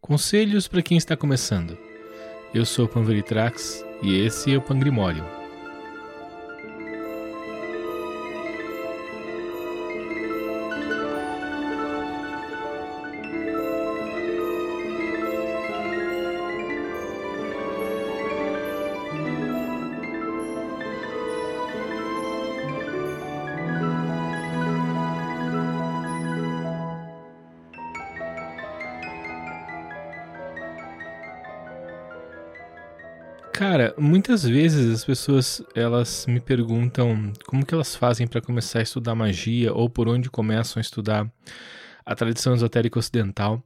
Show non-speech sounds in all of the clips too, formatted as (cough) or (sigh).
Conselhos para quem está começando. Eu sou o Panveritrax e esse é o Pangrimório. Muitas vezes as pessoas elas me perguntam como que elas fazem para começar a estudar magia ou por onde começam a estudar a tradição esotérica ocidental.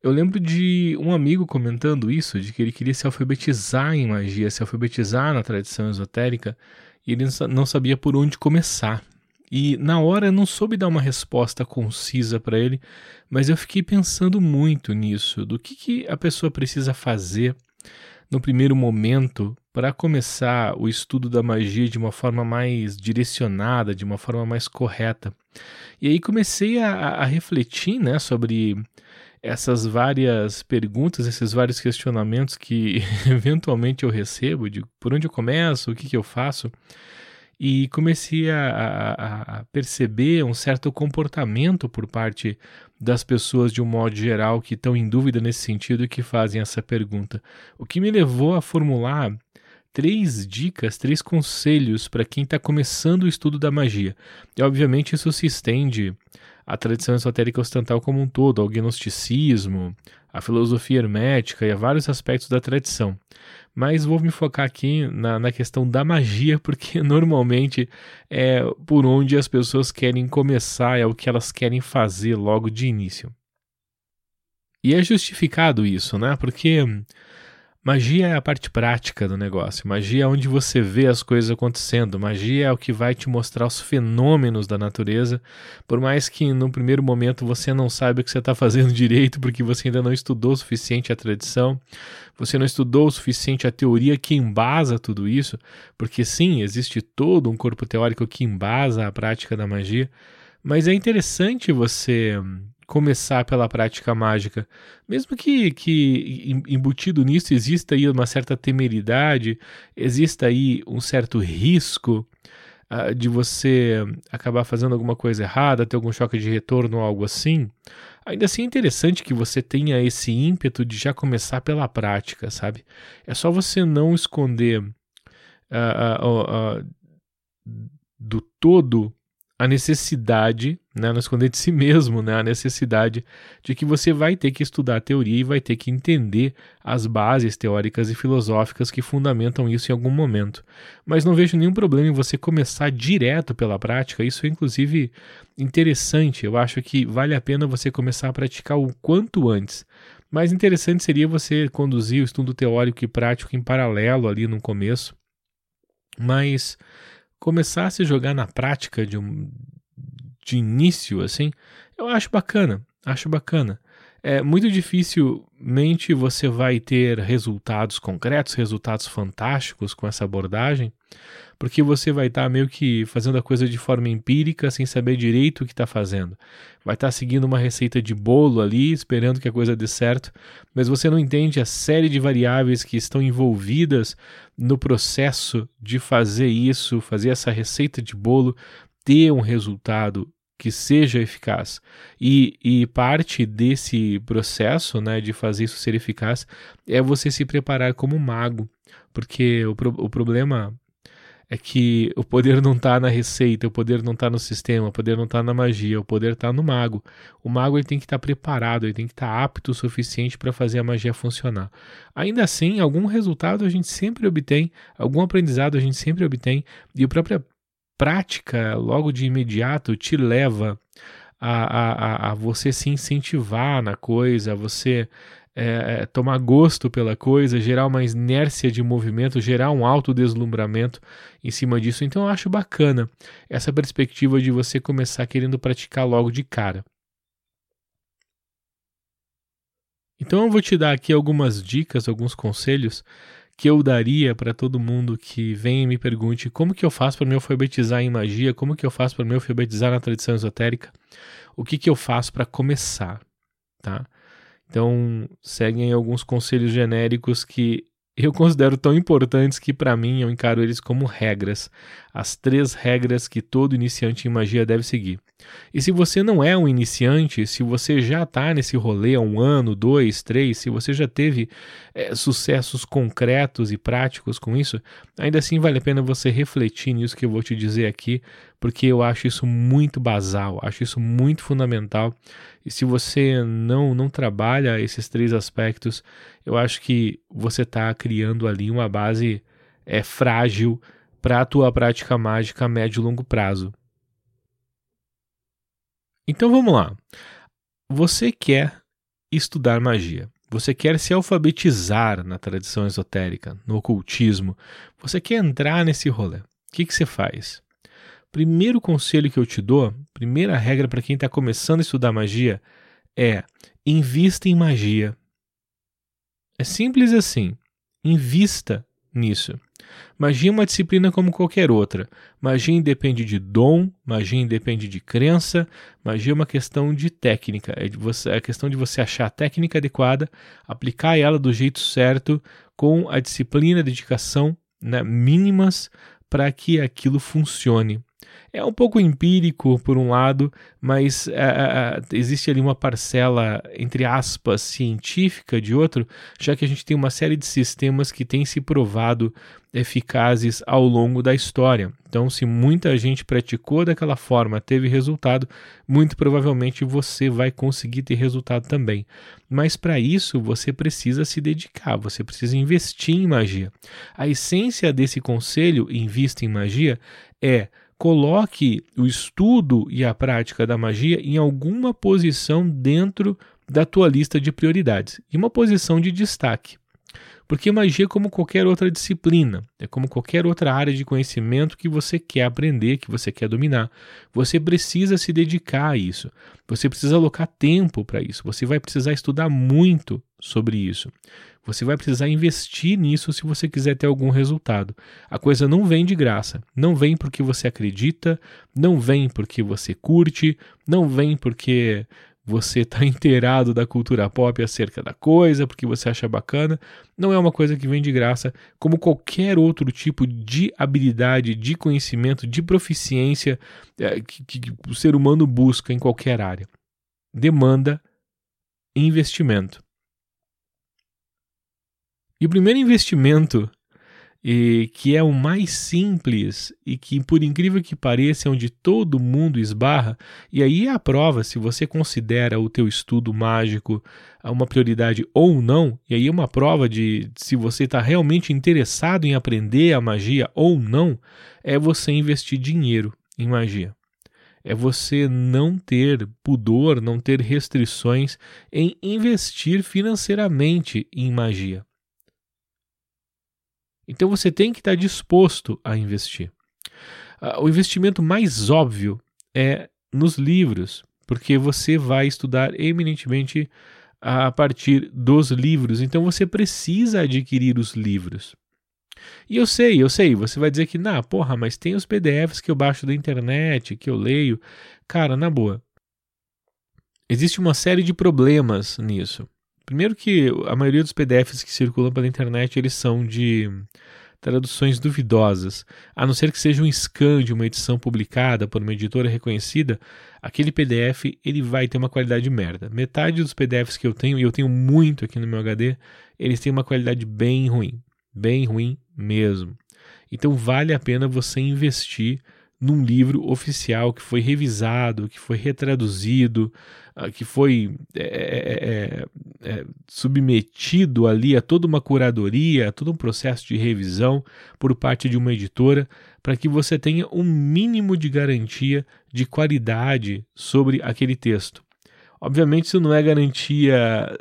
Eu lembro de um amigo comentando isso, de que ele queria se alfabetizar em magia, se alfabetizar na tradição esotérica, e ele não sabia por onde começar. E na hora eu não soube dar uma resposta concisa para ele, mas eu fiquei pensando muito nisso, do que, que a pessoa precisa fazer no primeiro momento, para começar o estudo da magia de uma forma mais direcionada, de uma forma mais correta. E aí comecei a, a refletir né, sobre essas várias perguntas, esses vários questionamentos que (laughs) eventualmente eu recebo, de por onde eu começo, o que, que eu faço e comecei a, a, a, perceber um certo comportamento por parte das pessoas de um modo geral que estão em dúvida nesse sentido e que fazem essa pergunta. O que me levou a formular três dicas, três conselhos para quem está começando o estudo da magia. E obviamente isso se estende à tradição esotérica ocidental como um todo, ao gnosticismo, à filosofia hermética e a vários aspectos da tradição mas vou me focar aqui na, na questão da magia, (laughs) porque normalmente é por onde as pessoas querem começar, é o que elas querem fazer logo de início. E é justificado isso, né? Porque Magia é a parte prática do negócio. Magia é onde você vê as coisas acontecendo. Magia é o que vai te mostrar os fenômenos da natureza. Por mais que no primeiro momento você não saiba o que você está fazendo (laughs) direito, porque você ainda não estudou o suficiente a tradição, você não estudou o suficiente a teoria que embasa tudo isso, porque sim, existe todo um corpo teórico que embasa a prática da magia. Mas é interessante você começar pela prática mágica, mesmo que, que embutido nisso exista aí uma certa temeridade, exista aí um certo risco uh, de você acabar fazendo alguma coisa errada, ter algum choque de retorno ou algo assim, ainda assim é interessante que você tenha esse ímpeto de já começar pela prática, sabe? É só você não esconder uh, uh, do todo a necessidade, né, não esconder de si mesmo, né, a necessidade de que você vai ter que estudar a teoria e vai ter que entender as bases teóricas e filosóficas que fundamentam isso em algum momento. Mas não vejo nenhum problema em você começar direto pela prática, isso é inclusive interessante. Eu acho que vale a pena você começar a praticar o quanto antes. Mais interessante seria você conduzir o estudo teórico e prático em paralelo ali no começo. Mas começar a se jogar na prática de um de início assim, eu acho bacana, acho bacana. É muito dificilmente você vai ter resultados concretos, resultados fantásticos com essa abordagem, porque você vai estar tá meio que fazendo a coisa de forma empírica, sem saber direito o que está fazendo. Vai estar tá seguindo uma receita de bolo ali, esperando que a coisa dê certo, mas você não entende a série de variáveis que estão envolvidas no processo de fazer isso, fazer essa receita de bolo ter um resultado que seja eficaz. E, e parte desse processo né, de fazer isso ser eficaz é você se preparar como mago, porque o, pro, o problema é que o poder não está na receita, o poder não está no sistema, o poder não está na magia, o poder está no mago. O mago ele tem que estar tá preparado, ele tem que estar tá apto o suficiente para fazer a magia funcionar. Ainda assim, algum resultado a gente sempre obtém, algum aprendizado a gente sempre obtém, e a própria prática, logo de imediato, te leva a, a, a você se incentivar na coisa, a você é, é, tomar gosto pela coisa, gerar uma inércia de movimento, gerar um autodeslumbramento em cima disso. Então eu acho bacana essa perspectiva de você começar querendo praticar logo de cara. Então eu vou te dar aqui algumas dicas, alguns conselhos que eu daria para todo mundo que vem e me pergunte como que eu faço para me alfabetizar em magia, como que eu faço para me alfabetizar na tradição esotérica, o que que eu faço para começar, tá? Então, seguem alguns conselhos genéricos que eu considero tão importantes que, para mim, eu encaro eles como regras. As três regras que todo iniciante em magia deve seguir. E se você não é um iniciante, se você já está nesse rolê há um ano, dois, três, se você já teve é, sucessos concretos e práticos com isso, ainda assim vale a pena você refletir nisso que eu vou te dizer aqui, porque eu acho isso muito basal, acho isso muito fundamental. E se você não, não trabalha esses três aspectos, eu acho que você está criando ali uma base é, frágil para a tua prática mágica a médio e longo prazo. Então vamos lá. Você quer estudar magia. Você quer se alfabetizar na tradição esotérica, no ocultismo. Você quer entrar nesse rolê. O que, que você faz? Primeiro conselho que eu te dou, primeira regra para quem está começando a estudar magia é invista em magia. É simples assim. Invista nisso. Magia é uma disciplina como qualquer outra. Magia independe de dom, magia independe de crença, magia é uma questão de técnica. É, de você, é a questão de você achar a técnica adequada, aplicar ela do jeito certo, com a disciplina, a dedicação né, mínimas para que aquilo funcione é um pouco empírico por um lado, mas é, existe ali uma parcela, entre aspas, científica de outro, já que a gente tem uma série de sistemas que têm se provado eficazes ao longo da história. Então, se muita gente praticou daquela forma, teve resultado, muito provavelmente você vai conseguir ter resultado também. Mas para isso, você precisa se dedicar, você precisa investir em magia. A essência desse conselho, invista em magia, é coloque o estudo e a prática da magia em alguma posição dentro da tua lista de prioridades, em uma posição de destaque. Porque magia é como qualquer outra disciplina, é como qualquer outra área de conhecimento que você quer aprender, que você quer dominar. Você precisa se dedicar a isso. Você precisa alocar tempo para isso. Você vai precisar estudar muito sobre isso. Você vai precisar investir nisso se você quiser ter algum resultado. A coisa não vem de graça. Não vem porque você acredita, não vem porque você curte, não vem porque você está (laughs) inteirado da cultura pop acerca da coisa, porque você acha bacana. Não é uma coisa que vem de graça, como qualquer outro tipo de habilidade, de conhecimento, de proficiência é, que, que o ser humano busca em qualquer área. Demanda investimento. E o primeiro investimento, e que é o mais simples e que, por incrível que pareça, é onde todo mundo esbarra, e aí é a prova se você considera o teu estudo mágico uma prioridade ou não, e aí é uma prova de se você está realmente interessado em aprender a magia ou não, é você investir dinheiro em magia é você não ter pudor, não ter restrições em investir financeiramente em magia. Então você tem que estar disposto a investir. Uh, o investimento mais óbvio é nos livros, porque você vai estudar eminentemente a partir dos livros, então você precisa adquirir os livros. E eu sei, eu sei, você vai dizer que, na porra, mas tem os PDFs que eu baixo da internet, que eu leio. Cara, na boa. Existe uma série de problemas nisso. Primeiro que a maioria dos PDFs que circulam pela internet, eles são de traduções duvidosas. A não ser que seja um scan de uma edição publicada por uma editora reconhecida, aquele PDF ele vai ter uma qualidade merda. Metade dos PDFs que eu tenho, e eu tenho muito aqui no meu HD, eles têm uma qualidade bem ruim. Bem ruim mesmo. Então vale a pena você investir num livro oficial que foi revisado, que foi retraduzido, ah, que foi é é, é, é, submetido ali a toda uma curadoria, a todo um processo de revisão por parte de uma editora, para que você tenha um mínimo de garantia de qualidade sobre aquele texto. Obviamente, isso não é garantia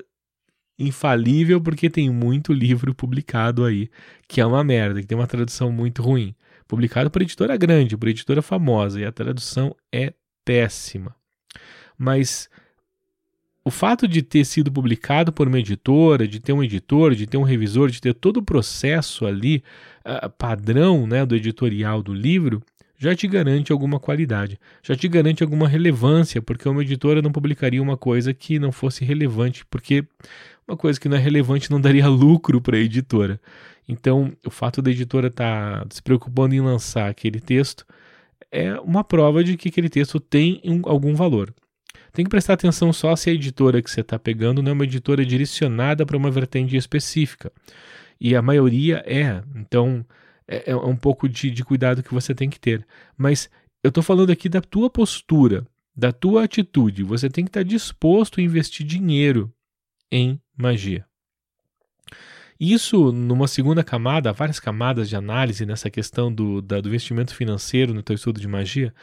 infalível, porque tem muito livro publicado aí que é uma merda, que tem uma tradução muito ruim publicado por editora grande, por editora famosa, e a tradução é péssima. Mas o fato de ter sido publicado por uma editora, de ter um editor, de ter um revisor, de ter todo o processo ali uh, padrão né, do editorial do livro, já te garante alguma qualidade, já te garante alguma relevância, porque uma editora não publicaria uma coisa que não fosse relevante, porque uma coisa que não é relevante não daria lucro para a editora. Então, o fato da editora estar tá se preocupando em lançar aquele texto é uma prova de que aquele texto tem um, algum valor. Tem que prestar atenção só se a editora que você está pegando não é uma editora direcionada para uma vertente específica. E a maioria é. Então, é, é um pouco de, de cuidado que você tem que ter. Mas eu estou falando aqui da tua postura, da tua atitude. Você tem que estar tá disposto a investir dinheiro em magia. Isso, numa segunda camada, há várias camadas de análise nessa questão do, da, do investimento financeiro no teu estudo de magia,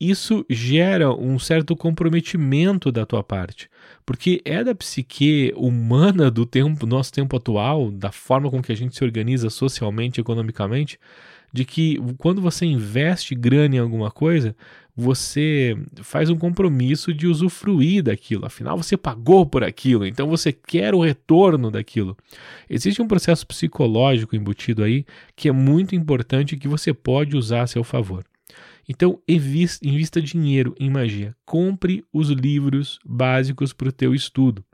isso gera um certo comprometimento da tua parte, porque é da psique humana do tempo, nosso tempo atual, da forma com que a gente se organiza socialmente, economicamente, de que quando você investe grana em alguma coisa, você faz um compromisso de usufruir daquilo. Afinal, você pagou por aquilo, então você quer o retorno daquilo. Existe um processo psicológico embutido aí que é muito importante e que você pode usar a seu favor. Então, invista dinheiro em magia. Compre os livros básicos para o teu estudo.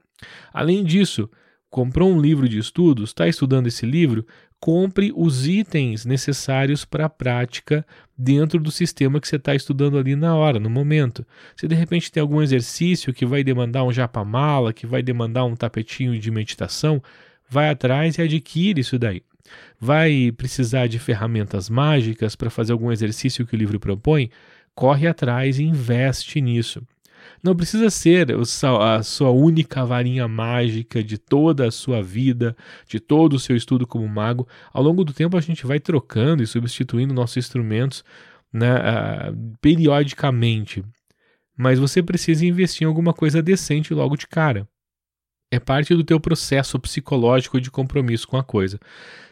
Além disso, comprou um livro de estudos, está estudando esse livro, compre os itens necessários para a prática dentro do sistema que você está estudando ali na hora, no momento. Se de repente tem algum exercício que vai demandar um japamala, que vai demandar um tapetinho de meditação, vai atrás e adquire isso daí vai precisar de ferramentas mágicas para fazer algum exercício que o livro propõe, corre atrás e investe nisso. Não precisa ser a sua única varinha mágica de toda a sua vida, de todo o seu estudo como mago. Ao longo do tempo, a gente vai trocando e substituindo nossos instrumentos né, uh, periodicamente. Mas você precisa investir em alguma coisa decente logo de cara é parte do teu processo psicológico de compromisso com a coisa.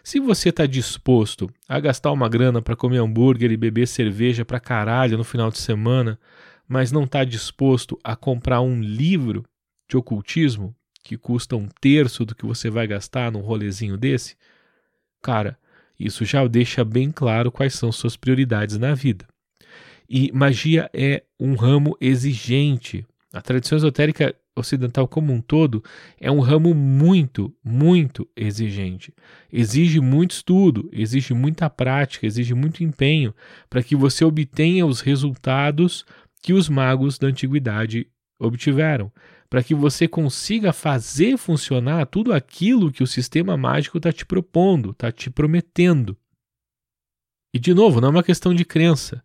Se você está disposto a gastar uma grana para comer hambúrguer e beber cerveja para caralho no final de semana, mas não está disposto a comprar um livro de ocultismo que custa um terço do que você vai gastar num rolezinho desse, cara, isso já deixa bem claro quais são suas prioridades na vida. E magia é um ramo exigente. A tradição esotérica ocidental como um todo é um ramo muito, muito exigente. Exige muito estudo, exige muita prática, exige muito empenho para que você obtenha os resultados que os magos da antiguidade obtiveram, para que você consiga fazer funcionar tudo aquilo que o sistema mágico está te propondo, está te prometendo. E de novo, não é uma questão de crença,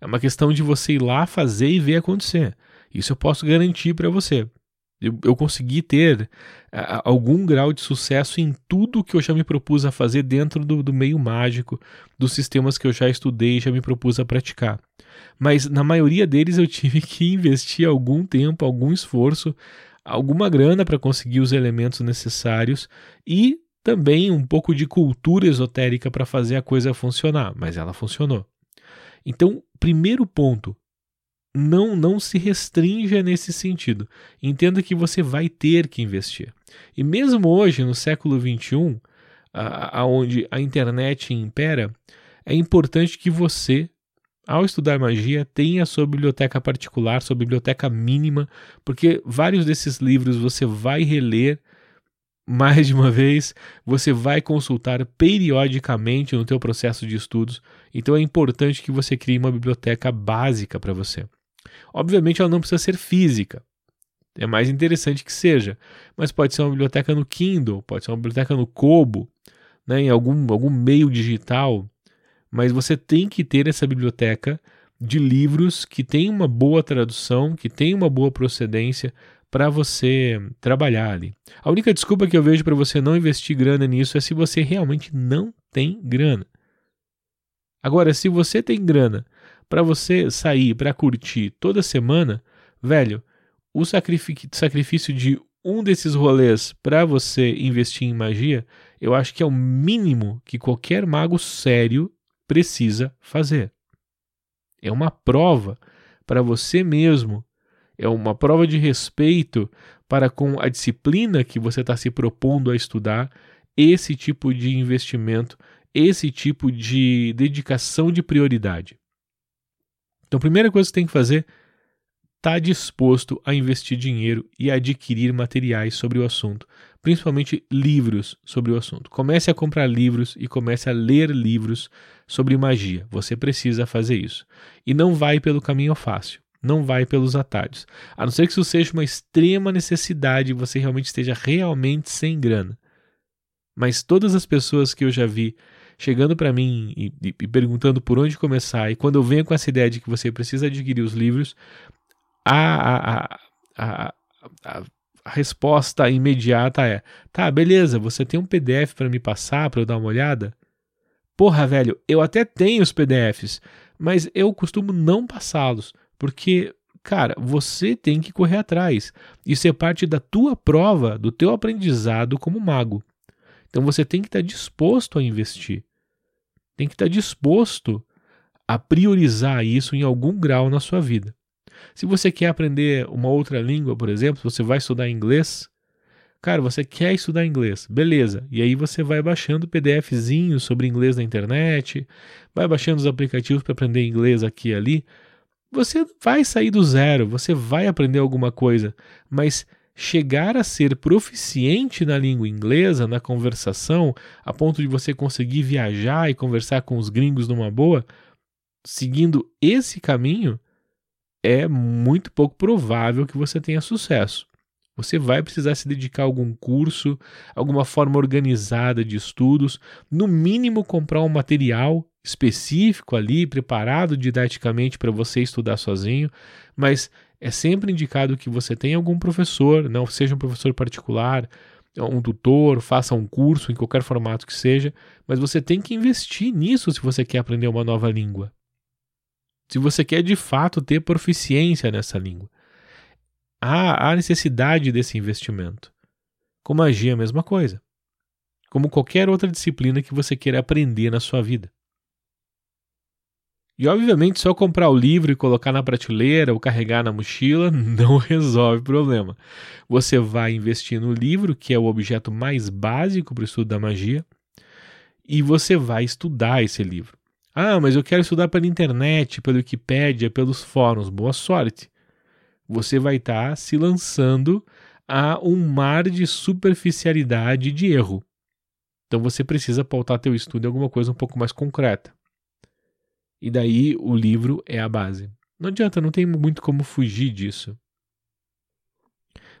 é uma questão de você ir lá fazer e ver acontecer. Isso eu posso garantir para você. Eu, eu, consegui ter algum grau de sucesso em tudo que eu já me propus a fazer dentro do, do meio mágico, dos sistemas que eu já estudei e já me propus a praticar. Mas na maioria deles eu (laughs) tive que investir algum tempo, algum esforço, alguma grana para conseguir os elementos necessários e também um pouco de cultura esotérica para fazer a coisa funcionar, mas ela funcionou. Então, primeiro ponto, não, não se restrinja nesse sentido. Entenda que você vai ter que investir. E mesmo hoje, no século XXI, aonde a internet impera, é importante que você, ao estudar magia, tenha a sua biblioteca particular, sua biblioteca mínima, porque vários desses livros você vai reler mais de uma vez, você vai consultar periodicamente no teu processo de estudos, então é importante que você crie uma biblioteca básica para você. Obviamente ela não precisa ser física. É mais interessante que seja, mas pode ser uma biblioteca no Kindle, pode ser uma biblioteca no Kobo, né, em algum, algum meio digital. Mas você tem que ter essa biblioteca de livros que tem uma boa tradução, que tem uma boa procedência para você trabalhar ali. A única desculpa que eu vejo para você não investir grana nisso é se você realmente não tem grana. Agora, se você tem grana para você sair para curtir toda semana, velho, o sacrifício de um desses rolês para você investir em magia, eu acho que é o mínimo que qualquer mago sério precisa fazer. É uma prova para você mesmo, é uma prova de respeito para com a disciplina que você está se propondo a estudar, esse tipo de investimento, esse tipo de dedicação de prioridade. Então, a primeira coisa que tem que fazer está disposto a investir dinheiro e adquirir materiais sobre o assunto, principalmente livros sobre o assunto. Comece a comprar livros e comece a ler livros sobre magia. Você precisa fazer isso. E não vai pelo caminho fácil. Não vai pelos atalhos. A não ser que isso seja uma extrema necessidade e você realmente esteja realmente sem grana. Mas todas as pessoas que eu já vi chegando para mim e, e, e, perguntando por onde começar, e quando eu venho com essa ideia de que você precisa adquirir os livros, a, a, a, a, resposta imediata é: tá, beleza, você tem um PDF para me passar para eu dar uma olhada? Porra, velho, eu até tenho os PDFs, mas eu costumo não passá-los, porque, cara, você tem que correr atrás. Isso é parte da tua prova, do teu aprendizado como mago. Então você tem que estar disposto a investir. Tem que estar disposto a priorizar isso em algum grau na sua vida. Se você quer aprender uma outra língua, por exemplo, você vai estudar inglês, cara, você quer estudar inglês, beleza. E aí você vai baixando PDFzinhos sobre inglês na internet, vai baixando os aplicativos para aprender inglês aqui e ali. Você vai sair do zero, você vai aprender alguma coisa, mas chegar a ser proficiente na língua inglesa, na conversação, a ponto de você conseguir viajar e conversar com os gringos numa boa, seguindo esse caminho, é muito pouco provável que você tenha sucesso. Você vai precisar se dedicar a algum curso, alguma forma organizada de estudos, no mínimo comprar um material específico ali, preparado didaticamente para você estudar sozinho, mas é sempre indicado que você tenha algum professor, não seja um professor particular, um tutor, faça um curso em qualquer formato que seja, mas você tem que investir nisso se você quer aprender uma nova língua se você quer de fato ter proficiência nessa língua. Há, há necessidade desse investimento. Com magia, a mesma coisa. Como qualquer outra disciplina que você queira aprender na sua vida. E obviamente só comprar o livro e colocar na prateleira ou carregar na mochila (laughs) não resolve o problema. Você vai investir no livro, que é o objeto mais básico para o estudo da magia, e você vai estudar esse livro. Ah, mas eu quero estudar pela internet, pela Wikipédia, pelos fóruns. Boa sorte. Você vai estar tá se lançando a um mar de superficialidade e de erro. Então você precisa pautar teu estudo em alguma coisa um pouco mais concreta. E daí o livro é a base. Não adianta, não tem muito como fugir disso.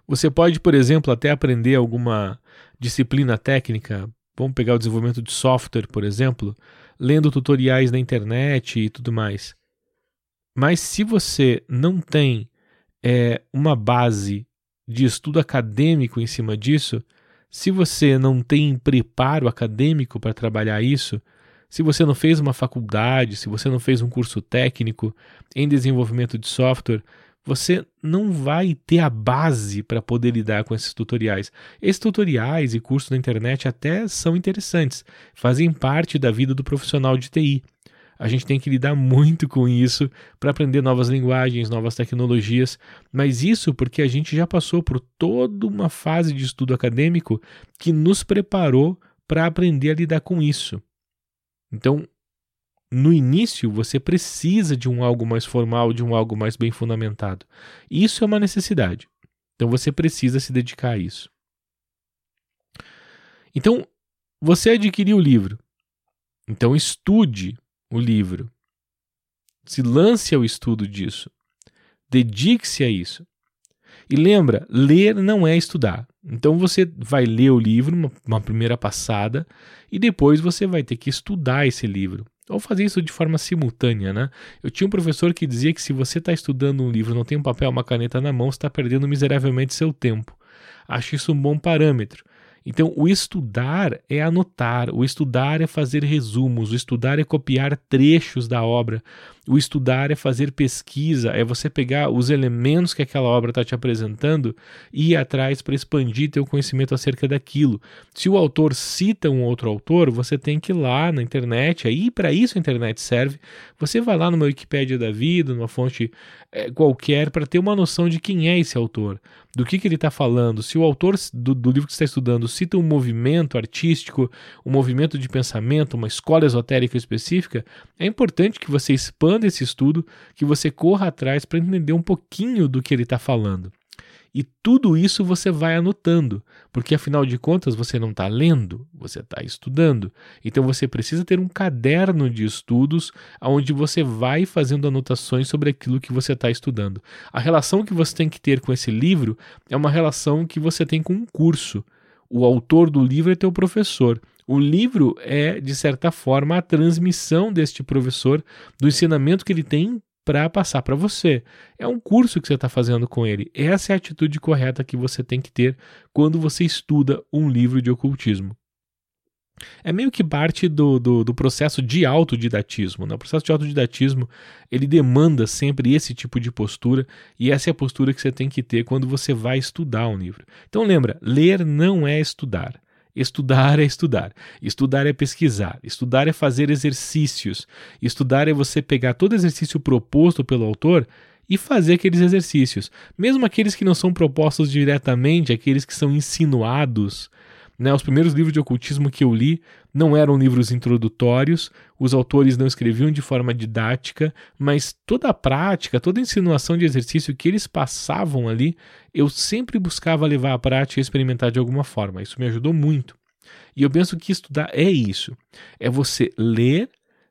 Você pode, por exemplo, até aprender alguma disciplina técnica. Vamos pegar o desenvolvimento de software, por exemplo lendo tutoriais na internet e tudo mais. Mas se você não tem é, uma base de estudo acadêmico em cima disso, se você não tem preparo acadêmico para trabalhar isso, se você não fez uma faculdade, se você não fez um curso técnico em desenvolvimento de software, você não vai ter a base para poder lidar com esses tutoriais. Esses tutoriais e cursos na internet até são interessantes, fazem parte da vida do profissional de TI. A gente tem que lidar muito com isso para aprender novas linguagens, novas tecnologias, mas isso porque a gente já passou por toda uma fase de estudo acadêmico que nos preparou para aprender a lidar com isso. Então, no início você precisa de um algo mais formal, de um algo mais bem fundamentado. Isso é uma necessidade. Então você precisa se dedicar a isso. Então, você adquiriu o livro. Então estude o livro. Se lance ao estudo disso. Dedique-se a isso. E lembra, ler não é estudar. Então você vai ler o livro, uma, uma primeira passada, e depois você vai ter que estudar esse livro. Ou fazer isso de forma simultânea, né? Eu tinha um professor que dizia que se você está estudando um livro não tem um papel, uma caneta na mão, está perdendo miseravelmente seu tempo. Acho isso um bom parâmetro. Então, o estudar é anotar, o estudar é fazer resumos, o estudar é copiar trechos da obra, o estudar é fazer pesquisa, é você pegar os elementos que aquela obra está te apresentando e ir atrás para expandir teu conhecimento acerca daquilo. Se o autor cita um outro autor, você tem que ir lá na internet, aí para isso a internet serve. Você vai lá numa Wikipédia da vida, numa fonte é, qualquer, para ter uma noção de quem é esse autor, do que, que ele está falando. Se o autor do, do livro que está estudando cita um movimento artístico, um movimento de pensamento, uma escola esotérica específica, é importante que você expanda incentivando esse estudo, que você corra atrás para entender um pouquinho do que ele está falando. E tudo isso você vai anotando, porque afinal de contas você não está lendo, você está estudando. Então você precisa ter um caderno de estudos onde você vai fazendo anotações sobre aquilo que você está estudando. A relação que você tem que ter com esse livro é uma relação que você tem com um curso. O autor do livro é teu professor. O livro é, de certa forma, a transmissão deste professor do ensinamento que ele tem para passar para você. É um curso que você está fazendo com ele. Essa é a atitude correta que você tem que ter quando você estuda um livro de ocultismo. É meio que parte do, do, do, processo de autodidatismo. Né? O processo de autodidatismo ele demanda sempre esse tipo de postura e essa é a postura que você tem que ter quando você vai estudar um livro. Então lembra, ler não é estudar. Estudar é estudar. Estudar é pesquisar. Estudar é fazer exercícios. Estudar é você pegar todo exercício proposto pelo autor e fazer aqueles exercícios. Mesmo aqueles que não são propostos diretamente, aqueles que são insinuados. Né? Os primeiros livros de ocultismo que eu li não eram livros introdutórios, os autores não escreviam de forma didática, mas toda a prática, toda a insinuação de exercício que eles passavam ali, eu sempre buscava levar à prática e experimentar de alguma forma. Isso me ajudou muito. E eu penso que estudar é isso: é você ler,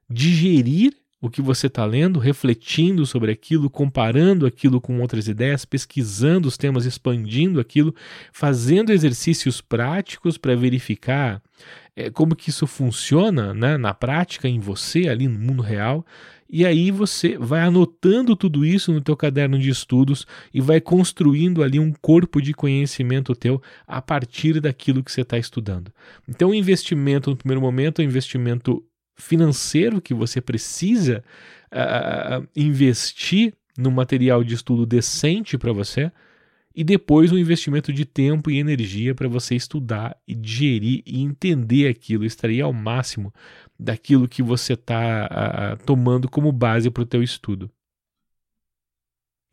digerir o que você está lendo, refletindo sobre aquilo, comparando aquilo com outras ideias, pesquisando os temas, expandindo aquilo, fazendo exercícios práticos para verificar é, como que isso funciona né, na prática, em você, ali no mundo real. E aí você vai anotando tudo isso no teu caderno de estudos e vai construindo ali um corpo de conhecimento teu a partir daquilo que você está estudando. Então o investimento no primeiro momento é um investimento financeiro que você precisa uh, investir no material de estudo decente para você e depois um investimento de tempo e energia para você estudar e digerir e entender aquilo, extrair ao máximo daquilo que você está tomando como base para o teu estudo.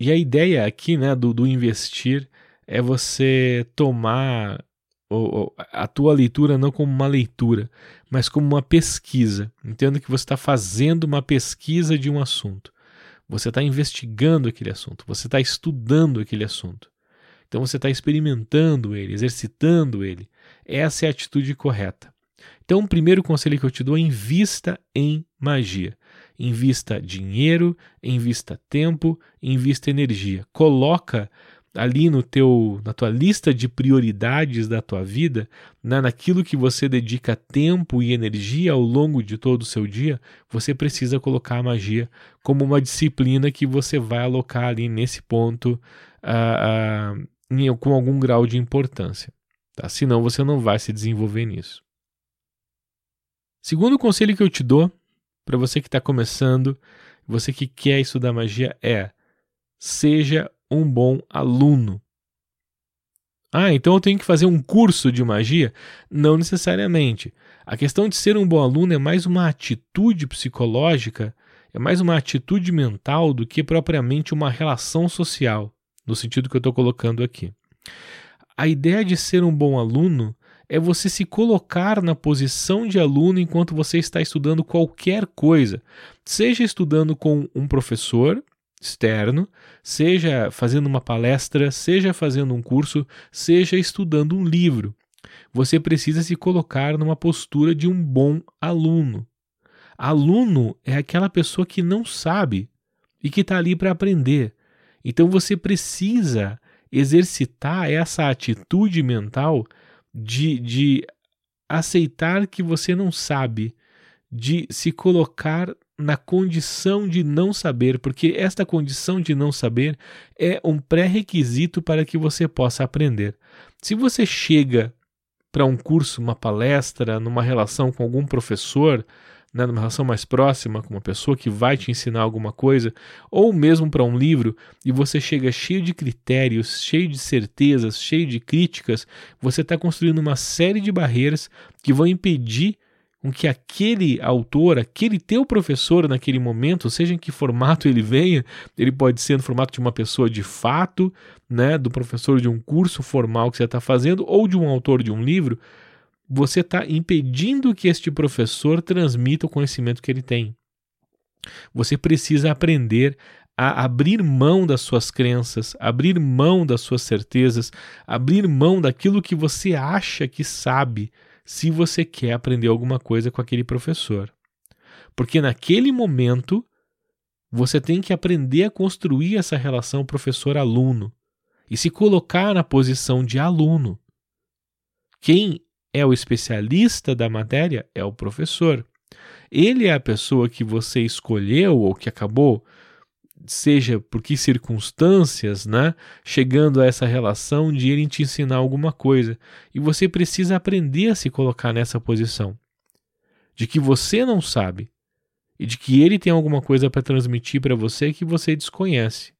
E a ideia aqui né, do, do investir é você tomar a tua leitura não como uma leitura, mas como uma pesquisa. Entenda que você está fazendo uma pesquisa de um assunto. Você está investigando aquele assunto, você está estudando aquele assunto. Então você está experimentando ele, exercitando ele. Essa é a atitude correta. Então, o primeiro conselho que eu te dou é invista em magia. Invista dinheiro, invista tempo, invista energia. Coloca ali no teu na tua lista de prioridades da tua vida, né, naquilo que você dedica tempo e energia ao longo de todo o seu dia, você precisa colocar a magia como uma disciplina que você vai alocar ali nesse ponto uh, uh, em, com algum grau de importância. Tá? Senão você não vai se desenvolver nisso. Segundo conselho que eu te dou para você que está começando, você que quer estudar magia é seja um bom aluno. Ah, então eu tenho que fazer um curso de magia? Não necessariamente. A questão de ser um bom aluno é mais uma atitude psicológica, é mais uma atitude mental do que propriamente uma relação social no sentido que eu estou colocando aqui. A ideia de ser um bom aluno é você se colocar na posição de aluno enquanto você está estudando qualquer coisa, seja estudando com um professor externo, seja fazendo uma palestra, seja fazendo um curso, seja estudando um livro. Você precisa se colocar numa postura de um bom aluno. Aluno é aquela pessoa que não sabe e que está ali para aprender. Então você precisa exercitar essa atitude mental de, de aceitar que você não sabe, de se colocar na condição de não saber, porque esta condição de não saber é um pré-requisito para que você possa aprender. Se você chega para um curso, uma palestra, numa relação com algum professor, né, numa relação mais próxima com uma pessoa que vai te ensinar alguma coisa, ou mesmo para um livro, e você chega cheio de critérios, cheio de certezas, cheio de críticas, você está construindo uma série de barreiras que vão impedir com que aquele autor, aquele teu professor naquele momento, seja em que formato ele venha, ele pode ser no formato de uma pessoa de fato, né, do professor de um curso formal que você está fazendo, ou de um autor de um livro, você está impedindo que este professor transmita o conhecimento que ele tem. Você precisa aprender a abrir mão das suas crenças, abrir mão das suas certezas, abrir mão daquilo que você acha que sabe, se você quer aprender alguma coisa com aquele professor. Porque naquele momento você tem que aprender a construir essa relação professor-aluno e se colocar na posição de aluno. Quem é o especialista da matéria é o professor. Ele é a pessoa que você escolheu ou que acabou seja por que circunstâncias, né, chegando a essa relação de ele te ensinar alguma coisa. E você precisa aprender a se colocar nessa posição. De que você não sabe e de que ele tem alguma coisa para transmitir para você que você desconhece.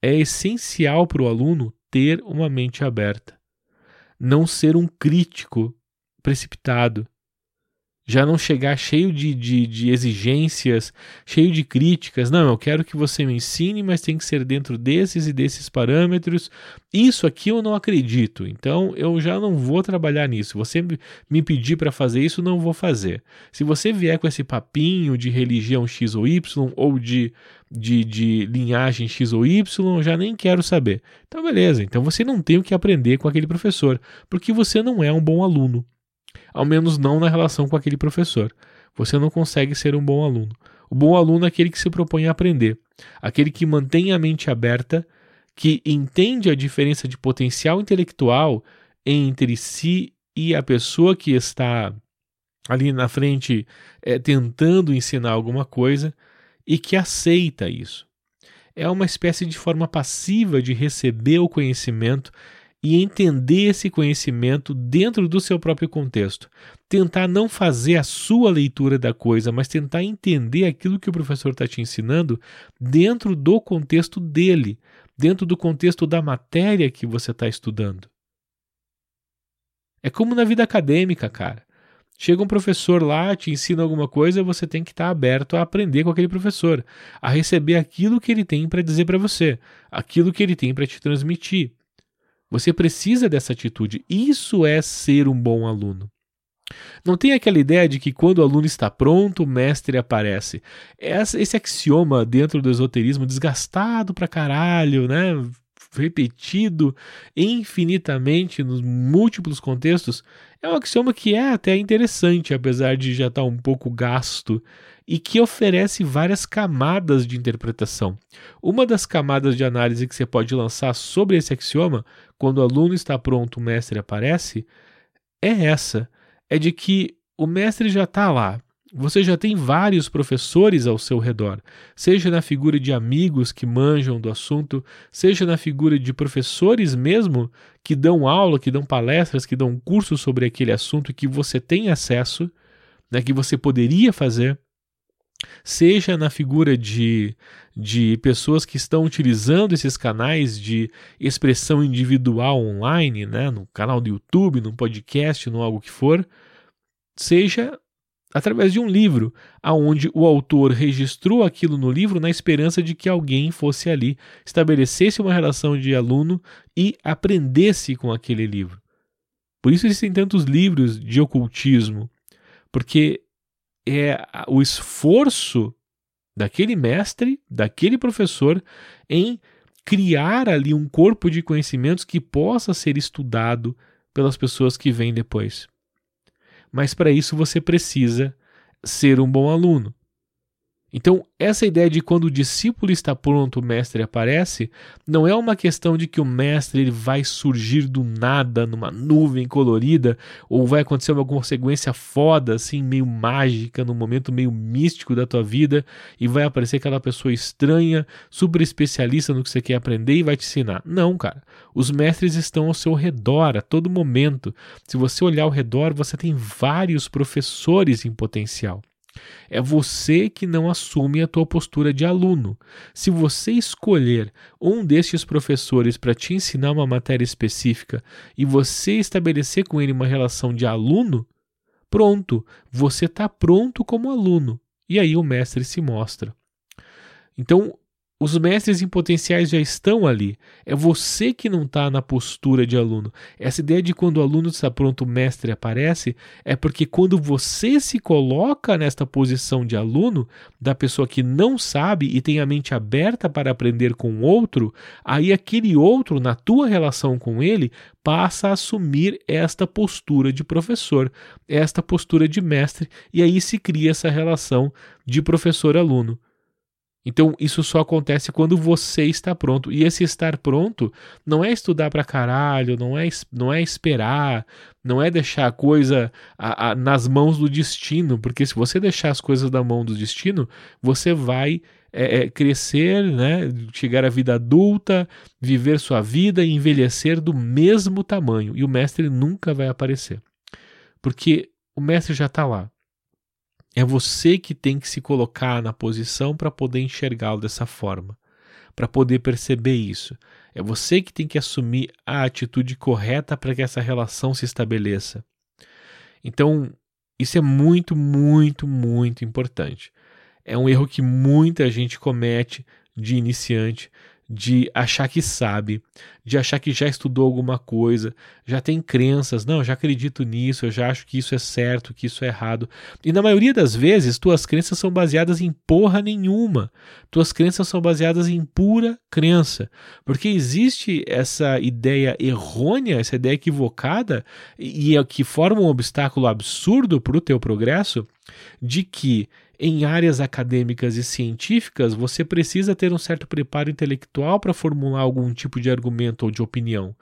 É essencial para o aluno ter uma mente aberta, não ser um crítico precipitado, já não chegar cheio de, de, de, exigências, cheio de críticas. Não, eu quero que você me ensine, mas tem que ser dentro desses e desses parâmetros. Isso aqui eu não acredito, então eu já não vou trabalhar nisso. Você me pedir para fazer isso, não vou fazer. Se você vier com esse papinho de religião X ou Y, ou de, de, de linhagem X ou Y, eu já nem quero saber. Então, beleza, então você não tem o que aprender com aquele professor, porque você não é um bom aluno ao menos não na relação com aquele professor. Você não consegue ser um bom aluno. O bom aluno é aquele que se propõe a aprender, aquele que mantém a mente aberta, que entende a diferença de potencial intelectual entre si e a pessoa que está ali na frente é, tentando ensinar alguma coisa e que aceita isso. É uma espécie de forma passiva de receber o conhecimento e entender esse conhecimento dentro do seu próprio contexto. Tentar não fazer a sua leitura da coisa, mas tentar entender aquilo que o professor está te ensinando dentro do contexto dele, dentro do contexto da matéria que você está estudando. É como na vida acadêmica, cara. Chega um professor lá, te ensina alguma coisa, você tem que estar tá aberto a aprender com aquele professor, a receber aquilo que ele tem para dizer para você, aquilo que ele tem para te transmitir. Você precisa dessa atitude. Isso é ser um bom aluno. Não tem aquela ideia de que quando o aluno está pronto, o mestre aparece. Esse axioma dentro do esoterismo, desgastado pra caralho, né? repetido infinitamente nos múltiplos contextos, é um axioma que é até interessante, apesar de já estar um pouco gasto e que oferece várias camadas de interpretação. Uma das camadas de análise que você pode lançar sobre esse axioma, quando o aluno está pronto, o mestre aparece, é essa: é de que o mestre já está lá, você já tem vários professores ao seu redor, seja na figura de amigos que manjam do assunto, seja na figura de professores mesmo que dão aula, que dão palestras, que dão cursos sobre aquele assunto que você tem acesso, né, que você poderia fazer, seja na figura de, de pessoas que estão utilizando esses canais de expressão individual online, né, no canal do YouTube, no podcast, no algo que for, seja através de um livro, aonde o autor registrou aquilo no livro na esperança de que alguém fosse ali, estabelecesse uma relação de aluno e aprendesse com aquele livro. Por isso existem tantos livros de ocultismo, porque é o esforço daquele mestre, daquele professor em criar ali um corpo de conhecimentos que possa ser estudado pelas pessoas que vêm depois mas para isso você precisa ser um bom aluno. Então, essa ideia de quando o discípulo está pronto, o mestre aparece, não é uma questão de que o mestre ele vai surgir do nada numa nuvem colorida ou vai acontecer uma consequência foda, assim, meio mágica, num momento meio místico da tua vida e vai aparecer aquela pessoa estranha, super especialista no que você quer aprender e vai te ensinar. Não, cara. Os mestres estão ao seu redor a todo momento. Se você olhar ao redor, você tem vários professores em potencial. É você que não assume a tua postura de aluno. Se você escolher um destes professores para te ensinar uma matéria específica e você estabelecer com ele uma relação de aluno, pronto, você está pronto como aluno. E aí o mestre se mostra. Então, Os mestres em potenciais já estão ali. É você que não está na postura de aluno. Essa ideia de quando o aluno está pronto, o mestre aparece, é porque quando você se coloca nesta posição de aluno, da pessoa que não sabe e tem a mente aberta para aprender com outro, aí aquele outro, na tua relação com ele, passa a assumir esta postura de professor, esta postura de mestre, e aí se cria essa relação de professor-aluno. Então, isso só acontece quando você está pronto. E esse estar pronto não é estudar pra caralho, não é, não é esperar, não é deixar a coisa a, a, nas mãos do destino, porque se você deixar as coisas na mão do destino, você vai é, é, crescer, né, chegar à vida adulta, viver sua vida e envelhecer do mesmo tamanho. E o mestre nunca vai aparecer. Porque o mestre já está lá. É você que tem que se colocar na posição para poder enxergá-lo dessa forma, para poder perceber isso. É você que tem que assumir a atitude correta para que essa relação se estabeleça. Então, isso é muito, muito, muito importante. É um erro que muita gente comete de iniciante de achar que sabe, de achar que já estudou alguma coisa, já tem crenças, não, já acredito nisso, eu já acho que isso é certo, que isso é errado. E na maioria das vezes, tuas crenças são baseadas em porra nenhuma. Tuas crenças são baseadas em pura crença, porque existe essa ideia errônea, essa ideia equivocada e é que forma um obstáculo absurdo para o teu progresso de que em áreas acadêmicas e científicas, você precisa ter um certo preparo intelectual para formular algum tipo de argumento ou de opinião.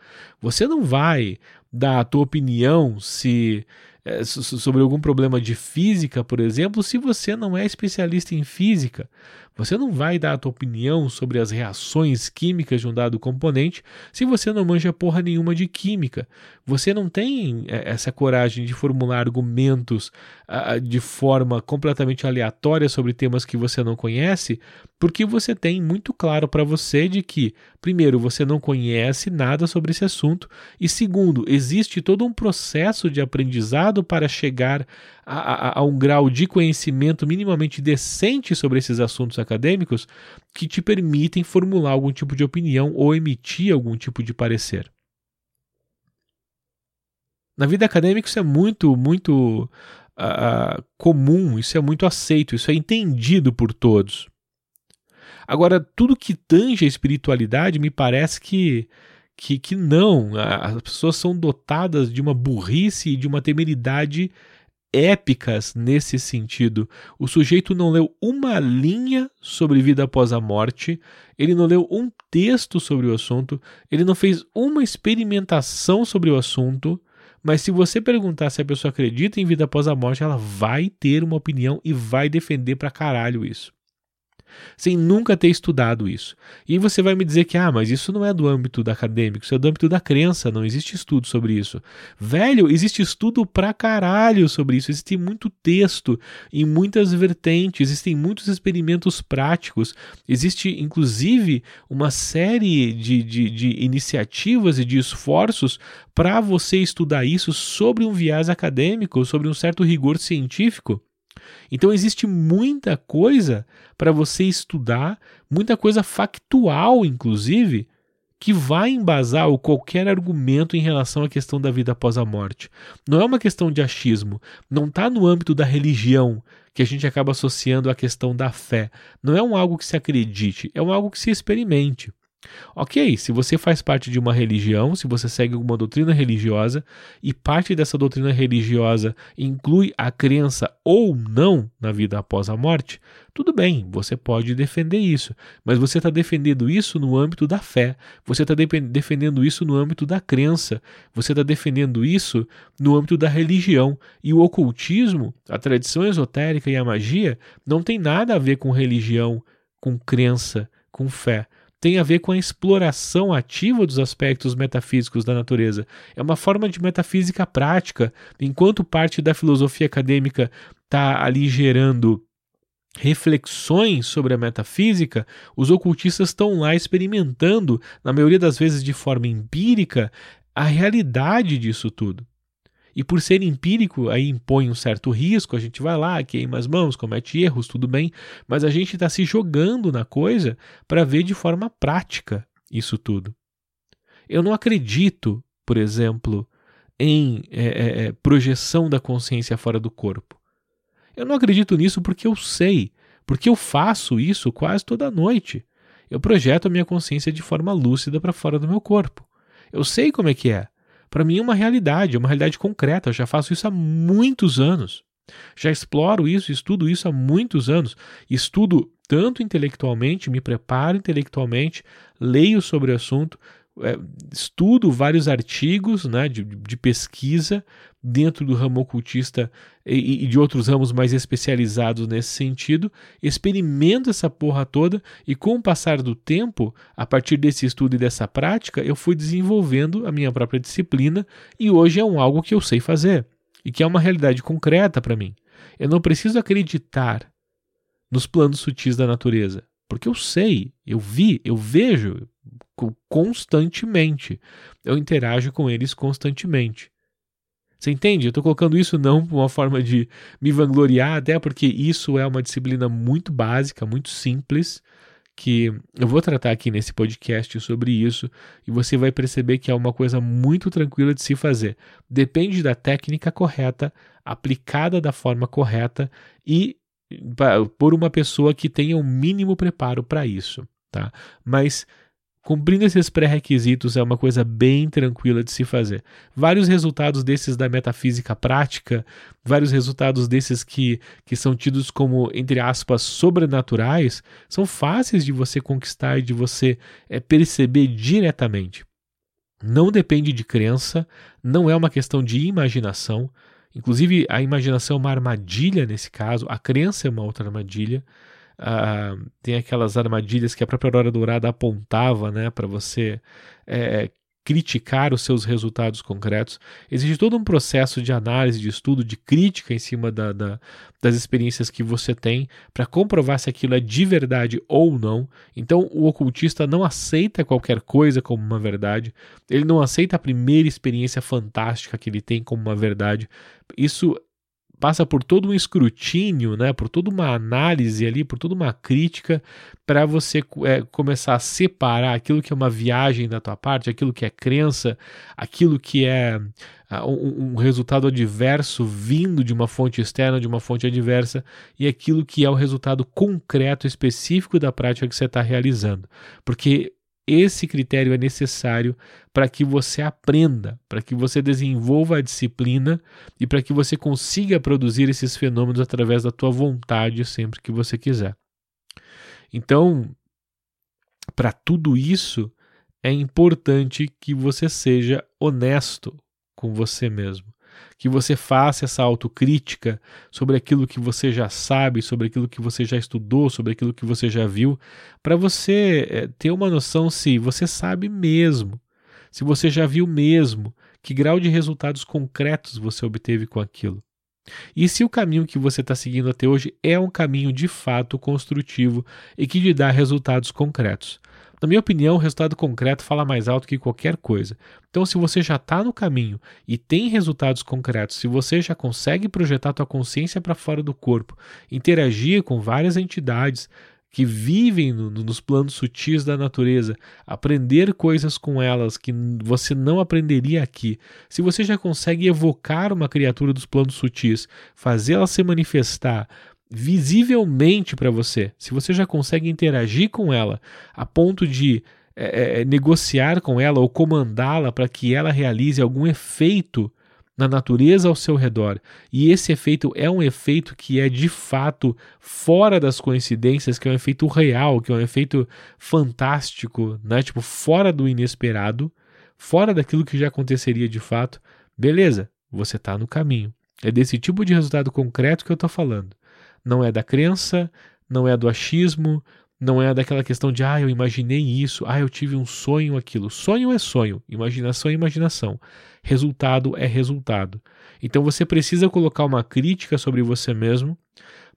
Você não vai dar a tua opinião se é, sobre algum problema de física, por exemplo, se você não é especialista em física. Você não vai dar a tua opinião sobre as reações químicas de um dado componente se você não manja porra nenhuma de química. Você não tem é, essa coragem de formular argumentos de forma completamente aleatória sobre temas que você não conhece, porque você tem muito claro para você de que, primeiro, você não conhece nada sobre esse assunto, e segundo, existe todo um processo de aprendizado para chegar a, a, a um grau de conhecimento minimamente decente sobre esses assuntos acadêmicos que te permitem formular algum tipo de opinião ou emitir algum tipo de parecer. Na vida acadêmica isso é muito, muito uh, comum, isso é muito aceito, isso é entendido por todos. Agora, tudo que tange a espiritualidade me parece que, que, que não. As pessoas são dotadas de uma burrice e de uma temeridade épicas nesse sentido. O sujeito não leu uma linha sobre vida após a morte, ele não leu um texto sobre o assunto, ele não fez uma experimentação sobre o assunto. Mas se você perguntar se a pessoa acredita em vida após a morte, ela vai ter uma opinião e vai defender pra caralho isso sem nunca ter estudado isso. E você vai me dizer que, ah, mas isso não é do âmbito acadêmico, isso é do âmbito da crença, não existe estudo sobre isso. Velho, existe estudo pra caralho sobre isso, existe muito texto em muitas vertentes, existem muitos experimentos práticos, existe inclusive uma série de, de, de iniciativas e de esforços para você estudar isso sobre um viés acadêmico, sobre um certo rigor científico. Então existe muita coisa para você estudar, muita coisa factual, inclusive, que vai embasar o qualquer argumento em relação à questão da vida após a morte. Não é uma questão de achismo, não está no âmbito da religião que a gente acaba associando à questão da fé. Não é um algo que se acredite, é um algo que se experimente. Ok, se você faz parte de uma religião, se você segue alguma doutrina religiosa e parte dessa doutrina religiosa inclui a crença ou não na vida após a morte, tudo bem, você pode defender isso, mas você está defendendo isso no âmbito da fé, você está defendendo isso no âmbito da crença, você está defendendo isso no âmbito da religião. E o ocultismo, a tradição esotérica e a magia não tem nada a ver com religião, com crença, com fé tem a ver com a exploração ativa dos aspectos metafísicos da natureza. É uma forma de metafísica prática, enquanto parte da filosofia acadêmica está ali gerando reflexões sobre a metafísica, os ocultistas estão lá experimentando, na maioria das vezes de forma empírica, a realidade disso tudo. E por ser empírico, aí impõe um certo risco, a gente vai lá, queima as mãos, comete erros, tudo bem, mas a gente está se jogando na coisa para ver de forma prática isso tudo. Eu não acredito, por exemplo, em é, é, é, projeção da consciência fora do corpo. Eu não acredito nisso porque eu sei, porque eu faço isso quase toda noite. Eu projeto a minha consciência de forma lúcida para fora do meu corpo. Eu sei como é que é. Para mim é uma realidade, é uma realidade concreta. Eu já faço isso há muitos anos. Já exploro isso, estudo isso há muitos anos. Estudo tanto intelectualmente, me preparo intelectualmente, leio sobre o assunto, é, estudo vários artigos né, de, de, pesquisa dentro do ramo ocultista e, e, de outros ramos mais especializados nesse sentido, experimento essa porra toda e com o passar do tempo, a partir desse estudo e dessa prática, eu fui desenvolvendo a minha própria disciplina e hoje é um algo que eu sei fazer e que é uma realidade concreta para mim. Eu não preciso acreditar nos planos sutis da natureza, porque eu sei, eu vi, eu vejo, constantemente. Eu interajo com eles constantemente. Você entende? Eu estou colocando isso não como uma forma de me vangloriar, até porque isso é uma disciplina muito básica, muito simples, que eu vou tratar aqui nesse podcast sobre isso e você vai perceber que é uma coisa muito tranquila de se fazer. Depende da técnica correta, aplicada da forma correta e por uma pessoa que tenha o um mínimo preparo para isso, tá? Mas Cumprindo esses pré-requisitos é uma coisa bem tranquila de se fazer. Vários resultados desses da metafísica prática, vários resultados desses que, que são tidos como, entre aspas, sobrenaturais, são fáceis de você conquistar e de você é, perceber diretamente. Não depende de crença, não é uma questão de imaginação. Inclusive, a imaginação é uma armadilha nesse caso, a crença é uma outra armadilha. Uh, tem aquelas armadilhas que a própria Aurora Dourada apontava né, para você é, criticar os seus resultados concretos. Existe todo um processo de análise, de estudo, de crítica em cima da, da, das experiências que você tem para comprovar se aquilo é de verdade ou não. Então, o ocultista não aceita qualquer coisa como uma verdade, ele não aceita a primeira experiência fantástica que ele tem como uma verdade. Isso passa por todo um escrutínio, né, por toda uma análise ali, por toda uma crítica para você é, começar a separar aquilo que é uma viagem da tua parte, aquilo que é crença, aquilo que é uh, um, um, resultado adverso vindo de uma fonte externa, de uma fonte adversa, e aquilo que é o resultado concreto, específico da prática que você está realizando. Porque esse critério é necessário para que você aprenda, para que você desenvolva a disciplina e para que você consiga produzir esses fenômenos através da tua vontade sempre que você quiser. Então, para tudo isso, é importante que você seja honesto com você mesmo que você faça essa autocrítica sobre aquilo que você já sabe, sobre aquilo que você já estudou, sobre aquilo que você já viu, para você é, ter uma noção se você sabe mesmo, se você já viu mesmo, que grau de resultados concretos você obteve com aquilo. E se o caminho que você está seguindo até hoje é um caminho de fato construtivo e que lhe dá resultados concretos. Na minha opinião, o resultado concreto fala mais alto que qualquer coisa. Então, se você já está no caminho e tem resultados concretos, se você já consegue projetar tua consciência para fora do corpo, interagir com várias entidades, que vivem no, nos planos sutis da natureza, aprender coisas com elas que você não aprenderia aqui. Se você já consegue evocar uma criatura dos planos sutis, fazê-la se manifestar, visivelmente para você, se você já consegue interagir com ela a ponto de é, é, negociar com ela ou comandá-la para que ela realize algum efeito na natureza ao seu redor, e esse efeito é um efeito que é de fato fora das coincidências, que é um efeito real, que é um efeito fantástico, né? Tipo, fora do inesperado, fora daquilo que já aconteceria de fato, beleza, você está no caminho. É desse tipo de resultado concreto que eu estou falando não é da crença, não é do achismo, não é daquela questão de, ah, eu imaginei isso, ah, eu tive um sonho, aquilo. Sonho é sonho, imaginação é imaginação, resultado é resultado. Então você precisa colocar uma crítica sobre você mesmo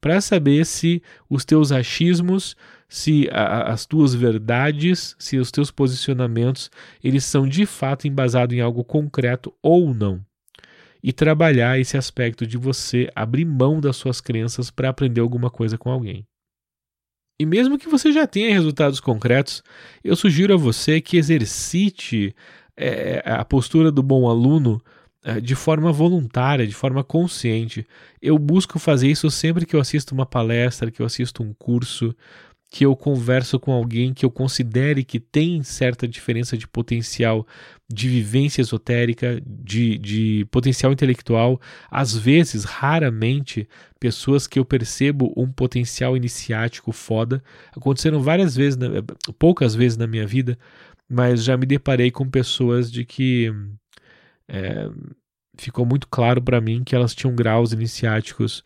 para saber se os teus achismos, se a, as tuas verdades, se os teus posicionamentos, eles são de fato embasados em algo concreto ou não. E trabalhar esse aspecto de você abrir mão das suas crenças para aprender alguma coisa com alguém. E mesmo que você já tenha resultados concretos, eu sugiro a você que exercite é, a postura do bom aluno é, de forma voluntária, de forma consciente. Eu busco fazer isso sempre que eu assisto uma palestra, que eu assisto um curso, que eu converso com alguém que eu considere que tem certa diferença de potencial de vivência esotérica, de, de potencial intelectual, às vezes, raramente, pessoas que eu percebo um potencial iniciático foda. Aconteceram várias vezes, poucas vezes na minha vida, mas já me deparei com pessoas de que é, ficou muito claro para mim que elas tinham graus iniciáticos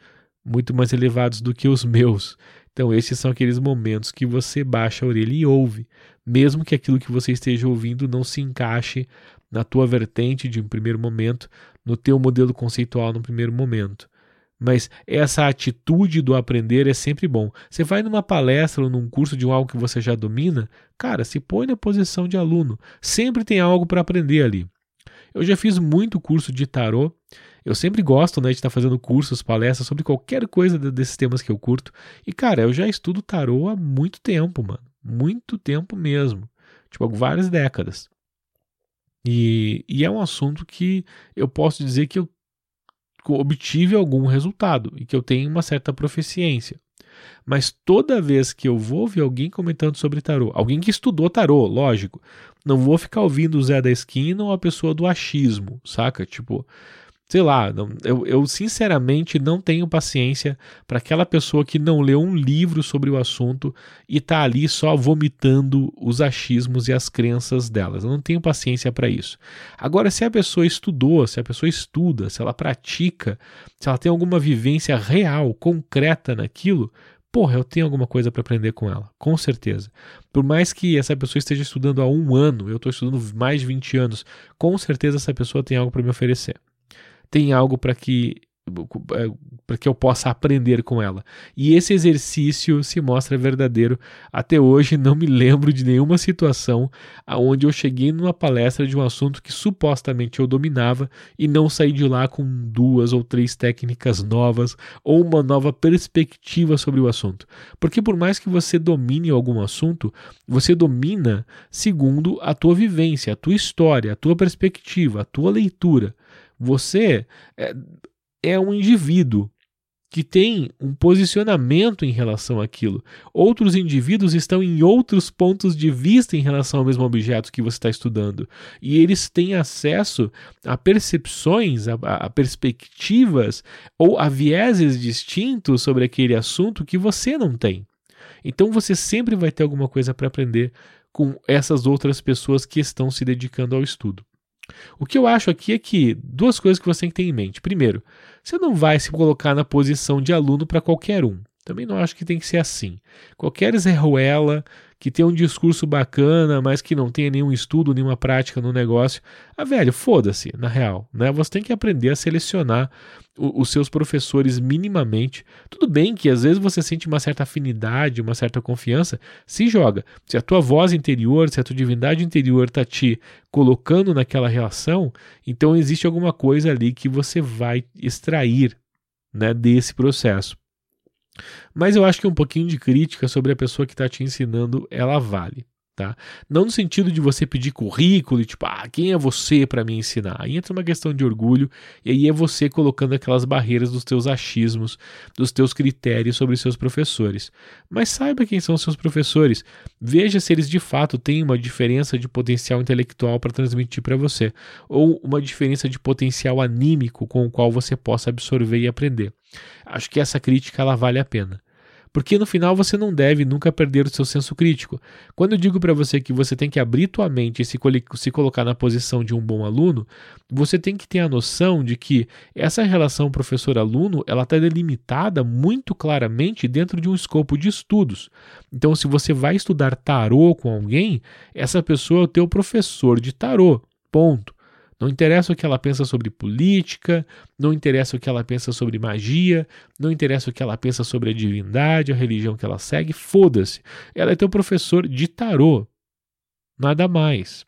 muito mais elevados do que os meus. Então, esses são aqueles momentos que você baixa a orelha e ouve, mesmo que aquilo que você esteja ouvindo não se encaixe na tua vertente de um primeiro momento, no teu modelo conceitual no primeiro momento. Mas essa atitude do aprender é sempre bom. Você vai numa palestra ou num curso de algo que você já domina, cara, se põe na posição de aluno. Sempre tem algo para aprender ali. Eu já fiz muito curso de tarô eu sempre gosto né, de estar fazendo cursos, palestras sobre qualquer coisa desses temas que eu curto. E, cara, eu já estudo tarô há muito tempo, mano. Muito tempo mesmo. Tipo, várias décadas. E, e é um assunto que eu posso dizer que eu obtive algum resultado e que eu tenho uma certa proficiência. Mas toda vez que eu vou ver alguém comentando sobre tarô, alguém que estudou tarô, lógico, não vou ficar ouvindo o Zé da esquina ou a pessoa do achismo, saca? Tipo, sei lá, não, eu, eu, sinceramente não tenho paciência para aquela pessoa que não leu um livro sobre o assunto e tá ali só vomitando os achismos e as crenças delas. Eu não tenho paciência para isso. Agora, se a pessoa estudou, se a pessoa estuda, se ela pratica, se ela tem alguma vivência real, concreta naquilo, porra, eu tenho alguma coisa para aprender com ela, com certeza. Por mais que essa pessoa esteja estudando há um ano, eu estou estudando mais de 20 anos, com certeza essa pessoa tem algo para me oferecer tem algo para que é, para que eu possa aprender com ela. E esse exercício se mostra verdadeiro. Até hoje não me lembro de nenhuma situação aonde eu cheguei numa palestra de um assunto que supostamente eu dominava e não saí de lá com duas ou três técnicas novas ou uma nova perspectiva sobre o assunto. Porque por mais que você domine algum assunto, você domina segundo a tua vivência, a tua história, a tua perspectiva, a tua leitura. Você é, é um indivíduo que tem um posicionamento em relação àquilo. Outros indivíduos estão em outros pontos de vista em relação ao mesmo objeto que você está estudando. E eles têm acesso a percepções, a, a perspectivas ou a vieses distintos sobre aquele assunto que você não tem. Então você sempre vai ter alguma coisa para aprender com essas outras pessoas que estão se dedicando ao estudo. O que eu acho aqui é que duas coisas que você tem que ter em mente. Primeiro, você não vai se colocar na posição de aluno para qualquer um. Também não acho que tem que ser assim. Qualquer Zé Ruela que tem um discurso bacana, mas que não tenha nenhum estudo, nenhuma prática no negócio, ah, velho, foda-se, na real. Né? Você tem que aprender a selecionar o, os seus professores minimamente. Tudo bem que às vezes você sente uma certa afinidade, uma certa confiança, se joga. Se a tua voz interior, se a tua divindade interior está te colocando naquela relação, então existe alguma coisa ali que você vai extrair né, desse processo. Mas eu acho que um pouquinho de crítica sobre a pessoa que está te ensinando, ela vale. Tá? Não no sentido de você pedir currículo e tipo, ah, quem é você para me ensinar? Aí entra uma questão de orgulho e aí é você colocando aquelas barreiras dos teus achismos, dos teus critérios sobre seus professores. Mas saiba quem são os seus professores, veja se eles de fato têm uma diferença de potencial intelectual para transmitir para você ou uma diferença de potencial anímico com o qual você possa absorver e aprender. Acho que essa crítica ela vale a pena. Porque no final você não deve nunca perder o seu senso crítico. Quando eu digo para você que você tem que abrir tua mente e se, se colocar na posição de um bom aluno, você tem que ter a noção de que essa relação professor-aluno ela está delimitada muito claramente dentro de um escopo de estudos. Então, se você vai estudar tarô com alguém, essa pessoa é o teu professor de tarô. Ponto. Não interessa o que ela pensa sobre política, não interessa o que ela pensa sobre magia, não interessa o que ela pensa sobre a divindade, a religião que ela segue, foda-se. Ela é teu professor de tarô. Nada mais.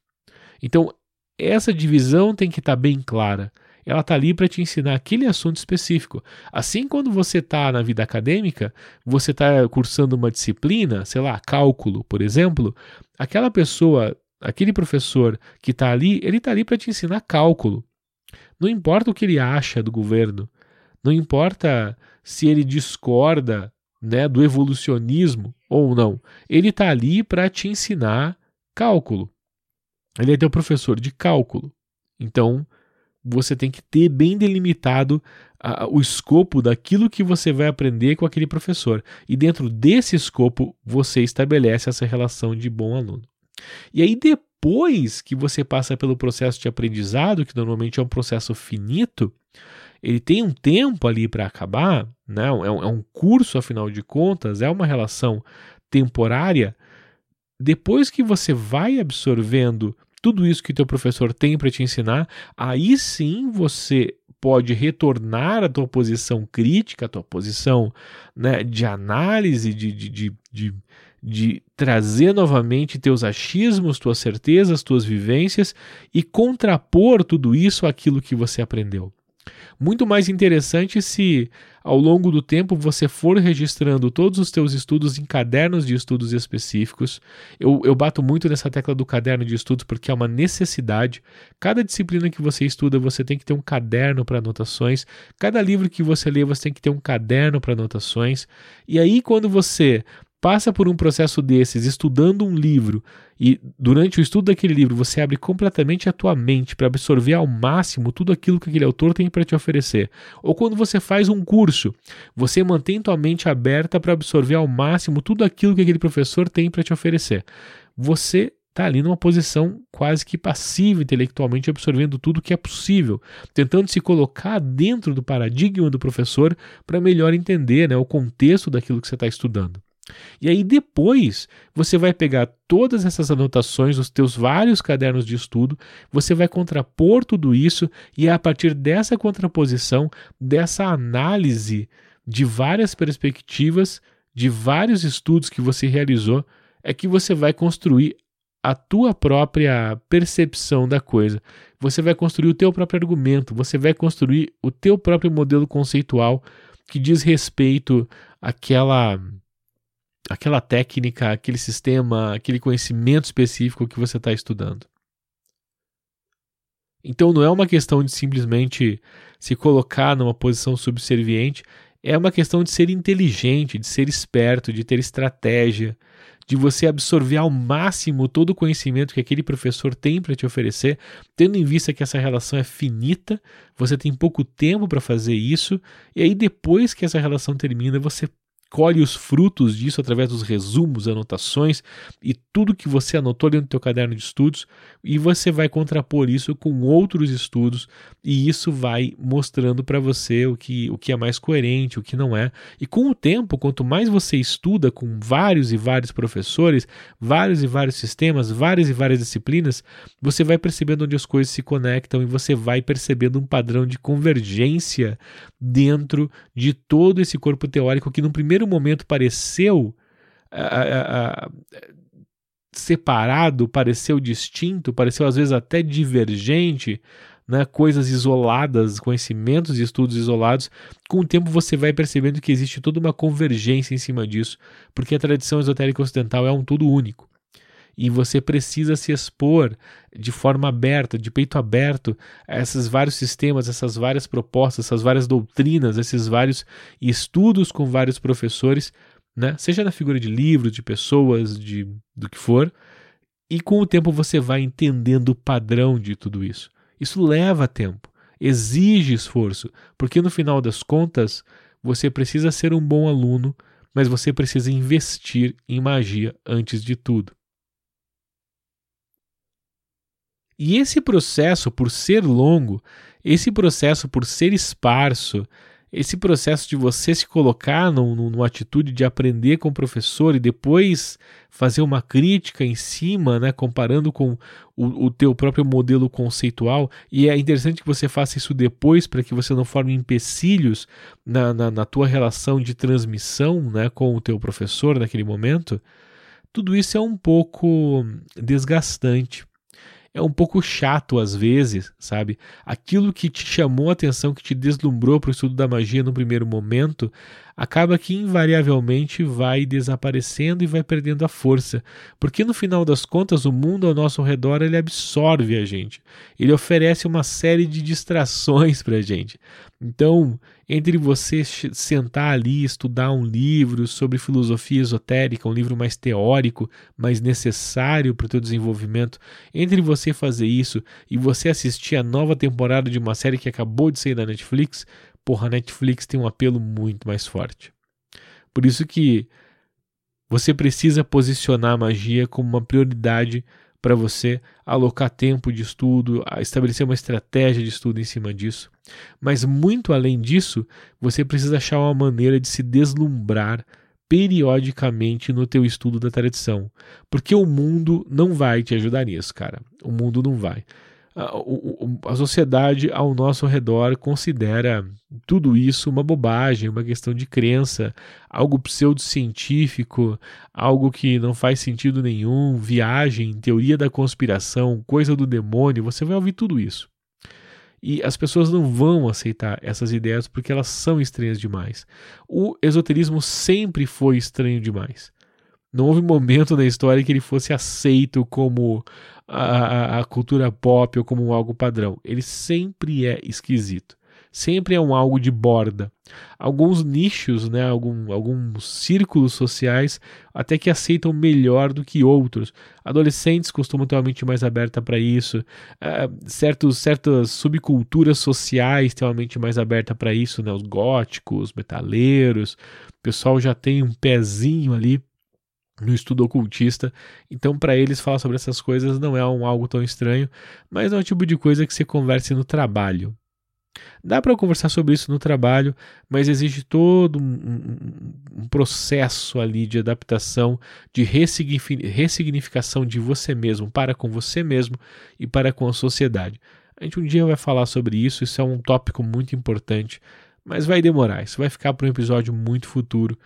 Então, essa divisão tem que estar tá bem clara. ela está ali para te ensinar aquele assunto específico. Assim, quando você está na vida acadêmica, você está cursando uma disciplina, sei lá, cálculo, por exemplo, aquela pessoa, aquele professor que está ali, ele está ali para te ensinar cálculo. Não importa o que ele acha do governo, não importa se ele discorda né, do evolucionismo ou não. Ele está ali para te ensinar cálculo. Ele é teu professor de cálculo. Então, você tem que ter bem delimitado a, o escopo daquilo que você vai aprender com aquele professor. E dentro desse escopo, você estabelece essa relação de bom aluno. E aí, depois que você passa pelo processo de aprendizado, que normalmente é um processo finito, ele tem um tempo ali para acabar, né? É, um, é um curso, afinal de contas, é uma relação temporária. Depois que você vai absorvendo tudo isso que teu professor tem para te ensinar, aí sim você pode retornar à tua posição crítica, à tua posição né, de análise, de, de, de, de, de trazer novamente teus achismos, tuas certezas, tuas vivências e contrapor tudo isso àquilo que você aprendeu. Muito mais interessante se ao longo do tempo você for registrando todos os teus estudos em cadernos de estudos específicos. Eu, eu bato muito nessa tecla do caderno de estudos porque é uma necessidade. Cada disciplina que você estuda, você tem que ter um caderno para anotações. Cada livro que você lê, você tem que ter um caderno para anotações. E aí, quando você passa por um processo desses, estudando um livro, e durante o estudo daquele livro você abre completamente a tua mente para absorver ao máximo tudo aquilo que aquele autor tem para te oferecer. Ou quando você faz um curso, você mantém tua mente aberta para absorver ao máximo tudo aquilo que aquele professor tem para te oferecer. Você está ali numa posição quase que passiva intelectualmente, absorvendo tudo que é possível, tentando se colocar dentro do paradigma do professor para melhor entender né, o contexto daquilo que você está estudando. E aí depois você vai pegar todas essas anotações, os teus vários cadernos de estudo, você vai contrapor tudo isso e é a partir dessa contraposição, dessa análise de várias perspectivas, de vários estudos que você realizou, é que você vai construir a tua própria percepção da coisa. Você vai construir o teu próprio argumento, você vai construir o teu próprio modelo conceitual que diz respeito àquela aquela técnica, aquele sistema, aquele conhecimento específico que você está estudando. Então não é uma questão de simplesmente se colocar numa posição subserviente, é uma questão de ser inteligente, de ser esperto, de ter estratégia, de você absorver ao máximo todo o conhecimento que aquele professor tem para te oferecer, tendo em vista que essa relação é finita, você tem pouco tempo para fazer isso, e aí depois que essa relação termina, você colhe os frutos disso através dos resumos, anotações e tudo que você anotou dentro do teu caderno de estudos e você vai contrapor isso com outros estudos e isso vai mostrando para você o que, o que é mais coerente, o que não é. E com o tempo, quanto mais você estuda com vários e vários professores, vários e vários sistemas, várias e várias disciplinas, você vai percebendo onde as coisas se conectam e você vai percebendo um padrão de convergência dentro de todo esse corpo teórico que no primeiro primeiro momento pareceu separado, pareceu distinto, pareceu às vezes até divergente, né, coisas isoladas, conhecimentos e estudos isolados, com o tempo você vai percebendo que existe toda uma convergência em cima disso, porque a tradição esotérica ocidental é um tudo único. E você precisa se expor de forma aberta, de peito aberto, a esses vários sistemas, essas várias propostas, essas várias doutrinas, esses vários estudos com vários professores, né? seja na figura de livros, de pessoas, de do que for. E com o tempo você vai entendendo o padrão de tudo isso. Isso leva tempo, exige esforço, porque no final das contas você precisa ser um bom aluno, mas você precisa investir em magia antes de tudo. E esse processo, por ser longo, esse processo, por ser esparso, esse processo de você se colocar num, numa atitude de aprender com o professor e depois fazer uma crítica em cima, né, comparando com o, o teu próprio modelo conceitual, e é interessante que você faça isso depois para que você não forme empecilhos na, na, na tua relação de transmissão né, com o teu professor naquele momento, tudo isso é um pouco desgastante é um pouco chato às vezes, sabe? Aquilo que te chamou a atenção, que te deslumbrou para o estudo da magia no primeiro momento, acaba que invariavelmente vai desaparecendo e vai perdendo a força, porque no final das contas o mundo ao nosso redor ele absorve a gente, ele oferece uma série de distrações para a gente. Então, entre você sentar ali e estudar um livro sobre filosofia esotérica, um livro mais teórico, mais necessário para o teu desenvolvimento, entre você fazer isso e você assistir a nova temporada de uma série que acabou de sair da Netflix, porra, a Netflix tem um apelo muito mais forte. Por isso que você precisa posicionar a magia como uma prioridade para você alocar tempo de estudo, estabelecer uma estratégia de estudo em cima disso. Mas muito além disso, você precisa achar uma maneira de se deslumbrar periodicamente no teu estudo da tradição, porque o mundo não vai te ajudar nisso, cara. O mundo não vai a, sociedade ao nosso redor considera tudo isso uma bobagem, uma questão de crença, algo pseudocientífico, algo que não faz sentido nenhum, viagem, teoria da conspiração, coisa do demônio, você vai ouvir tudo isso. E as pessoas não vão aceitar essas ideias porque elas são estranhas demais. O esoterismo sempre foi estranho demais. Não houve momento na história que ele fosse aceito como a, a, cultura pop ou como algo padrão. Ele sempre é esquisito. Sempre é um algo de borda. Alguns nichos, né, algum, alguns círculos sociais até que aceitam melhor do que outros. Adolescentes costumam ter uma mente mais aberta para isso. Uh, certos, certas subculturas sociais têm uma mente mais aberta para isso, né, os góticos, metaleiros. O pessoal já tem um pezinho ali no estudo ocultista. Então, para eles, falar sobre essas coisas não é um, algo tão estranho, mas é um tipo de coisa que você converse no trabalho. Dá para conversar sobre isso no trabalho, mas exige todo um, um, um processo ali de adaptação, de ressignificação de você mesmo para com você mesmo e para com a sociedade. A gente um dia vai falar sobre isso, isso é um tópico muito importante, mas vai demorar, isso vai ficar para um episódio muito futuro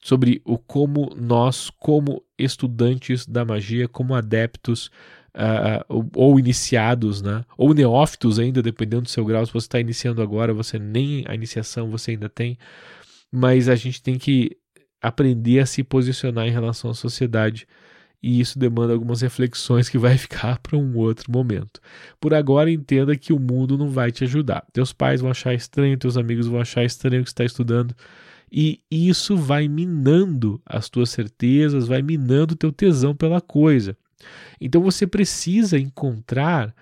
sobre o como nós, como estudantes da magia, como adeptos uh, ou iniciados, né, ou neófitos ainda, dependendo do seu grau, se você está iniciando agora, você nem a iniciação você ainda tem, mas a gente tem que aprender a se posicionar em relação à sociedade. E isso demanda algumas reflexões que vai (laughs) ficar para um outro momento. Por agora, entenda que o mundo não vai te ajudar. Teus pais vão achar estranho, teus amigos vão achar estranho o que está estudando e isso vai minando as tuas certezas, vai minando o teu tesão pela coisa. Então você precisa encontrar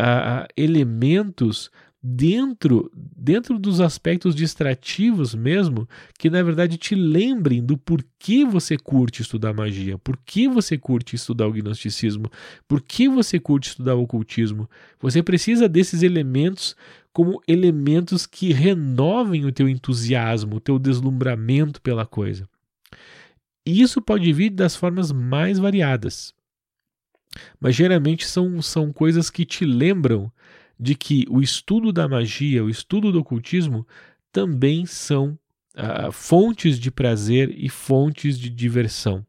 uh, elementos dentro dentro dos aspectos distrativos mesmo que na verdade te lembrem do porquê você curte estudar magia, por que você curte estudar o gnosticismo, por que você curte estudar o ocultismo. Você precisa desses elementos como elementos que renovem o teu entusiasmo, o teu deslumbramento pela coisa. E isso pode vir das formas mais variadas. Mas geralmente são, são coisas que te lembram de que o estudo da magia, o estudo do ocultismo, também são uh, fontes de prazer e fontes de diversão.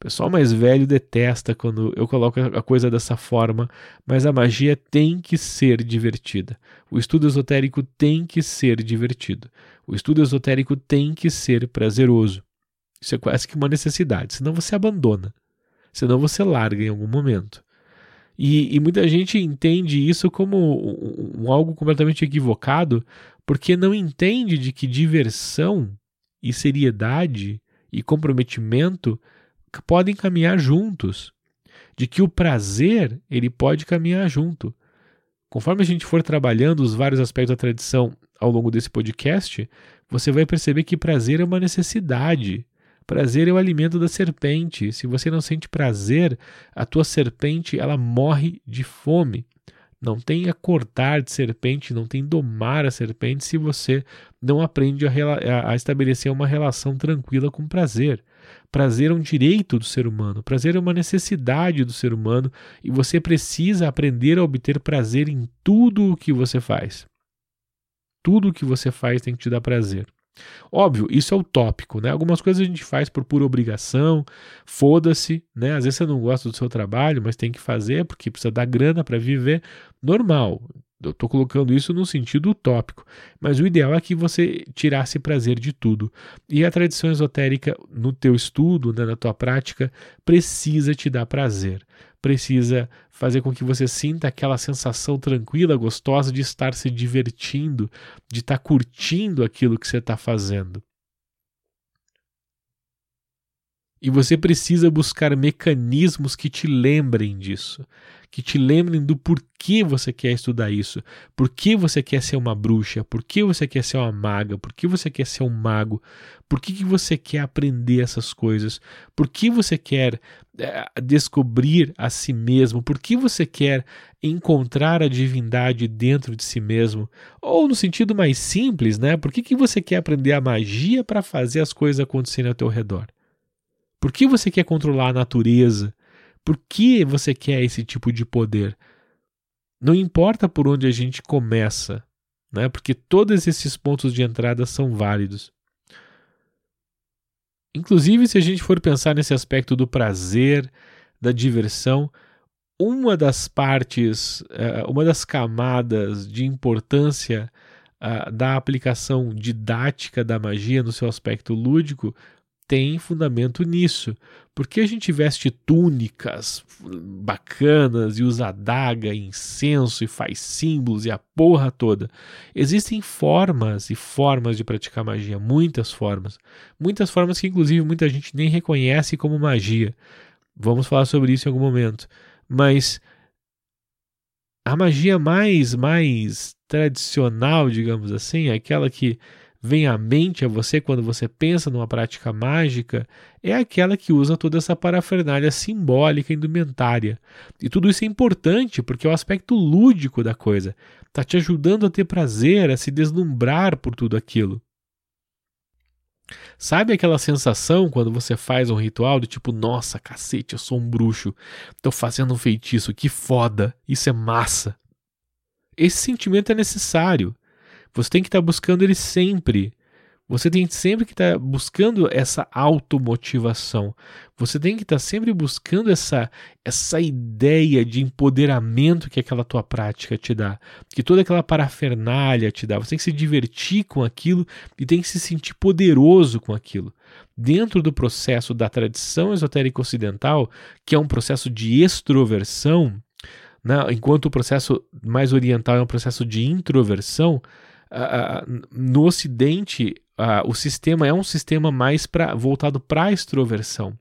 Pessoal mais velho detesta quando eu coloco a coisa dessa forma, mas a magia tem que ser divertida. O estudo esotérico tem que ser divertido. O estudo esotérico tem que ser prazeroso. Isso é quase que uma necessidade, senão você abandona. Senão você larga em algum momento. E, e, muita gente entende isso como um, um, algo completamente equivocado, porque não entende de que diversão e seriedade e comprometimento podem caminhar juntos, de que o prazer ele pode caminhar junto. Conforme a gente for trabalhando os vários aspectos da tradição ao longo desse podcast, você vai perceber que prazer é uma necessidade. Prazer é o alimento da serpente. Se você não sente prazer, a tua serpente ela morre de fome. Não tem a cortar de serpente, não tem domar a serpente se você não aprende a, a estabelecer uma relação tranquila com prazer. Prazer é um direito do ser humano, prazer é uma necessidade do ser humano e você precisa aprender a obter prazer em tudo o que você faz. Tudo o que você faz tem que te dar prazer. Óbvio, isso é utópico, né? Algumas coisas a gente faz por pura obrigação, foda-se, né? Às vezes você não gosta do seu trabalho, mas tem que fazer porque precisa dar grana para viver, normal. Eu estou colocando isso no sentido utópico, mas o ideal é que você tirasse prazer de tudo. E a tradição esotérica, no teu estudo, né, na tua prática, precisa te dar prazer. Precisa fazer com que você sinta aquela sensação tranquila, gostosa de estar se divertindo, de estar curtindo aquilo que você está fazendo. E você precisa buscar mecanismos que te lembrem disso, que te lembrem do porquê você quer estudar isso, por que você quer ser uma bruxa, por que você quer ser uma maga, por que você quer ser um mago, por que, que você quer aprender essas coisas, por que você quer descobrir a si mesmo, por que você quer encontrar a divindade dentro de si mesmo, ou no sentido mais simples, né? Por que, que você quer aprender a magia para fazer as coisas acontecerem ao teu redor? Por que você quer controlar a natureza? Por que você quer esse tipo de poder? Não importa por onde a gente começa, né? porque todos esses pontos de entrada são válidos. Inclusive, se a gente for pensar nesse aspecto do prazer, da diversão, uma das partes, eh, uma das camadas de importância ah, da aplicação didática da magia no seu aspecto lúdico tem fundamento nisso. Porque a gente veste túnicas bacanas e usa adaga, incenso e faz símbolos e a porra toda. Existem formas e formas de praticar magia, muitas formas. Muitas formas que, inclusive, muita gente nem reconhece como magia. Vamos falar sobre isso em algum momento. Mas a magia mais, mais tradicional, digamos assim, é aquela que vem à mente a você quando você pensa numa prática mágica é aquela que usa toda essa parafernália simbólica indumentária. E tudo isso é importante porque é o aspecto lúdico da coisa. Está te ajudando a ter prazer, a se deslumbrar por tudo aquilo. Sabe aquela sensação quando você faz um ritual do tipo, nossa, cacete, eu sou um bruxo, estou fazendo um feitiço, que foda, isso é massa. Esse sentimento é necessário. Você tem que estar tá buscando ele sempre. Você tem sempre que estar tá buscando essa automotivação. Você tem que estar tá sempre buscando essa, essa ideia de empoderamento que aquela tua prática te dá, que toda aquela parafernália te dá. Você tem que se divertir com aquilo e tem que se sentir poderoso com aquilo. Dentro do processo da tradição esotérica ocidental, que é um processo de extroversão, né, enquanto o processo mais oriental é um processo de introversão, uh, no Ocidente, uh, o sistema é um sistema mais pra, voltado para a extroversão.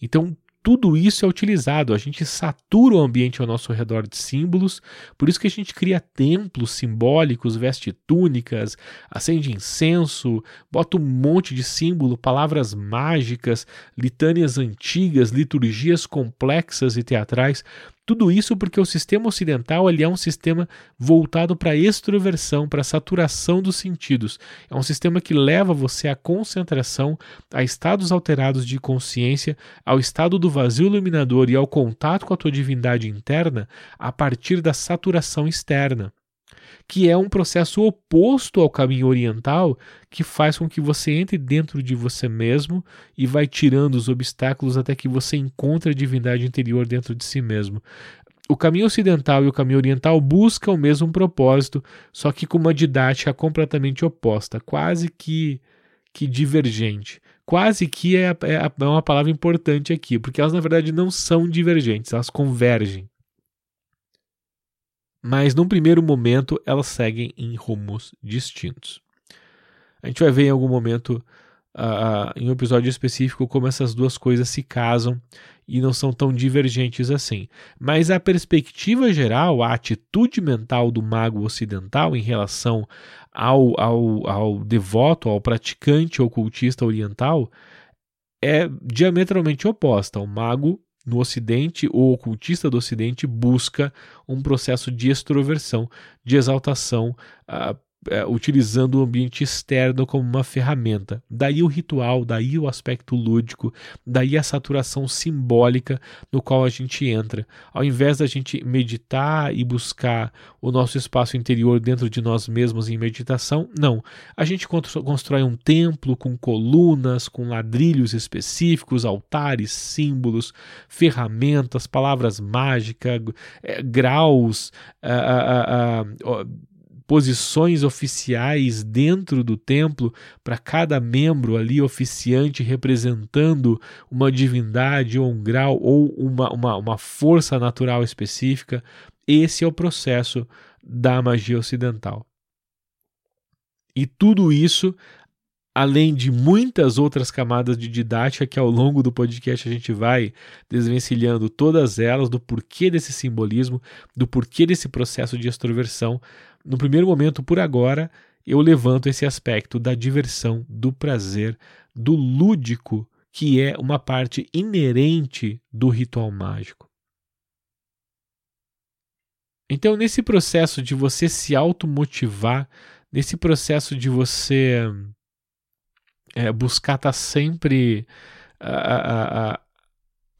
Então, tudo isso é utilizado, a gente satura o ambiente ao nosso redor de símbolos, por isso que a gente cria templos simbólicos, veste túnicas, acende incenso, bota um monte de símbolo, palavras mágicas, litânias antigas, liturgias complexas e teatrais, tudo isso porque o sistema ocidental ele é um sistema voltado para a extroversão, para a saturação dos sentidos. É um sistema que leva você à concentração, a estados alterados de consciência, ao estado do vazio iluminador e ao contato com a tua divindade interna a partir da saturação externa que é um processo oposto ao caminho oriental, que faz com que você entre dentro de você mesmo e vai tirando os obstáculos até que você encontre a divindade interior dentro de si mesmo. O caminho ocidental e o caminho oriental buscam o mesmo propósito, só que com uma didática completamente oposta, quase que, que divergente. Quase que é, é, é uma palavra importante aqui, porque elas na verdade não são divergentes, elas convergem mas num primeiro momento elas seguem em rumos distintos. A gente vai ver em algum momento, uh, em um episódio específico, como essas duas coisas se casam e não são tão divergentes assim. Mas a perspectiva geral, a atitude mental do mago ocidental em relação ao, ao, ao devoto, ao praticante ocultista oriental, é diametralmente oposta. O mago no Ocidente, o ocultista do Ocidente busca um processo de extroversão, de exaltação, uh, é, utilizando o ambiente externo como uma ferramenta. Daí o ritual, daí o aspecto lúdico, daí a saturação simbólica no qual a gente entra. Ao invés da gente meditar e buscar o nosso espaço interior dentro de nós mesmos em meditação, não. A gente constrói um templo com colunas, com ladrilhos específicos, altares, símbolos, ferramentas, palavras mágicas, é, graus. Uh, uh, uh, posições oficiais dentro do templo para cada membro ali oficiante representando uma divindade ou um grau ou uma, uma, uma força natural específica. Esse é o processo da magia ocidental. E tudo isso além de muitas outras camadas de didática que ao longo do podcast a gente vai desvencilhando todas elas, do porquê desse simbolismo, do porquê desse processo de extroversão, no primeiro momento, por agora, eu levanto esse aspecto da diversão, do prazer, do lúdico, que é uma parte inerente do ritual mágico. Então, nesse processo de você se automotivar, nesse processo de você é, buscar estar tá sempre a, a,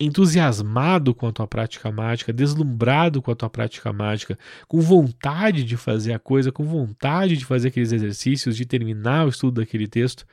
entusiasmado com a tua prática mágica, deslumbrado com a tua prática mágica, com vontade de fazer a coisa, com vontade de fazer aqueles exercícios, de terminar o estudo daquele texto,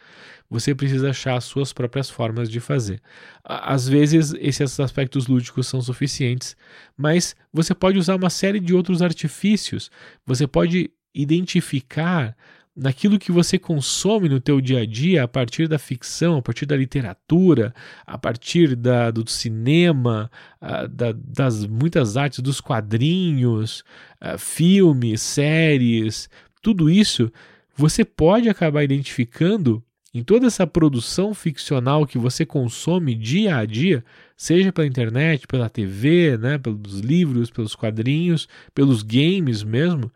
você precisa achar as suas próprias formas de fazer. Às vezes, esses aspectos lúdicos são suficientes, mas você pode usar uma série de outros artifícios. Você pode identificar naquilo que você consome no teu dia a dia, a partir da ficção, a partir da literatura, a partir da, do cinema, a, da, das muitas artes, dos quadrinhos, a, filmes, séries, tudo isso, você pode acabar identificando em toda essa produção ficcional que você consome dia a dia, seja pela internet, pela TV, né, pelos livros, pelos quadrinhos, pelos games mesmo,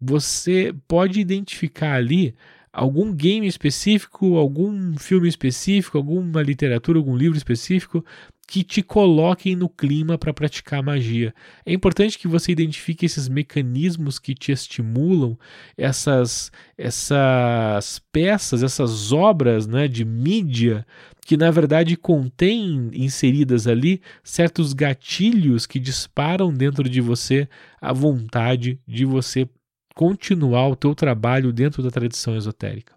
você pode identificar ali algum game específico, algum filme específico, alguma literatura, algum livro específico que te coloquem no clima para praticar magia. É importante que você identifique esses mecanismos que te estimulam, essas, essas peças, essas obras né, de mídia que na verdade contêm inseridas ali certos gatilhos que disparam dentro de você a vontade de você continuar o teu trabalho dentro da tradição esotérica.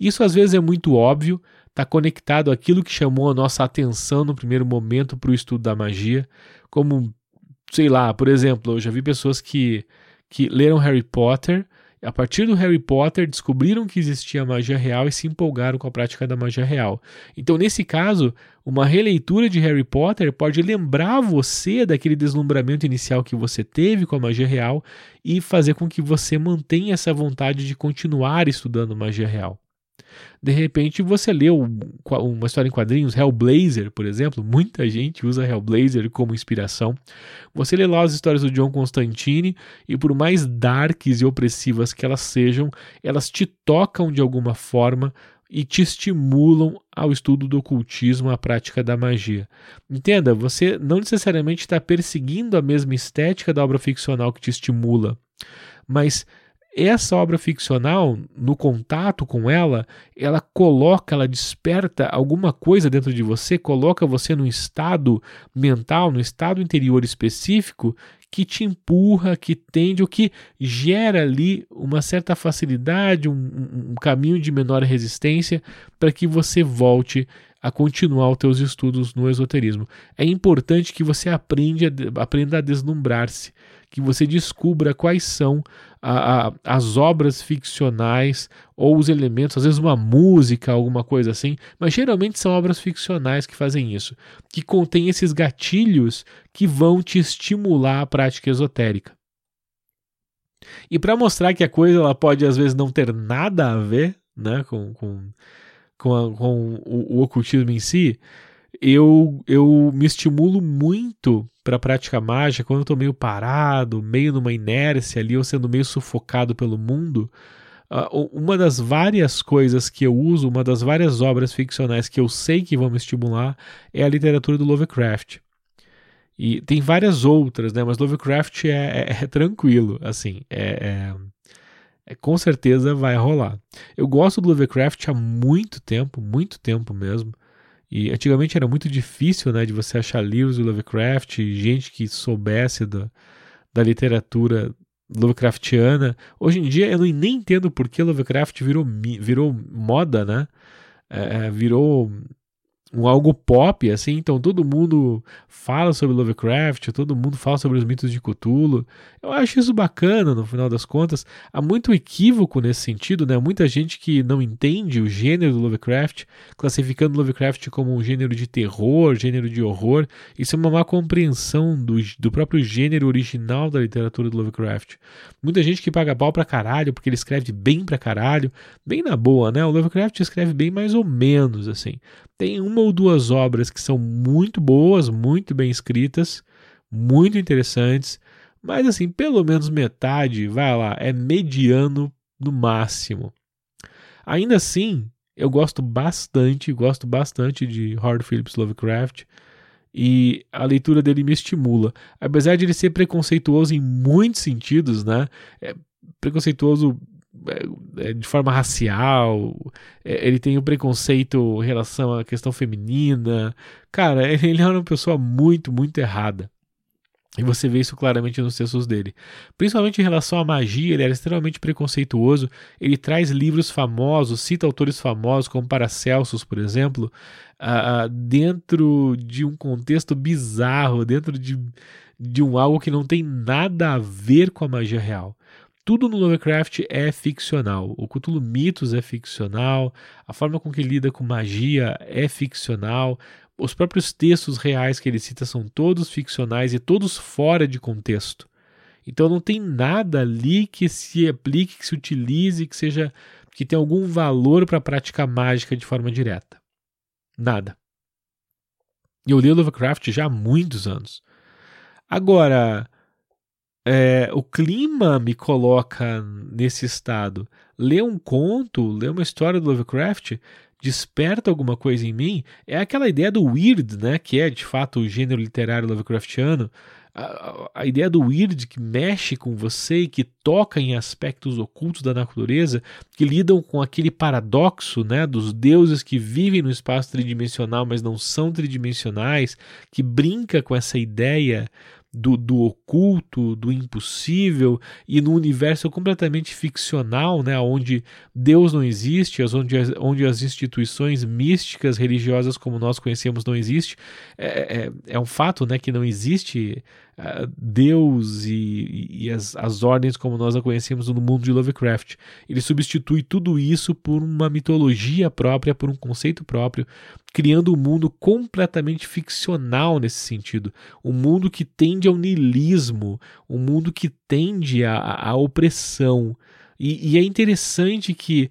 Isso às vezes é muito óbvio, está conectado àquilo que chamou a nossa atenção no primeiro momento para o estudo da magia, como, sei lá, por exemplo, eu já vi pessoas que, que leram Harry Potter a partir do Harry Potter, descobriram que existia magia real e se empolgaram com a prática da magia real. Então, nesse caso, uma releitura de Harry Potter pode lembrar você daquele deslumbramento inicial que você teve com a magia real e fazer com que você mantenha essa vontade de continuar estudando magia real. De repente você leu uma história em quadrinhos, Hellblazer, por exemplo, muita gente usa Hellblazer como inspiração. Você lê lá as histórias do John Constantine e por mais darks e opressivas que elas sejam, elas te tocam de alguma forma e te estimulam ao estudo do ocultismo, à prática da magia. Entenda, você não necessariamente está perseguindo a mesma estética da obra ficcional que te estimula, mas essa obra ficcional, no contato com ela, ela coloca, ela desperta alguma coisa dentro de você, coloca você num estado mental, num estado interior específico que te empurra, que tende, ou que gera ali uma certa facilidade, um, um caminho de menor resistência para que você volte a continuar os teus estudos no esoterismo. É importante que você aprenda, aprenda a deslumbrar-se, que você descubra quais são a, a, as obras ficcionais ou os elementos, às vezes uma música, alguma coisa assim, mas geralmente são obras ficcionais que fazem isso, que contêm esses gatilhos que vão te estimular a prática esotérica. E para mostrar que a coisa ela pode às vezes não ter nada a ver né, com, com, com, a, com o, o ocultismo em si, eu, eu me estimulo muito para a prática mágica quando eu estou meio parado, meio numa inércia ali, ou sendo meio sufocado pelo mundo. Uh, uma das várias coisas que eu uso, uma das várias obras ficcionais que eu sei que vão me estimular é a literatura do Lovecraft. E tem várias outras, né? Mas Lovecraft é, é, (laughs) é tranquilo, assim, é, é É, com certeza vai rolar. Eu gosto do Lovecraft há muito tempo, muito tempo mesmo. E antigamente era muito difícil né, de você achar livros do Lovecraft, gente que soubesse da, da literatura Lovecraftiana. Hoje em dia eu nem entendo por que Lovecraft virou, virou moda, né? É, é virou um algo pop, assim, então todo mundo fala sobre Lovecraft, todo mundo fala sobre os mitos de Cthulhu. Eu acho isso bacana, no final das contas. Há muito equívoco nesse sentido, né? Muita gente que não entende o gênero do Lovecraft, classificando Lovecraft como um gênero de terror, gênero de horror. Isso é uma má compreensão do, do próprio gênero original da literatura do Lovecraft. Muita gente que paga pau pra caralho, porque ele escreve bem pra caralho, bem na boa, né? O Lovecraft escreve bem mais ou menos, assim. Tem uma ou duas obras que são muito boas, muito bem escritas, muito interessantes, mas assim, pelo menos metade, vai lá, é mediano no máximo. Ainda assim, eu gosto bastante, gosto bastante de Howard Phillips Lovecraft e a leitura dele me estimula. Apesar de ele ser preconceituoso em muitos sentidos, né? É preconceituoso de forma racial, é, ele tem um preconceito em relação à questão feminina. Cara, (laughs) ele é uma pessoa muito, muito errada. E você vê isso claramente nos textos dele. Principalmente em relação à magia, ele era extremamente preconceituoso. Ele traz livros famosos, cita autores famosos, como Paracelsus, por exemplo, uh, dentro de um contexto bizarro, dentro de, de um algo que não tem nada a ver com a magia real tudo no Lovecraft é ficcional. O Cthulhu Mitos é ficcional, a forma com que lida com magia é ficcional, os próprios textos reais que ele cita são todos ficcionais e todos fora de contexto. Então não tem nada ali que se aplique, que se utilize, que seja que tenha algum valor para a prática mágica de forma direta. Nada. Eu li Lovecraft já há muitos anos. Agora, é, o clima me coloca nesse estado. Ler um conto, ler uma história do Lovecraft desperta alguma coisa em mim. É aquela ideia do weird, né? Que é de fato o gênero literário Lovecraftiano. A, a, ideia do weird que mexe com você e que toca em aspectos ocultos da natureza, que lidam com aquele paradoxo né, dos deuses que vivem no espaço tridimensional, mas não são tridimensionais, que brinca com essa ideia do, do oculto, do impossível e no universo completamente ficcional, né, onde Deus não existe, onde, onde as instituições místicas religiosas como nós conhecemos não existe, é, é, é um fato né, que não existe uh, Deus e, e as, as ordens como nós a conhecemos no mundo de Lovecraft. Ele substitui tudo isso por uma mitologia própria, por um conceito próprio, criando um mundo completamente ficcional nesse sentido. Um mundo que tende ao niilismo, um mundo que tende à, à opressão. E, e, é interessante que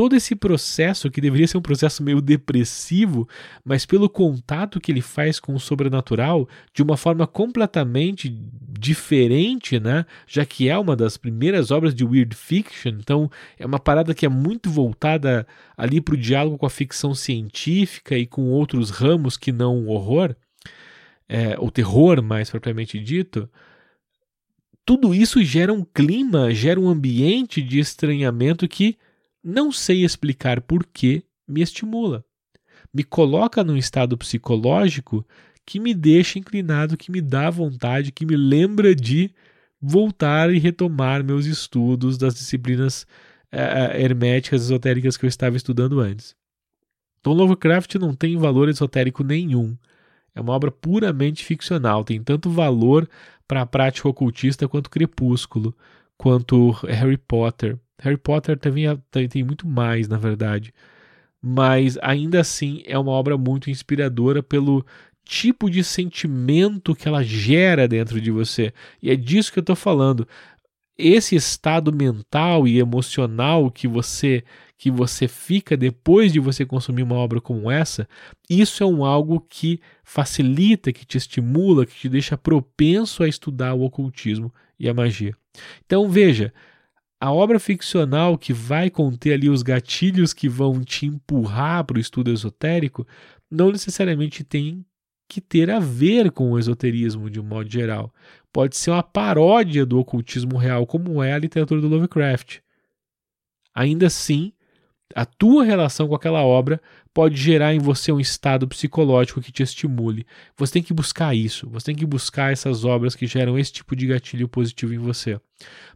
todo esse processo, que deveria ser um processo meio depressivo, mas pelo contato que ele faz com o sobrenatural, de uma forma completamente diferente, né? Já que é uma das primeiras obras de weird fiction, então é uma parada que é muito voltada ali para o diálogo com a ficção científica e com outros ramos que não o horror, é, o terror mais propriamente dito tudo isso gera um clima, gera um ambiente de estranhamento que não sei explicar por que me estimula. Me coloca num estado psicológico que me deixa inclinado, que me dá vontade, que me lembra de voltar e retomar meus estudos das disciplinas uh, herméticas esotéricas que eu estava estudando antes. Então, Lovecraft não tem valor esotérico nenhum. É uma obra puramente ficcional, tem tanto valor para a prática ocultista quanto Crepúsculo, quanto Harry Potter. Harry Potter também tem muito mais, na verdade. Mas ainda assim é uma obra muito inspiradora pelo tipo de sentimento que ela gera dentro de você. E é disso que eu estou falando. Esse estado mental e emocional que você que você fica depois de você consumir uma obra como essa, isso é um algo que facilita, que te estimula, que te deixa propenso a estudar o ocultismo e a magia. Então veja, a obra ficcional que vai conter ali os gatilhos que vão te empurrar para o estudo esotérico não necessariamente tem que ter a ver com o esoterismo de um modo geral. Pode ser uma paródia do ocultismo real, como é a literatura do Lovecraft. ainda assim, a tua relação com aquela obra pode gerar em você um estado psicológico que te estimule. Você tem que buscar isso, você tem que buscar essas obras que geram esse tipo de gatilho positivo em você,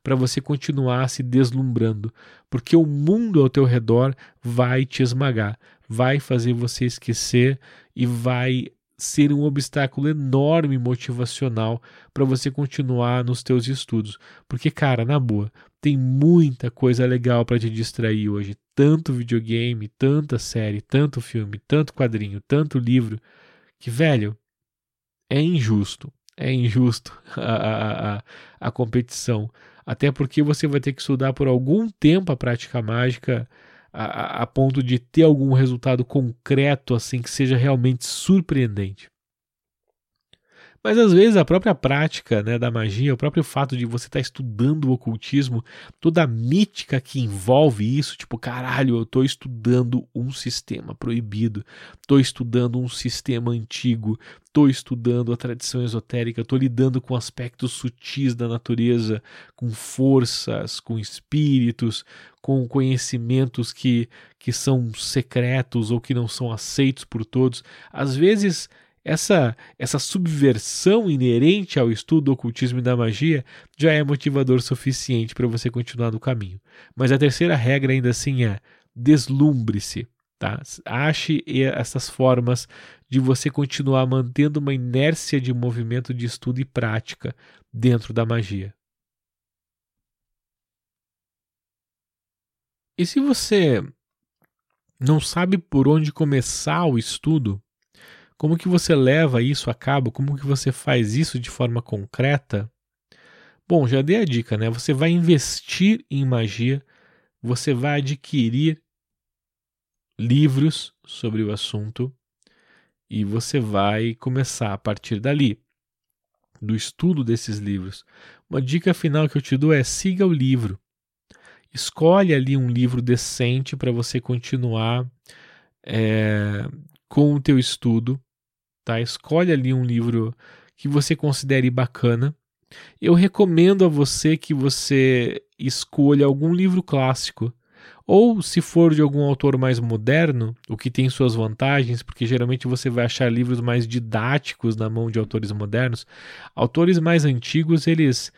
para você continuar se deslumbrando, porque o mundo ao teu redor vai te esmagar, vai fazer você esquecer e vai ser um obstáculo enorme motivacional para você continuar nos teus estudos. Porque, cara, na boa, tem muita coisa legal para te distrair hoje. Tanto videogame, tanta série, tanto filme, tanto quadrinho, tanto livro, que, velho, é injusto. É injusto (laughs) a, a, a, a competição. Até porque você vai ter que estudar por algum tempo a prática mágica a, a ponto de ter algum resultado concreto assim que seja realmente surpreendente. Mas às vezes a própria prática né, da magia, o próprio fato de você estar tá estudando o ocultismo, toda a mítica que envolve isso, tipo, caralho, eu estou estudando um sistema proibido, estou estudando um sistema antigo, estou estudando a tradição esotérica, estou lidando com aspectos sutis da natureza, com forças, com espíritos, com conhecimentos que, que são secretos ou que não são aceitos por todos. Às vezes essa, essa subversão inerente ao estudo do ocultismo e da magia já é motivador suficiente para você continuar no caminho. Mas a terceira regra ainda assim é deslumbre-se. Tá? Ache essas formas de você continuar mantendo uma inércia de movimento de estudo e prática dentro da magia. E se você não sabe por onde começar o estudo, como que você leva isso a cabo? Como que você faz isso de forma concreta? Bom, já dei a dica, né? Você vai investir em magia, você vai adquirir livros sobre o assunto e você vai começar a partir dali, do estudo desses livros. Uma dica final que eu te dou é siga o livro. Escolhe ali um livro decente para você continuar é, com o teu estudo tá? Escolhe ali um livro que você considere bacana. Eu recomendo a você que você escolha algum livro clássico. Ou, se for de algum autor mais moderno, o que tem suas vantagens, porque geralmente você vai achar livros mais didáticos na mão de autores modernos. Autores mais antigos, eles,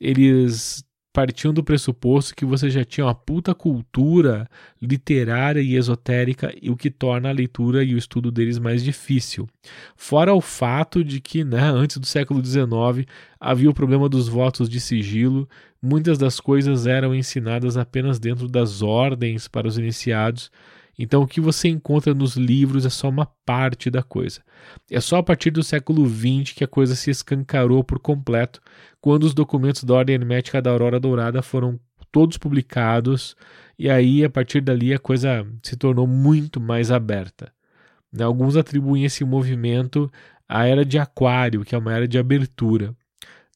eles partiam do pressuposto que você já tinha uma puta cultura literária e esotérica, o que torna a leitura e o estudo deles mais difícil. Fora o fato de que, né, antes do século XIX, havia o problema dos votos de sigilo, muitas das coisas eram ensinadas apenas dentro das ordens para os iniciados então, o que você encontra nos livros é só uma parte da coisa. É só a partir do século XX que a coisa se escancarou por completo, quando os documentos da Ordem Hermética da Aurora Dourada foram todos publicados, e aí, a partir dali, a coisa se tornou muito mais aberta. Né, alguns atribuem esse movimento à Era de Aquário, que é uma era de abertura.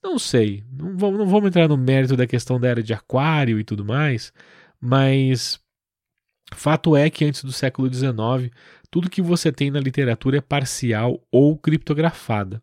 Não sei, não vamos, não vamos entrar no mérito da questão da Era de Aquário e tudo mais, mas Fato é que antes do século XIX, tudo que você tem na literatura é parcial ou criptografada,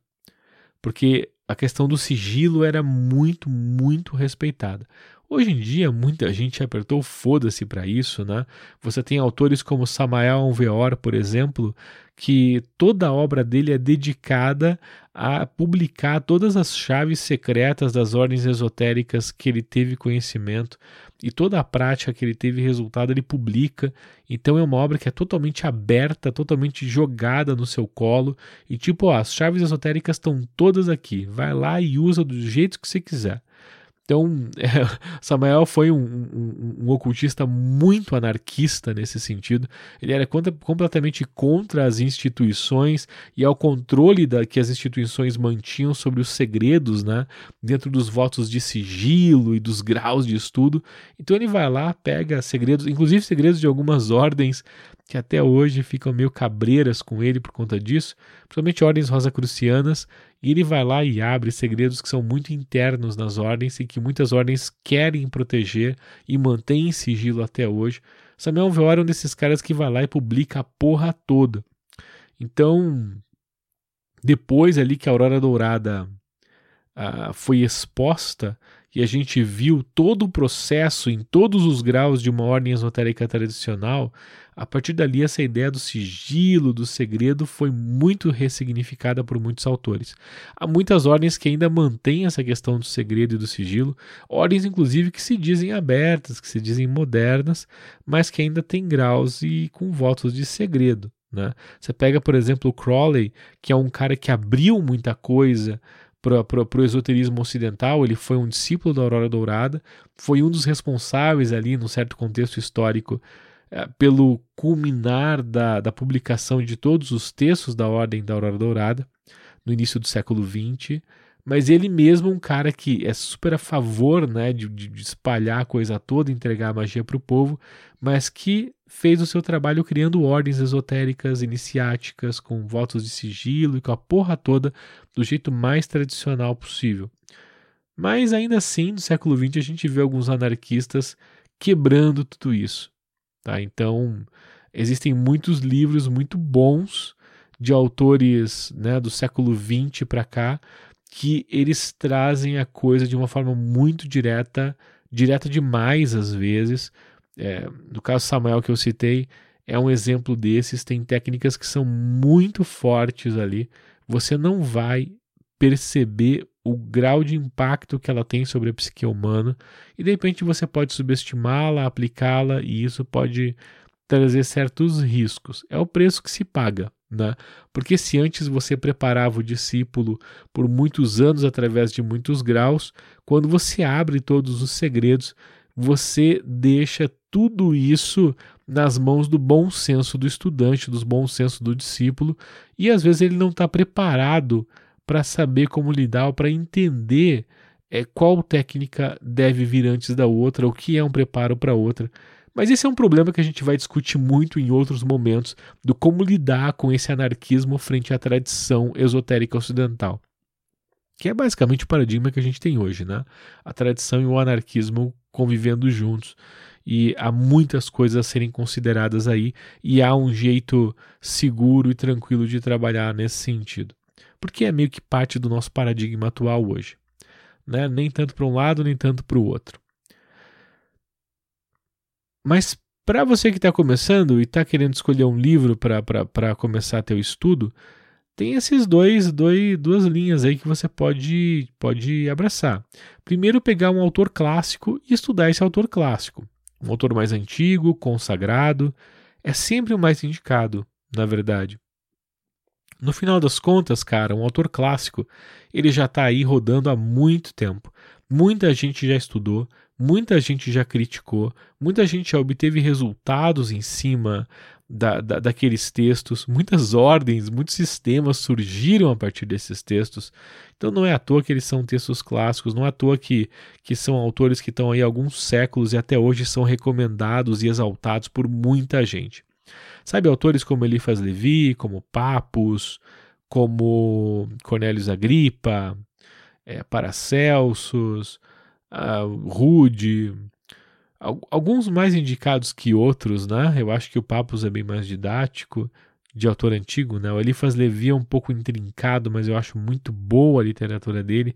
porque a questão do sigilo era muito, muito respeitada. Hoje em dia, muita gente apertou foda-se para isso, né? Você tem autores como Samael Alveor, por exemplo, que toda a obra dele é dedicada a publicar todas as chaves secretas das ordens esotéricas que ele teve conhecimento e toda a prática que ele teve resultado ele publica. Então é uma obra que é totalmente aberta, totalmente jogada no seu colo e tipo, ó, as chaves esotéricas estão todas aqui. Vai lá e usa do jeito que você quiser. Então, é, (laughs) Samael foi um, um, um, ocultista muito anarquista nesse sentido. Ele era contra, completamente contra as instituições e ao controle da, que as instituições mantinham sobre os segredos, né, dentro dos votos de sigilo e dos graus de estudo. Então, ele vai lá, pega segredos, inclusive segredos de algumas ordens que até hoje ficam meio cabreiras com ele por conta disso, principalmente ordens rosacrucianas, e ele vai lá e abre segredos que são muito internos nas ordens e que muitas ordens querem proteger e mantêm em sigilo até hoje. Samuel Veor é um desses caras que vai lá e publica a porra toda. Então, depois ali que a Aurora Dourada uh, foi exposta e a gente viu todo o processo em todos os graus de uma ordem esotérica tradicional, a partir dali essa ideia do sigilo, do segredo, foi muito ressignificada por muitos autores. Há muitas ordens que ainda mantêm essa questão do segredo e do sigilo, ordens inclusive que se dizem abertas, que se dizem modernas, mas que ainda têm graus e com votos de segredo. Né? Você pega, por exemplo, o Crowley, que é um cara que abriu muita coisa para o esoterismo ocidental, ele foi um discípulo da Aurora Dourada, foi um dos responsáveis ali, num certo contexto histórico, é, pelo culminar da, da publicação de todos os textos da Ordem da Aurora Dourada, no início do século XX, mas ele mesmo um cara que é super a favor né, de, de espalhar a coisa toda, entregar a magia para o povo, mas que fez o seu trabalho criando ordens esotéricas, iniciáticas, com votos de sigilo e com a porra toda do jeito mais tradicional possível. Mas ainda assim, no século XX, a gente vê alguns anarquistas quebrando tudo isso. Tá? Então, existem muitos livros muito bons de autores né, do século XX para cá que eles trazem a coisa de uma forma muito direta, direta demais às vezes, é, no caso Samuel que eu citei, é um exemplo desses. Tem técnicas que são muito fortes ali. Você não vai perceber o grau de impacto que ela tem sobre a psique humana e de repente você pode subestimá-la, aplicá-la e isso pode trazer certos riscos. É o preço que se paga, né? Porque se antes você preparava o discípulo por muitos anos através de muitos graus, quando você abre todos os segredos, você deixa tudo isso nas mãos do bom senso do estudante, do bom senso do discípulo, e às vezes ele não está preparado para saber como lidar ou para entender é, qual técnica deve vir antes da outra, o que é um preparo para outra. Mas esse é um problema que a gente vai discutir muito em outros momentos do como lidar com esse anarquismo frente à tradição esotérica ocidental que é basicamente o paradigma que a gente tem hoje, né? A tradição e o anarquismo convivendo juntos. E há muitas coisas a serem consideradas aí, e há um jeito seguro e tranquilo de trabalhar nesse sentido. Porque é meio que parte do nosso paradigma atual hoje. Né? Nem tanto para um lado, nem tanto para o outro. Mas para você que está começando e está querendo escolher um livro para começar teu estudo, tem esses dois, dois, duas linhas aí que você pode, pode abraçar. Primeiro, pegar um autor clássico e estudar esse autor clássico. Um autor mais antigo, consagrado, é sempre o mais indicado, na verdade. No final das contas, cara, um autor clássico, ele já está aí rodando há muito tempo. Muita gente já estudou, muita gente já criticou, muita gente já obteve resultados em cima da, da, daqueles textos, muitas ordens, muitos sistemas surgiram a partir desses textos. Então não é à toa que eles são textos clássicos, não é à toa que, que são autores que estão aí há alguns séculos e até hoje são recomendados e exaltados por muita gente. Sabe, autores como Eliphas Levi, como Papus, como Cornelius Agripa, é, Paracelsus, uh, Rude, alguns mais indicados que outros, né? Eu acho que o Papus é bem mais didático, de autor antigo, né? O Eliphas Levi é um pouco intrincado, mas eu acho muito boa a literatura dele.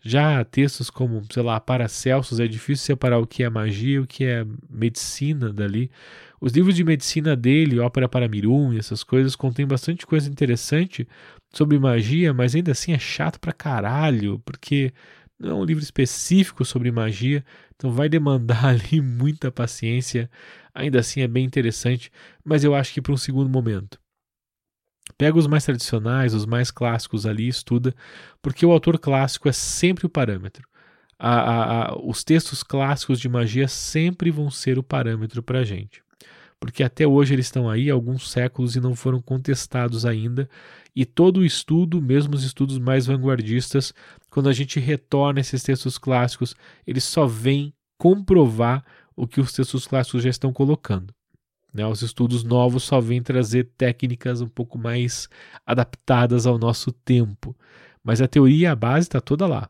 Já textos como, sei lá, Paracelsus, é difícil separar o que é magia e o que é medicina dali. Os livros de medicina dele, Ópera para Mirum e essas coisas, contêm bastante coisa interessante sobre magia, mas ainda assim é chato pra caralho, porque não é um livro específico sobre magia, então vai demandar (laughs) ali muita paciência. Ainda assim é bem interessante, mas eu acho que para um segundo momento. Pega os mais tradicionais, os mais clássicos ali e estuda, porque o autor clássico é sempre o parâmetro. A, a, a, os textos clássicos de magia sempre vão ser o parâmetro para a gente porque até hoje eles estão aí há alguns séculos e não foram contestados ainda. E todo o estudo, mesmo os estudos mais vanguardistas, quando a gente retorna esses textos clássicos, eles só vêm comprovar o que os textos clássicos já estão colocando. Né? Os estudos novos só vêm trazer técnicas um pouco mais adaptadas ao nosso tempo. Mas a teoria e a base está toda lá.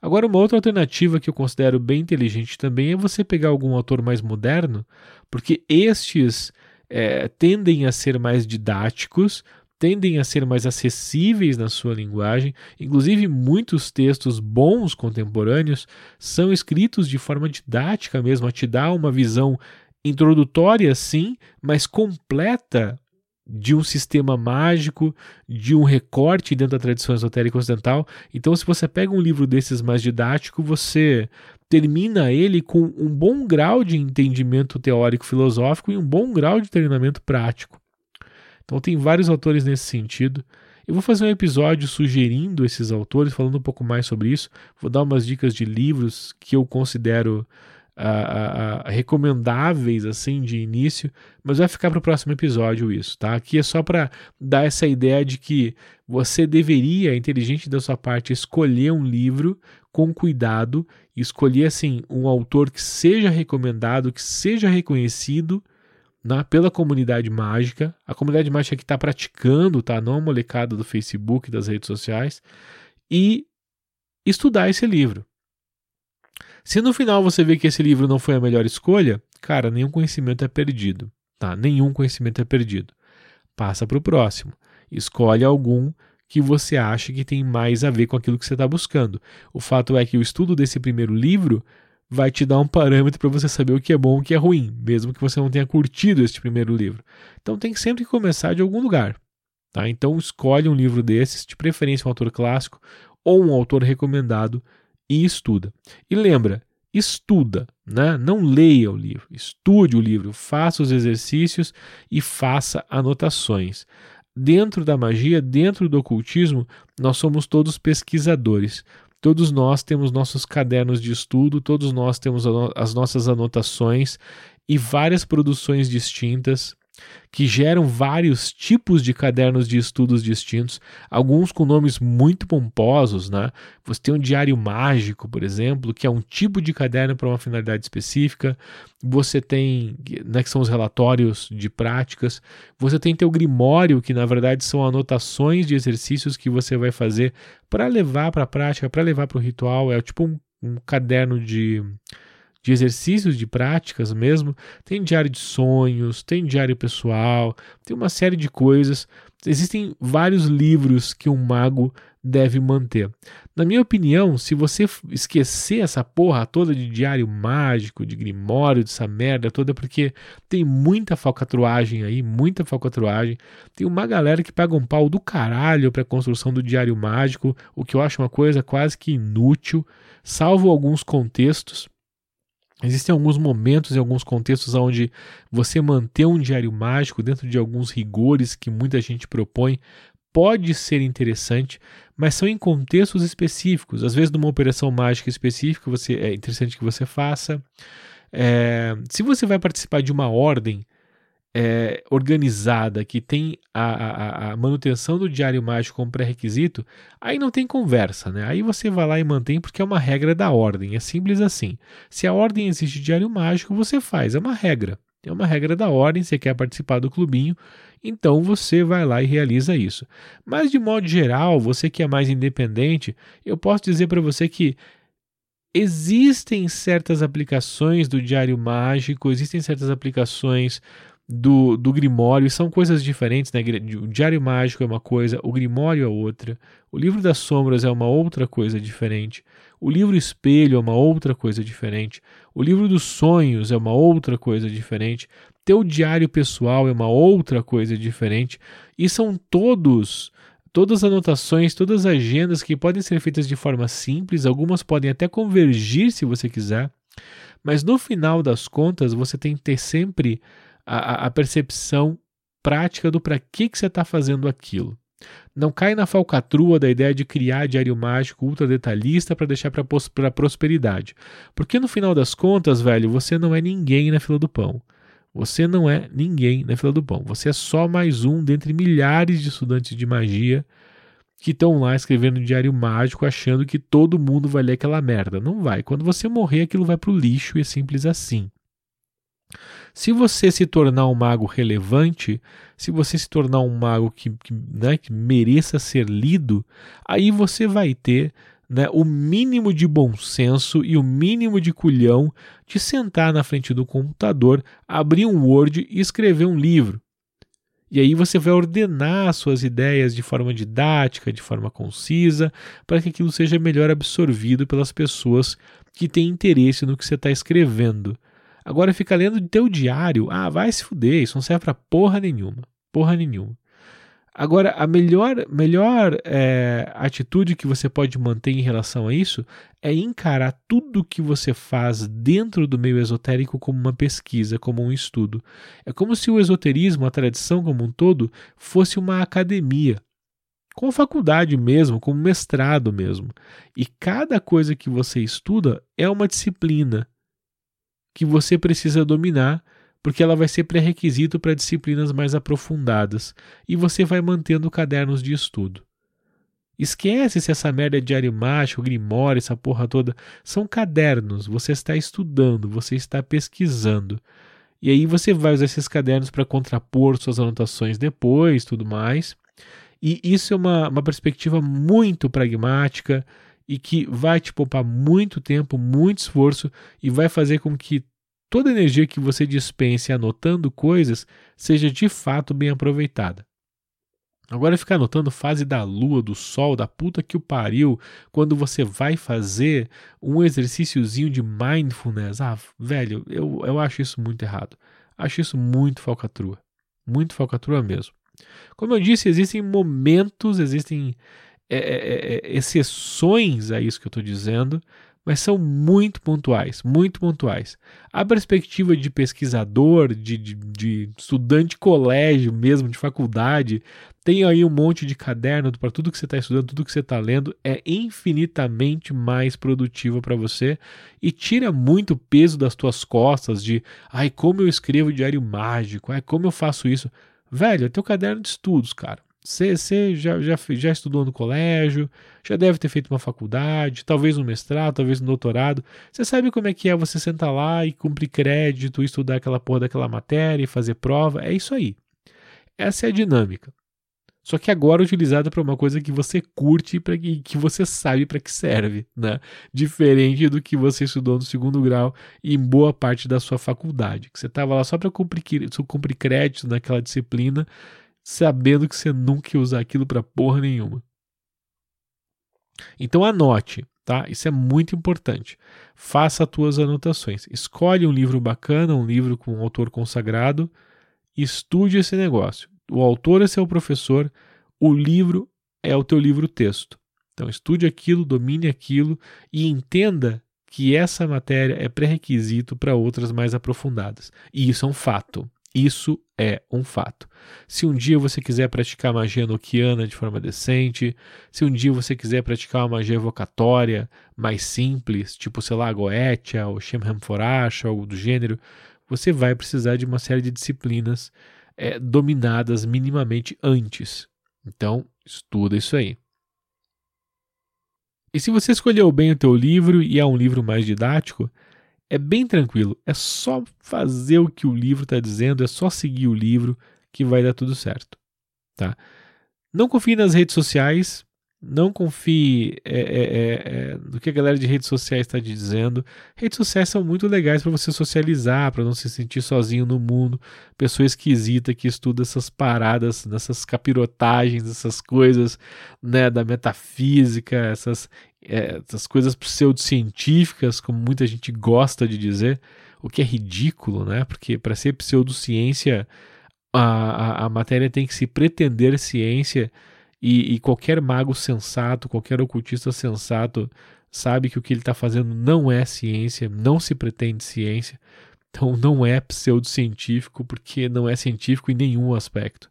Agora, uma outra alternativa que eu considero bem inteligente também é você pegar algum autor mais moderno, porque estes é, tendem a ser mais didáticos, tendem a ser mais acessíveis na sua linguagem. Inclusive, muitos textos bons contemporâneos são escritos de forma didática mesmo, a te dar uma visão introdutória, sim, mas completa de um sistema mágico, de um recorte dentro da tradição esotérica ocidental. Então, se você pega um livro desses mais didático, você termina ele com um bom grau de entendimento teórico filosófico e um bom grau de treinamento prático. Então, tem vários autores nesse sentido. Eu vou fazer um episódio sugerindo esses autores, falando um pouco mais sobre isso. Vou dar umas dicas de livros que eu considero uh, uh, recomendáveis assim de início, mas vai ficar para o próximo episódio isso, tá? Aqui é só para dar essa ideia de que você deveria, inteligente da sua parte, escolher um livro com cuidado, escolher assim um autor que seja recomendado, que seja reconhecido na, pela comunidade mágica, a comunidade mágica que está praticando, tá? Não a molecada do Facebook, das redes sociais, e estudar esse livro. Se no final você vê que esse livro não foi a melhor escolha, cara, nenhum conhecimento é perdido, tá? Nenhum conhecimento é perdido. Passa para o próximo. Escolhe algum que você acha que tem mais a ver com aquilo que você está buscando. O fato é que o estudo desse primeiro livro vai te dar um parâmetro para você saber o que é bom e o que é ruim, mesmo que você não tenha curtido este primeiro livro. Então tem sempre que começar de algum lugar. Tá? Então escolhe um livro desses, de preferência um autor clássico ou um autor recomendado e estuda. E lembra, estuda, né? não leia o livro, estude o livro, faça os exercícios e faça anotações. Dentro da magia, dentro do ocultismo, nós somos todos pesquisadores. Todos nós temos nossos cadernos de estudo, todos nós temos as nossas anotações e várias produções distintas que geram vários tipos de cadernos de estudos distintos, alguns com nomes muito pomposos, né? Você tem um diário mágico, por exemplo, que é um tipo de caderno para uma finalidade específica. Você tem, né, que são os relatórios de práticas. Você tem teu grimório, que na verdade são anotações de exercícios que você vai fazer para levar para a prática, para levar para o ritual. É tipo um, um caderno de de exercícios de práticas mesmo, tem diário de sonhos, tem diário pessoal, tem uma série de coisas. Existem vários livros que um mago deve manter. Na minha opinião, se você esquecer essa porra toda de diário mágico, de grimório, dessa merda toda, porque tem muita falcatruagem aí, muita falcatruagem. Tem uma galera que paga um pau do caralho para a construção do diário mágico, o que eu acho uma coisa quase que inútil, salvo alguns contextos. Existem alguns momentos e alguns contextos onde você manter um diário mágico dentro de alguns rigores que muita gente propõe pode ser interessante, mas são em contextos específicos. Às vezes, numa operação mágica específica, você, é interessante que você faça. É, se você vai participar de uma ordem, é, organizada que tem a, a, a, manutenção do diário mágico como pré-requisito, aí não tem conversa, né? Aí você vai lá e mantém porque é uma regra da ordem, é simples assim. Se a ordem existe diário mágico, você faz, é uma regra. É uma regra da ordem, você quer participar do clubinho, então você vai lá e realiza isso. Mas de modo geral, você que é mais independente, eu posso dizer para você que existem certas aplicações do diário mágico, existem certas aplicações do, do Grimório são coisas diferentes, né? O Diário Mágico é uma coisa, o Grimório é outra, o Livro das Sombras é uma outra coisa diferente, o Livro Espelho é uma outra coisa diferente, o Livro dos Sonhos é uma outra coisa diferente, teu diário pessoal é uma outra coisa diferente, e são todos todas as anotações, todas as agendas que podem ser feitas de forma simples, algumas podem até convergir se você quiser, mas no final das contas você tem que ter sempre a, a percepção prática do para que, que você está fazendo aquilo. Não cai na falcatrua da ideia de criar diário mágico ultra detalhista para deixar para prosperidade. Porque no final das contas, velho, você não é ninguém na fila do pão. Você não é ninguém na fila do pão. Você é só mais um dentre milhares de estudantes de magia que estão lá escrevendo diário mágico achando que todo mundo vai ler aquela merda. Não vai. Quando você morrer, aquilo vai para o lixo e é simples assim. Se você se tornar um mago relevante, se você se tornar um mago que, que, né, que mereça ser lido, aí você vai ter né, o mínimo de bom senso e o mínimo de culhão de sentar na frente do computador, abrir um Word e escrever um livro. E aí você vai ordenar suas ideias de forma didática, de forma concisa, para que aquilo seja melhor absorvido pelas pessoas que têm interesse no que você está escrevendo. Agora fica lendo teu diário, ah, vai se fuder, isso não serve para porra nenhuma, porra nenhuma. Agora, a melhor, melhor é, atitude que você pode manter em relação a isso é encarar tudo que você faz dentro do meio esotérico como uma pesquisa, como um estudo. É como se o esoterismo, a tradição como um todo, fosse uma academia, com faculdade mesmo, como mestrado mesmo. E cada coisa que você estuda é uma disciplina que você precisa dominar porque ela vai ser pré-requisito para disciplinas mais aprofundadas e você vai mantendo cadernos de estudo. Esquece se essa merda é diário mágico, grimório, essa porra toda. São cadernos, você está estudando, você está pesquisando. E aí você vai usar esses cadernos para contrapor suas anotações depois, tudo mais. E isso é uma, uma perspectiva muito pragmática e que vai te poupar muito tempo, muito esforço e vai fazer com que toda a energia que você dispense anotando coisas seja de fato bem aproveitada. Agora ficar anotando fase da lua, do sol, da puta que o pariu, quando você vai fazer um exercíciozinho de mindfulness. Ah, velho, eu, eu acho isso muito errado. Acho isso muito falcatrua. Muito falcatrua mesmo. Como eu disse, existem momentos, existem é, é, é, exceções a isso que eu estou dizendo, mas são muito pontuais, muito pontuais. A perspectiva de pesquisador, de, de, de estudante de colégio mesmo, de faculdade, tem aí um monte de caderno para tudo que você está estudando, tudo que você está lendo, é infinitamente mais produtiva para você e tira muito peso das tuas costas de, ai, como eu escrevo diário mágico, ai, como eu faço isso. Velho, é teu caderno de estudos, cara. Você já, já, já estudou no colégio, já deve ter feito uma faculdade, talvez um mestrado, talvez um doutorado. Você sabe como é que é você sentar lá e cumprir crédito, estudar aquela porra daquela matéria e fazer prova? É isso aí. Essa é a dinâmica. Só que agora utilizada para uma coisa que você curte e que você sabe para que serve, né? Diferente do que você estudou no segundo grau e em boa parte da sua faculdade, que você estava lá só para cumprir, cumprir crédito naquela disciplina sabendo que você nunca ia usar aquilo para porra nenhuma. Então anote, tá? Isso é muito importante. Faça as tuas anotações. Escolhe um livro bacana, um livro com um autor consagrado, estude esse negócio. O autor é seu professor, o livro é o teu livro texto. Então estude aquilo, domine aquilo e entenda que essa matéria é pré-requisito para outras mais aprofundadas. E isso é um fato. Isso é um fato. Se um dia você quiser praticar magia noquiana de forma decente, se um dia você quiser praticar uma magia evocatória mais simples, tipo, sei lá, Goetia ou Shemham Forash, algo do gênero, você vai precisar de uma série de disciplinas é, dominadas minimamente antes. Então, estuda isso aí. E se você escolheu bem o teu livro e é um livro mais didático, é bem tranquilo, é só fazer o que o livro está dizendo, é só seguir o livro que vai dar tudo certo. Tá? Não confie nas redes sociais, não confie é, é, é, é no que a galera de redes sociais está dizendo. Redes sociais são muito legais para você socializar, para não se sentir sozinho no mundo. Pessoa esquisita que estuda essas paradas, nessas capirotagens, essas coisas né, da metafísica, essas é, essas coisas pseudocientíficas, como muita gente gosta de dizer, o que é ridículo, né? Porque para ser pseudociência, a, a, a, matéria tem que se pretender ciência e, e qualquer mago sensato, qualquer ocultista sensato sabe que o que ele está fazendo não é ciência, não se pretende ciência, então não é pseudocientífico porque não é científico em nenhum aspecto.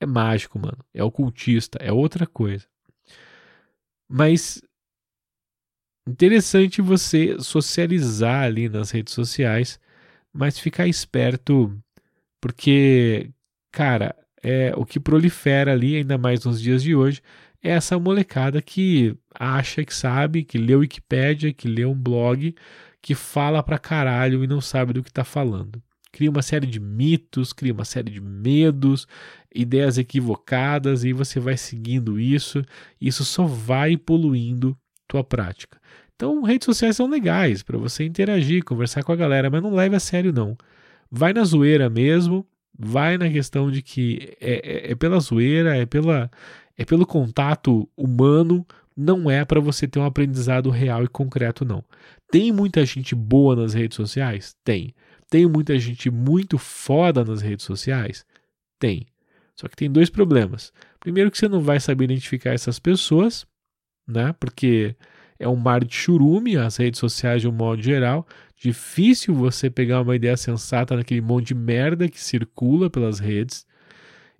É mágico, mano. É ocultista, é outra coisa. Mas Interessante você socializar ali nas redes sociais, mas ficar esperto, porque, cara, é o que prolifera ali, ainda mais nos dias de hoje, é essa molecada que acha que sabe, que lê Wikipédia, que lê um blog, que fala pra caralho e não sabe do que tá falando. Cria uma série de mitos, cria uma série de medos, ideias equivocadas, e você vai seguindo isso, e isso só vai poluindo tua prática. Então, redes sociais são legais para você interagir, conversar com a galera, mas não leve a sério não. Vai na zoeira mesmo, Vai na questão de que é, é, é pela zoeira, é, pela, é pelo contato humano, não é para você ter um aprendizado real e concreto, não. Tem muita gente boa nas redes sociais? Tem. Tem muita gente muito foda nas redes sociais? Tem. Só que tem dois problemas. Primeiro que você não vai saber identificar essas pessoas, né? Porque é um mar de churume, as redes sociais de um modo geral. Difícil você pegar uma ideia sensata naquele monte de merda que circula pelas redes.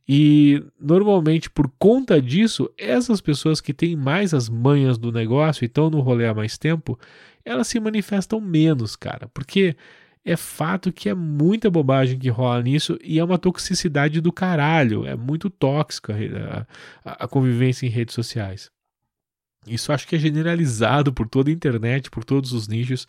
E normalmente, por conta disso, essas pessoas que têm mais as manhas do negócio e estão no rolê há mais tempo, elas se manifestam menos, cara. Porque é fato que é muita bobagem que rola nisso e é uma toxicidade do caralho. É muito tóxica a, a, convivência em redes sociais. Isso acho que é generalizado por toda a internet, por todos os nichos,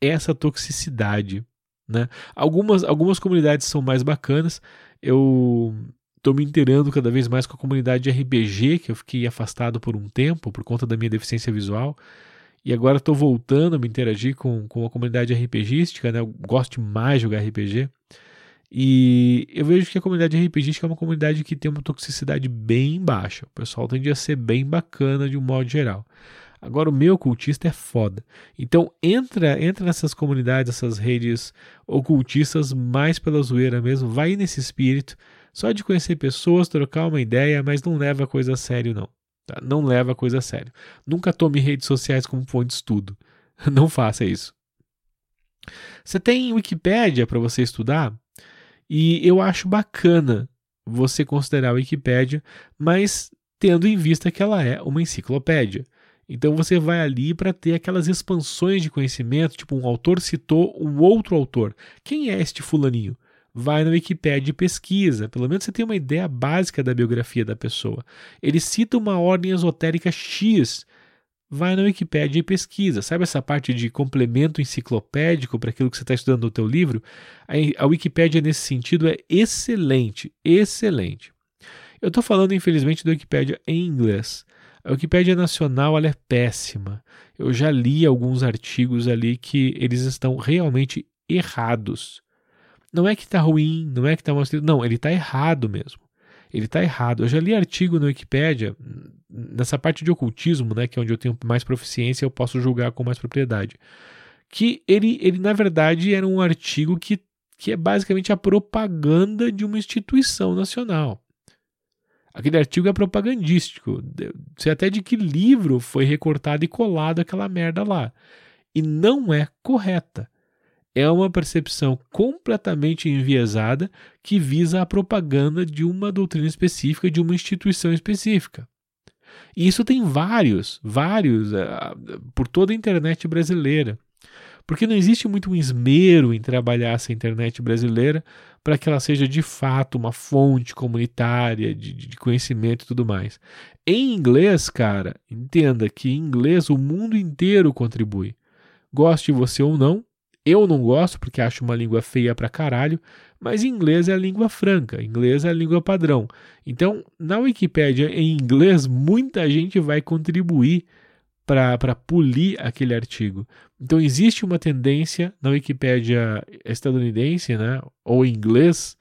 essa toxicidade. Né? Algumas, algumas comunidades são mais bacanas. Eu estou me inteirando cada vez mais com a comunidade de RPG, que eu fiquei afastado por um tempo por conta da minha deficiência visual. E agora estou voltando a me interagir com, com a comunidade RPGística, né? Eu gosto demais de jogar RPG. E eu vejo que a comunidade RPGística é uma comunidade que tem uma toxicidade bem baixa. O pessoal tende a ser bem bacana de um modo geral. Agora o meu ocultista é foda. Então entra, entra nessas comunidades, essas redes ocultistas mais pela zoeira mesmo, vai nesse espírito, só de conhecer pessoas, trocar uma ideia, mas não leva a coisa a sério não. Tá? Não leva a coisa a sério. Nunca tome redes sociais como fonte de estudo. (laughs) Não faça isso. Você tem Wikipédia para você estudar e eu acho bacana você considerar a Wikipédia, mas tendo em vista que ela é uma enciclopédia. Então você vai ali para ter aquelas expansões de conhecimento, tipo um autor citou um outro autor. Quem é este fulaninho? vai na Wikipédia e pesquisa, pelo menos você tem uma ideia básica da biografia da pessoa. Ele cita uma ordem esotérica X, vai na Wikipédia e pesquisa. Sabe essa parte de complemento enciclopédico para aquilo que você está estudando no teu livro? A Wikipédia nesse sentido é excelente, excelente. Eu estou falando, infelizmente, da Wikipédia em inglês. A Wikipédia nacional é péssima. Eu já li alguns artigos ali que eles estão realmente errados. Não é que está ruim, não é que está mal escrito, não, ele está errado mesmo. Ele está errado. Eu já li artigo no Wikipedia, nessa parte de ocultismo, né, que é onde eu tenho mais proficiência, eu posso julgar com mais propriedade. Que ele, ele na verdade, era um artigo que, que é basicamente a propaganda de uma instituição nacional. Aquele artigo é propagandístico. Sei até de que livro foi recortado e colado aquela merda lá. E não é correta é uma percepção completamente enviesada que visa a propaganda de uma doutrina específica, de uma instituição específica. E isso tem vários, vários, uh, por toda a internet brasileira. Porque não existe muito um esmero em trabalhar essa internet brasileira para que ela seja de fato uma fonte comunitária de, de conhecimento e tudo mais. Em inglês, cara, entenda que em inglês o mundo inteiro contribui. Goste você ou não, eu não gosto porque acho uma língua feia pra caralho, mas inglês é a língua franca, inglês é a língua padrão. Então, na Wikipédia em inglês, muita gente vai contribuir para polir aquele artigo. Então, existe uma tendência na Wikipédia estadunidense, né, ou inglês,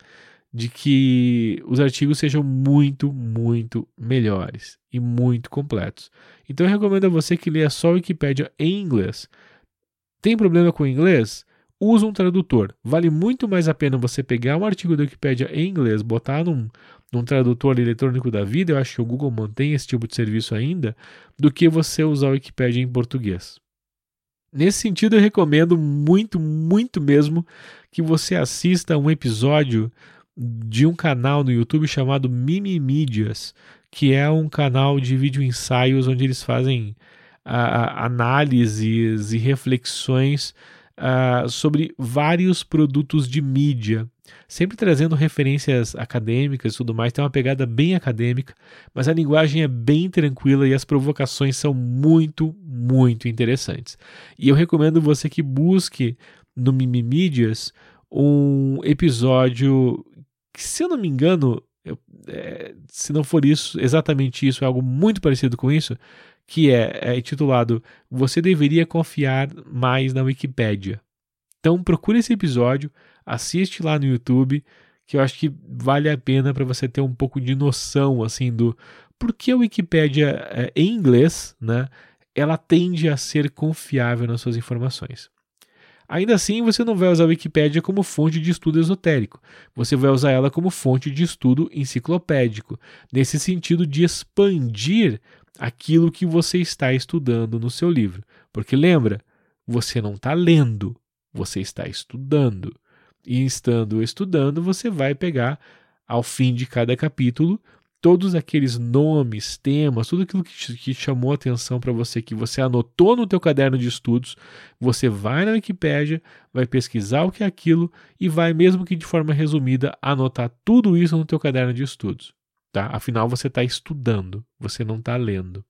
de que os artigos sejam muito, muito melhores e muito completos. Então, eu recomendo a você que leia só a Wikipédia em inglês. Tem problema com o inglês? Usa um tradutor. Vale muito mais a pena você pegar um artigo da Wikipedia em inglês, botar num, num tradutor eletrônico da vida, eu acho que o Google mantém esse tipo de serviço ainda, do que você usar a Wikipedia em português. Nesse sentido, eu recomendo muito, muito mesmo que você assista um episódio de um canal no YouTube chamado Mimimídias, que é um canal de vídeo ensaios onde eles fazem uh, análises e reflexões uh, sobre vários produtos de mídia, sempre trazendo referências acadêmicas e tudo mais. Tem uma pegada bem acadêmica, mas a linguagem é bem tranquila e as provocações são muito, muito interessantes. E eu recomendo você que busque no Mimimídias um episódio que, se eu não me engano, eu, é, se não for isso, exatamente isso, é algo muito parecido com isso, que é, é intitulado Você deveria confiar mais na Wikipédia. Então procure esse episódio, assiste lá no YouTube, que eu acho que vale a pena para você ter um pouco de noção assim do por que a Wikipédia é, em inglês, né, ela tende a ser confiável nas suas informações. Ainda assim, você não vai usar a Wikipédia como fonte de estudo esotérico. Você vai usar ela como fonte de estudo enciclopédico, nesse sentido de expandir aquilo que você está estudando no seu livro. Porque lembra, você não está lendo, você está estudando. E estando estudando, você vai pegar ao fim de cada capítulo todos aqueles nomes, temas, tudo aquilo que, que chamou atenção para você, que você anotou no teu caderno de estudos, você vai na Wikipédia, vai pesquisar o que é aquilo e vai, mesmo que de forma resumida, anotar tudo isso no teu caderno de estudos. Tá? Afinal, você está estudando, você não está lendo.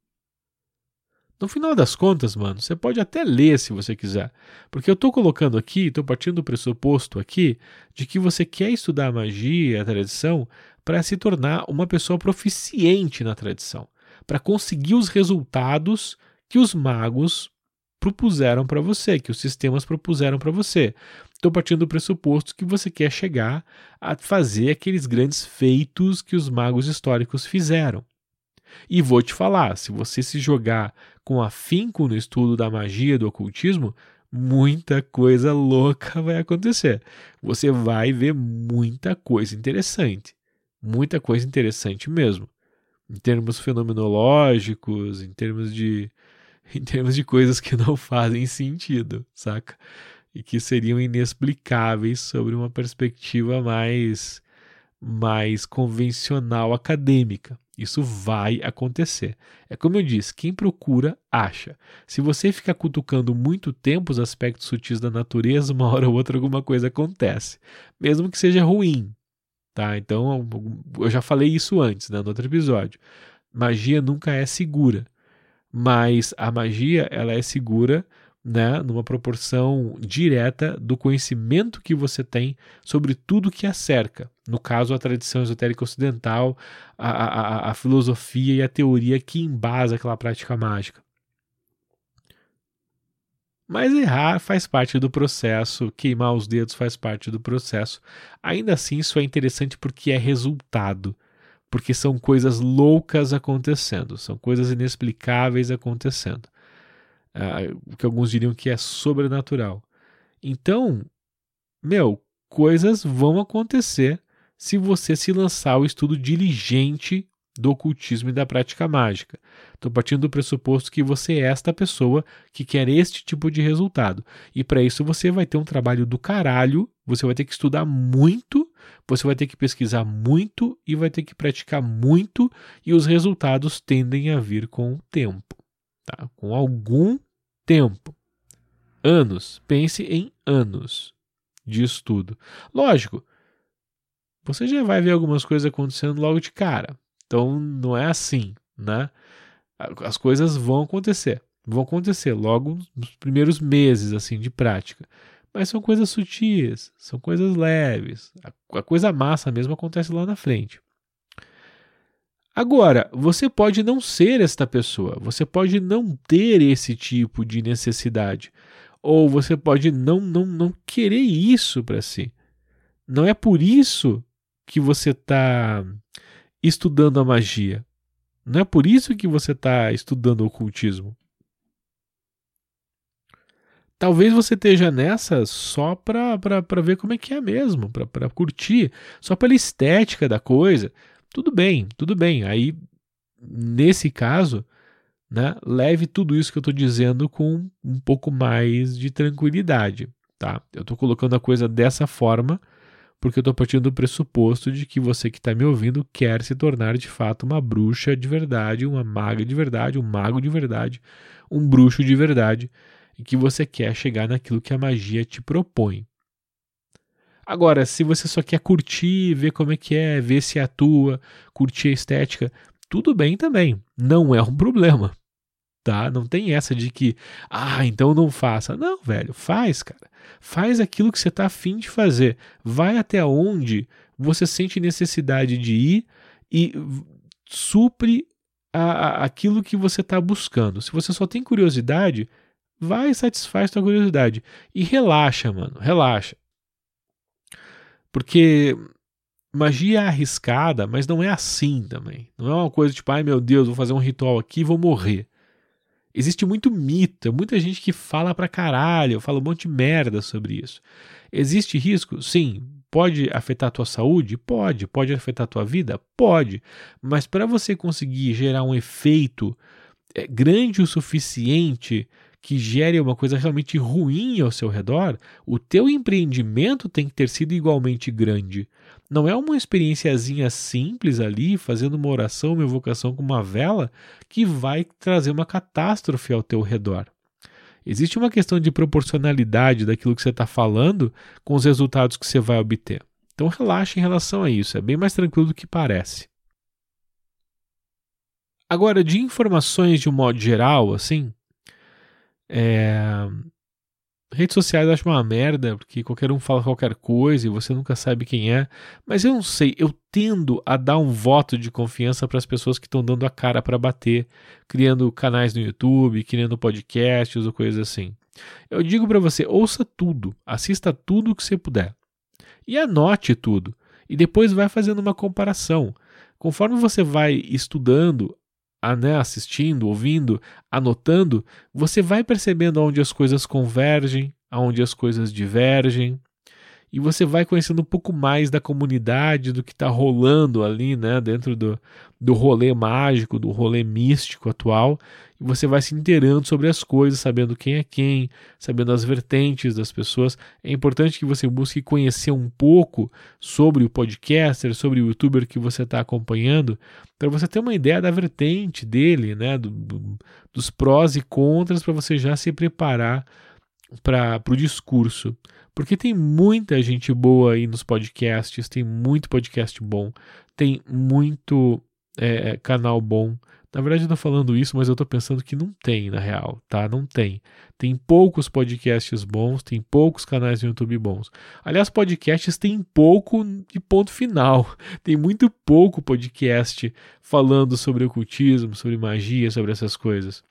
No final das contas, mano, você pode até ler se você quiser. Porque eu estou colocando aqui, estou partindo do pressuposto aqui, de que você quer estudar a magia, a tradição, para se tornar uma pessoa proficiente na tradição, para conseguir os resultados que os magos propuseram para você, que os sistemas propuseram para você. Estou partindo do pressuposto que você quer chegar a fazer aqueles grandes feitos que os magos históricos fizeram. E vou te falar, se você se jogar com afinco no estudo da magia do ocultismo, muita coisa louca (laughs) vai acontecer. Você vai ver muita coisa interessante muita coisa interessante mesmo. Em termos fenomenológicos, em termos de (laughs) em termos de coisas que não (laughs) fazem sentido, saca? E que seriam inexplicáveis sobre uma perspectiva mais mais convencional acadêmica. Isso vai acontecer. É como eu disse, quem procura, acha. Se você ficar cutucando muito tempo os aspectos sutis da natureza, uma hora ou outra alguma coisa acontece. Mesmo que seja ruim, Tá? Então, eu já falei isso antes, né, no outro episódio. Magia nunca é segura, mas a magia ela é segura né, numa proporção direta do conhecimento que você tem sobre tudo que a cerca. No caso, a tradição esotérica ocidental, a, a, a filosofia e a teoria que embasa aquela prática mágica. Mas errar faz parte do processo, queimar os dedos faz parte do processo. Ainda assim, isso é interessante porque é resultado, porque são coisas loucas acontecendo, são coisas inexplicáveis acontecendo. Uh, o que alguns diriam que é sobrenatural. Então, meu, coisas vão acontecer se você se lançar ao estudo diligente do ocultismo e da prática mágica. Estou partindo do pressuposto que você é esta pessoa que quer este tipo de resultado. E para isso você vai ter um trabalho do caralho, você vai ter que estudar muito, você vai ter que pesquisar muito e vai ter que praticar muito, e os resultados tendem a vir com o tempo, tá? com algum tempo. Anos. Pense em anos de estudo. Lógico, você já vai ver algumas coisas acontecendo logo de cara. Então não é assim, né? As coisas vão acontecer, vão acontecer logo nos primeiros meses assim de prática. Mas são coisas sutis, são coisas leves. A coisa massa mesmo acontece lá na frente. Agora, você pode não ser esta pessoa, você pode não ter esse tipo de necessidade, ou você pode não não, não querer isso para si. Não é por isso que você está estudando a magia. Não é por isso que você está estudando o ocultismo. Talvez você esteja nessa só para ver como é que é mesmo, para curtir, só pela estética da coisa. Tudo bem, tudo bem. Aí, nesse caso, né, leve tudo isso que eu estou dizendo com um pouco mais de tranquilidade. Tá? Eu estou colocando a coisa dessa forma porque eu estou partindo do pressuposto de que você que está me ouvindo quer se tornar de fato uma bruxa de verdade, uma maga de verdade, um mago de verdade, um bruxo de verdade, e que você quer chegar naquilo que a magia te propõe. Agora, se você só quer curtir, ver como é que é, ver se atua, curtir a estética, tudo bem também, não é um problema tá? Não tem essa de que, ah, então não faça. Não, velho, faz, cara. Faz aquilo que você está afim de fazer. Vai até onde você sente necessidade de ir e supre a, a, aquilo que você está buscando. Se você só tem curiosidade, vai e satisfaz sua curiosidade. E relaxa, mano, relaxa. Porque magia é arriscada, mas não é assim também. Não é uma coisa tipo, ai meu Deus, vou fazer um ritual aqui e vou morrer. Existe muito mito, muita gente que fala pra caralho, fala um monte de merda sobre isso. Existe risco? Sim. Pode afetar a tua saúde? Pode. Pode afetar a tua vida? Pode. Mas para você conseguir gerar um efeito é, grande o suficiente que gere uma coisa realmente ruim ao seu redor, o teu empreendimento tem que ter sido igualmente grande. Não é uma experiênciazinha simples ali, fazendo uma oração, uma evocação com uma vela, que vai trazer uma catástrofe ao teu redor. Existe uma questão de proporcionalidade daquilo que você está falando com os resultados que você vai obter. Então relaxe em relação a isso, é bem mais tranquilo do que parece. Agora, de informações de um modo geral, assim, é... Redes sociais eu acho uma merda, porque qualquer um fala qualquer coisa e você nunca sabe quem é. Mas eu não sei, eu tendo a dar um voto de confiança para as pessoas que estão dando a cara para bater, criando canais no YouTube, criando podcasts ou coisas assim. Eu digo para você, ouça tudo, assista tudo que você puder. E anote tudo. E depois vai fazendo uma comparação. Conforme você vai estudando, né, assistindo, ouvindo, anotando, você vai percebendo onde as coisas convergem, aonde as coisas divergem, e você vai conhecendo um pouco mais da comunidade, do que está rolando ali, né, dentro do, do rolê mágico, do rolê místico atual, e você vai se inteirando sobre as coisas, sabendo quem é quem, sabendo as vertentes das pessoas. É importante que você busque conhecer um pouco sobre o podcaster, sobre o youtuber que você está acompanhando, para você ter uma ideia da vertente dele, né, do, do, dos prós e contras, para você já se preparar para o discurso. Porque tem muita gente boa aí nos podcasts, tem muito podcast bom, tem muito é, é canal bom. Na verdade, eu tô falando isso, mas eu tô pensando que não tem, na real, tá? Não tem. Tem poucos podcasts bons, tem poucos canais no YouTube bons. Aliás, podcasts tem pouco de ponto final. (laughs) Tem muito pouco podcast falando sobre ocultismo, sobre magia, sobre essas coisas.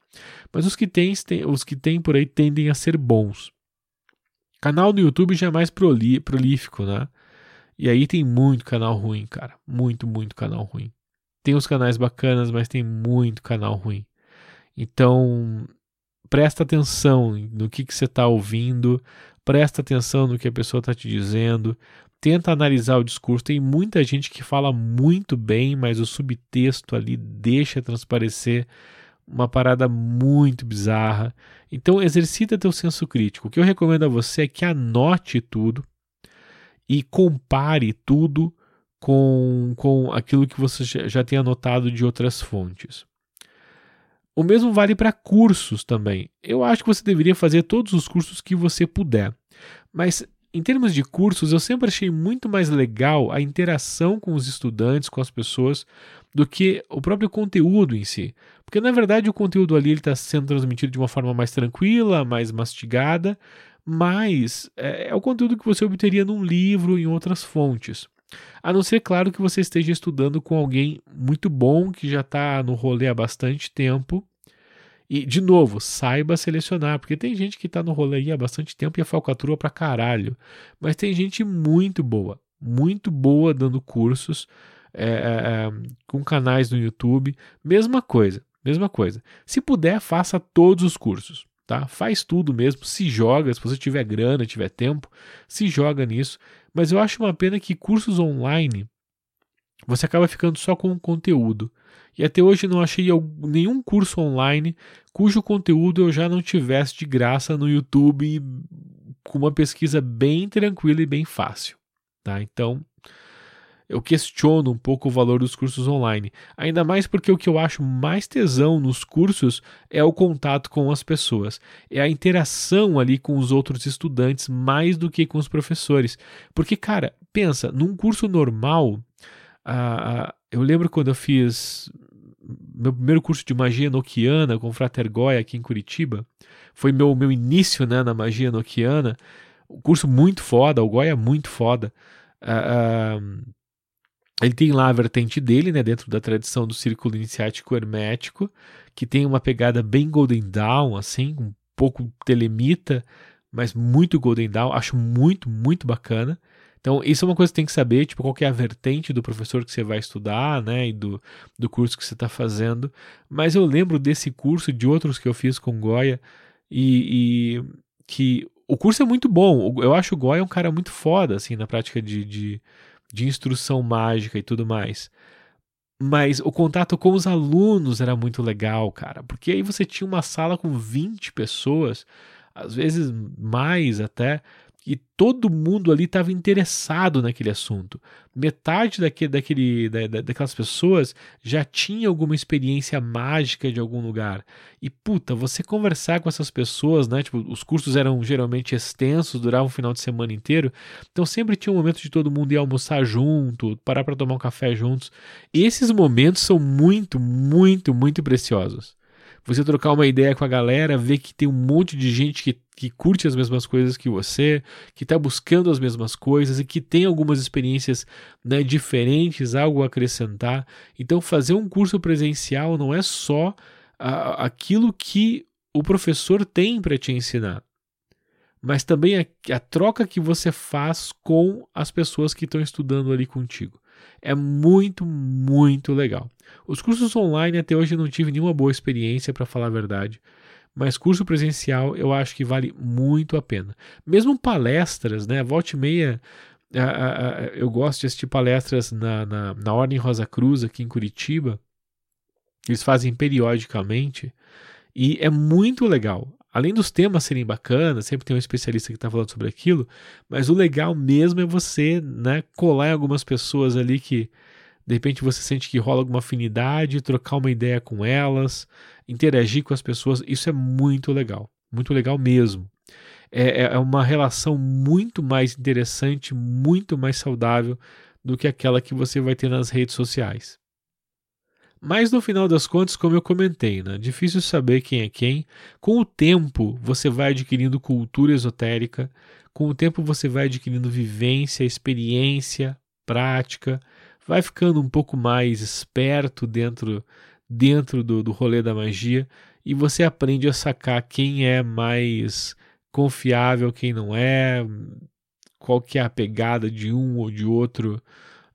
Mas os que tem, os que tem por aí tendem a ser bons. Canal no YouTube já é mais prolífico, né? E aí tem muito canal ruim, cara. Muito, muito canal ruim. Tem os canais bacanas, mas tem muito canal ruim. Então, presta atenção no que, que você está ouvindo, presta atenção no que a pessoa está te dizendo, tenta analisar o discurso. Tem muita gente que fala muito bem, mas o subtexto ali deixa transparecer uma parada muito bizarra. Então exercita teu senso crítico. O que eu recomendo a você é que anote tudo e compare tudo com, com aquilo que você já tem anotado de outras fontes. O mesmo vale para cursos também. Eu acho que você deveria fazer todos os cursos que você puder. Mas em termos de cursos, eu sempre achei muito mais legal a interação com os estudantes, com as pessoas, do que o próprio conteúdo em si. Porque na verdade o conteúdo ali está sendo transmitido de uma forma mais tranquila, mais mastigada, mas é, é o conteúdo que você obteria num livro em outras fontes. A não ser, claro, que você esteja estudando com alguém muito bom, que já está no rolê há bastante tempo. E, de novo, saiba selecionar, porque tem gente que está no rolê aí há bastante tempo e é falcatrua pra caralho. Mas tem gente muito boa, muito boa dando cursos é, é, é, com canais no YouTube. Mesma coisa, mesma coisa. Se puder, faça todos os cursos. Tá? Faz tudo mesmo, se joga, se você tiver grana, tiver tempo, se joga nisso. Mas eu acho uma pena que cursos online você acaba ficando só com o conteúdo. E até hoje não achei nenhum curso online cujo conteúdo eu já não tivesse de graça no YouTube com uma pesquisa bem tranquila e bem fácil. Tá? Então, eu questiono um pouco o valor dos cursos online. Ainda mais porque o que eu acho mais tesão nos cursos é o contato com as pessoas, é a interação ali com os outros estudantes mais do que com os professores. Porque, cara, pensa, num curso normal, uh, eu lembro quando eu fiz meu primeiro curso de magia noquiana com o Frater Goya aqui em Curitiba. Foi meu, meu início né, na magia noquiana. Um curso muito foda, o Goya é muito foda. Uh, uh, ele tem lá a vertente dele, né, dentro da tradição do círculo iniciático hermético, que tem uma pegada bem Golden Dawn, assim, um pouco telemita, mas muito Golden Dawn, acho muito, muito bacana. Então, isso é uma coisa que tem que saber, tipo, qual é a vertente do professor que você vai estudar, né, e do, do curso que você está fazendo. Mas eu lembro desse curso, de outros que eu fiz com Goya, e, e que o curso é muito bom. Eu acho o Goya um cara muito foda, assim, na prática de, de, de instrução mágica e tudo mais. Mas o contato com os alunos era muito legal, cara, porque aí você tinha uma sala com 20 pessoas, às vezes mais até, e todo mundo ali estava interessado naquele assunto. Metade daquele, daquele, da, daquelas pessoas já tinha alguma experiência mágica de algum lugar. E puta, você conversar com essas pessoas, né? Tipo, os cursos eram geralmente extensos, duravam um final de semana inteiro. Então sempre tinha um momento de todo mundo ir almoçar junto, parar para tomar um café juntos. Esses momentos são muito, muito, muito preciosos você trocar uma ideia com a galera, ver que tem um monte de gente que, que curte as mesmas coisas que você, que está buscando as mesmas coisas e que tem algumas experiências né, diferentes, algo a acrescentar. Então, fazer um curso presencial não é só a, aquilo que o professor tem para te ensinar, mas também a, a troca que você faz com as pessoas que estão estudando ali contigo. É muito, muito legal. Os cursos online até hoje não tive nenhuma boa experiência, para falar a verdade. Mas curso presencial eu acho que vale muito a pena. Mesmo palestras, né? Volte meia, eu gosto de assistir palestras na, na, na Ordem Rosa Cruz aqui em Curitiba. Eles fazem periodicamente. E é muito legal. Além dos temas serem bacanas, sempre tem um especialista que está falando sobre aquilo, mas o legal mesmo é você né, colar em algumas pessoas ali que de repente você sente que rola alguma afinidade, trocar uma ideia com elas, interagir com as pessoas, isso é muito legal, muito legal mesmo. É, é, é uma relação muito mais interessante, muito mais saudável do que aquela que você vai ter nas redes sociais. Mas no final das contas, como eu comentei, né, difícil saber quem é quem. Com o tempo, você vai adquirindo cultura esotérica, com o tempo, você vai adquirindo vivência, experiência, prática, vai ficando um pouco mais esperto dentro, dentro do, do rolê da magia e você aprende a sacar quem é mais confiável, quem não é, qual que é a pegada de um ou de outro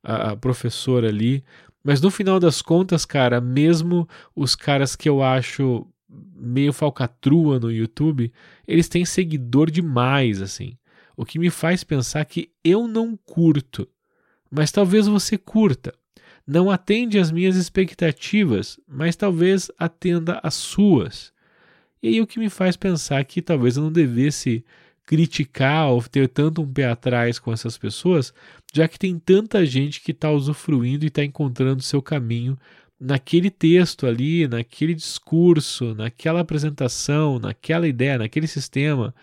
uh, professor ali. Mas no final das contas, cara, mesmo os caras que eu acho meio falcatrua no YouTube, eles têm seguidor demais, assim. O que me faz pensar que eu não curto, mas talvez você curta. Não atende às minhas expectativas, mas talvez atenda às suas. E aí o que me faz pensar que talvez eu não devesse criticar ou ter tanto um pé atrás com essas pessoas, já que tem tanta gente que está usufruindo e está encontrando seu caminho naquele texto ali, naquele discurso, naquela apresentação, naquela ideia, naquele sistema,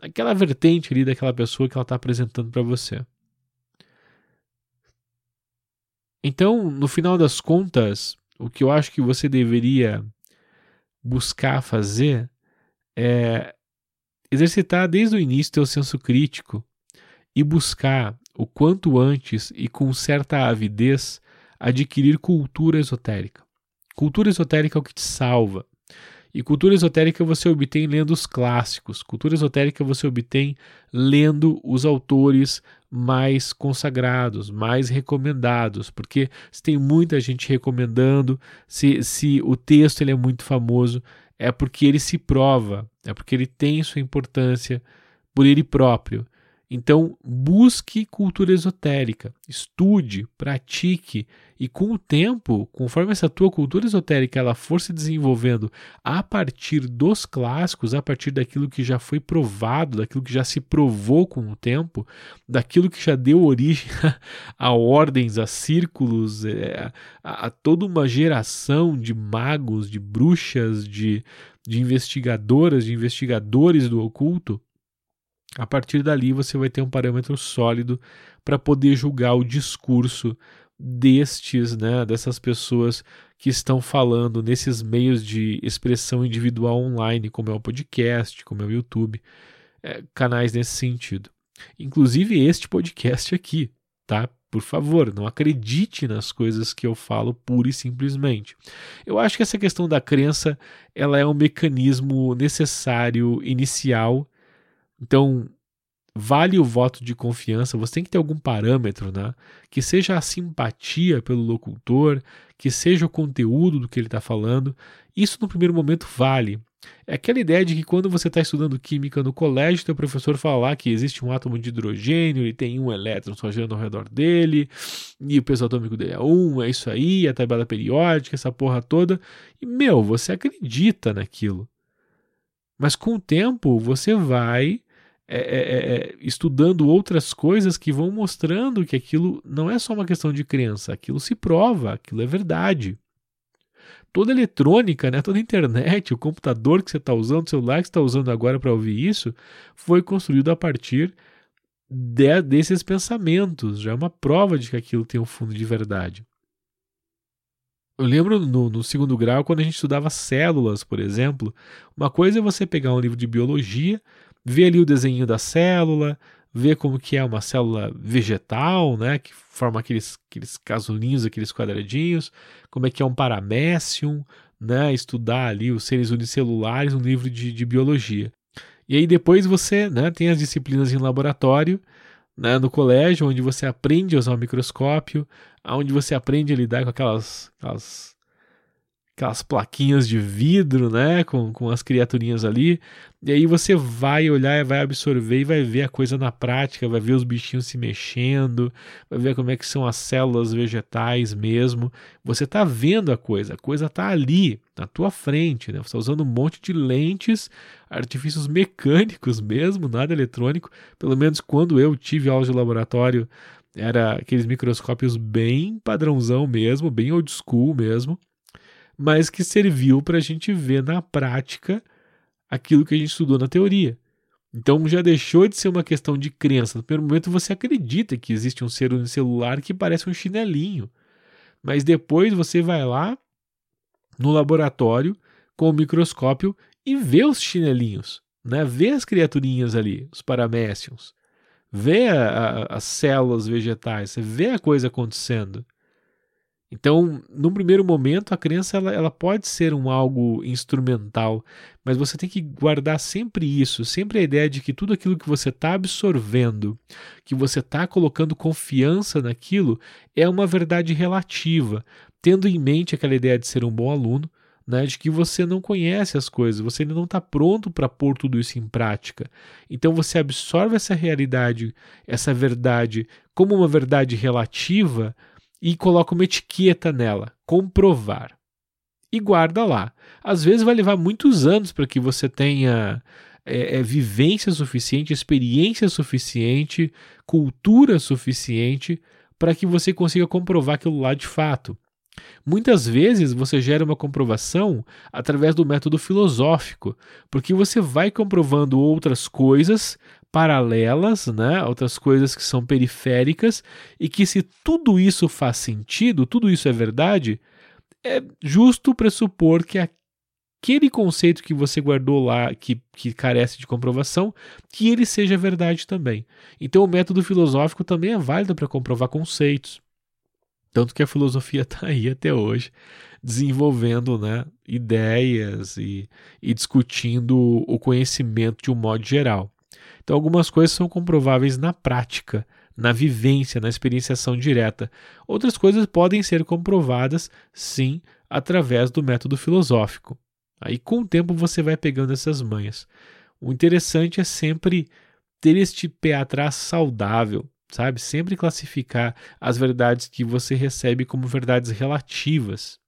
naquela vertente ali daquela pessoa que ela está apresentando para você. Então, no final das contas, o que eu acho que você deveria buscar fazer é exercitar desde o início teu senso crítico e buscar o quanto antes e com certa avidez adquirir cultura esotérica. Cultura esotérica é o que te salva. E cultura esotérica você obtém lendo os clássicos. Cultura esotérica você obtém lendo os autores mais consagrados, mais recomendados, porque se tem muita gente recomendando, se, se o texto ele é muito famoso, é porque ele se prova, é porque ele tem sua importância por ele próprio. Então, busque cultura esotérica, estude, pratique e com o tempo, conforme essa tua cultura esotérica ela for se desenvolvendo a partir dos clássicos, a partir daquilo que já foi provado, daquilo que já se provou com o tempo, daquilo que já deu origem (laughs) a ordens, a círculos, é, a, a toda uma geração de magos, de bruxas, de, de investigadoras, de investigadores do oculto, a partir dali você vai ter um parâmetro sólido para poder julgar o discurso destes, né, dessas pessoas que estão falando nesses meios de expressão individual online, como é o podcast, como é o YouTube, é, canais nesse sentido. Inclusive este podcast aqui, tá? Por favor, não acredite nas coisas que eu falo pura e simplesmente. Eu acho que essa questão da crença, ela é um mecanismo necessário inicial então, vale o voto de confiança, você tem que ter algum parâmetro, né? Que seja a simpatia pelo locutor, que seja o conteúdo do que ele está falando. Isso no primeiro momento vale. É aquela ideia de que quando você está estudando química no colégio, teu professor fala que existe um átomo de hidrogênio, ele tem um elétron só girando ao redor dele, e o peso atômico dele é um, é isso aí, a tabela periódica, essa porra toda. E, meu, você acredita naquilo. Mas com o tempo, você vai é, é, é, é, estudando outras coisas que vão mostrando que aquilo não é só uma questão de crença, aquilo se prova, aquilo é verdade. Toda eletrônica, né, toda internet, o computador que você está usando, o celular que você está usando agora para ouvir isso, foi construído a partir de, desses pensamentos. Já é uma prova de que aquilo tem um fundo de verdade. Eu lembro no, no, segundo grau, quando a gente estudava células, por exemplo, uma coisa é você pegar um livro de biologia, ver ali o desenho da célula, ver como que é uma célula vegetal, né, que forma aqueles, aqueles casulinhos, aqueles quadradinhos, como é que é um paramécium, né, estudar ali os seres unicelulares, um livro de, de biologia. E aí depois você né, tem as disciplinas em laboratório, né, no colégio, onde você aprende a usar o microscópio, onde você aprende a lidar com aquelas, aquelas, aquelas plaquinhas de vidro, né, com, com as criaturinhas ali. E aí você vai olhar, vai absorver e vai ver a coisa na prática, vai ver os bichinhos se mexendo, vai ver como é que são as células vegetais mesmo. Você está vendo a coisa, a coisa está ali, na tua frente, né? Você está usando um monte de lentes, artifícios mecânicos mesmo, nada eletrônico. Pelo menos quando eu tive aula de laboratório, era aqueles microscópios bem padrãozão mesmo, bem old school mesmo, mas que serviu para a gente ver na prática aquilo que a gente estudou na teoria. Então já deixou de ser uma questão de crença. No primeiro momento você acredita que existe um ser unicelular que parece um chinelinho. Mas depois você vai lá no laboratório com o microscópio e vê os chinelinhos, né? vê as criaturinhas ali, os paramécions, vê a, a, as células vegetais, você vê a coisa acontecendo. Então, num primeiro momento, a crença ela, ela pode ser um algo instrumental, mas você tem que guardar sempre isso, sempre a ideia de que tudo aquilo que você está absorvendo, que você está colocando confiança naquilo, é uma verdade relativa, tendo em mente aquela ideia de ser um bom aluno, né, de que você não conhece as coisas, você ainda não está pronto para pôr tudo isso em prática. Então você absorve essa realidade, essa verdade, como uma verdade relativa e coloca uma etiqueta nela, comprovar. E guarda lá. Às vezes vai levar muitos anos para que você tenha é, é, vivência suficiente, experiência suficiente, cultura suficiente para que você consiga comprovar aquilo lá de fato. Muitas vezes você gera uma comprovação através do método filosófico, porque você vai comprovando outras coisas paralelas, né? outras coisas que são periféricas, e que se tudo isso faz sentido, tudo isso é verdade, é justo pressupor que aquele conceito que você guardou lá, que, que carece de comprovação, que ele seja verdade também. Então o método filosófico também é válido para comprovar conceitos. Tanto que a filosofia está (laughs) aí até hoje, desenvolvendo né, ideias e, e discutindo o conhecimento de um modo geral. Então, algumas coisas são comprováveis na prática, na vivência, na experienciação direta. Outras coisas podem ser comprovadas, sim, através do método filosófico. Aí, com o tempo, você vai pegando essas manhas. O interessante é sempre ter este pé atrás saudável, sabe? Sempre classificar as verdades que você recebe como verdades relativas.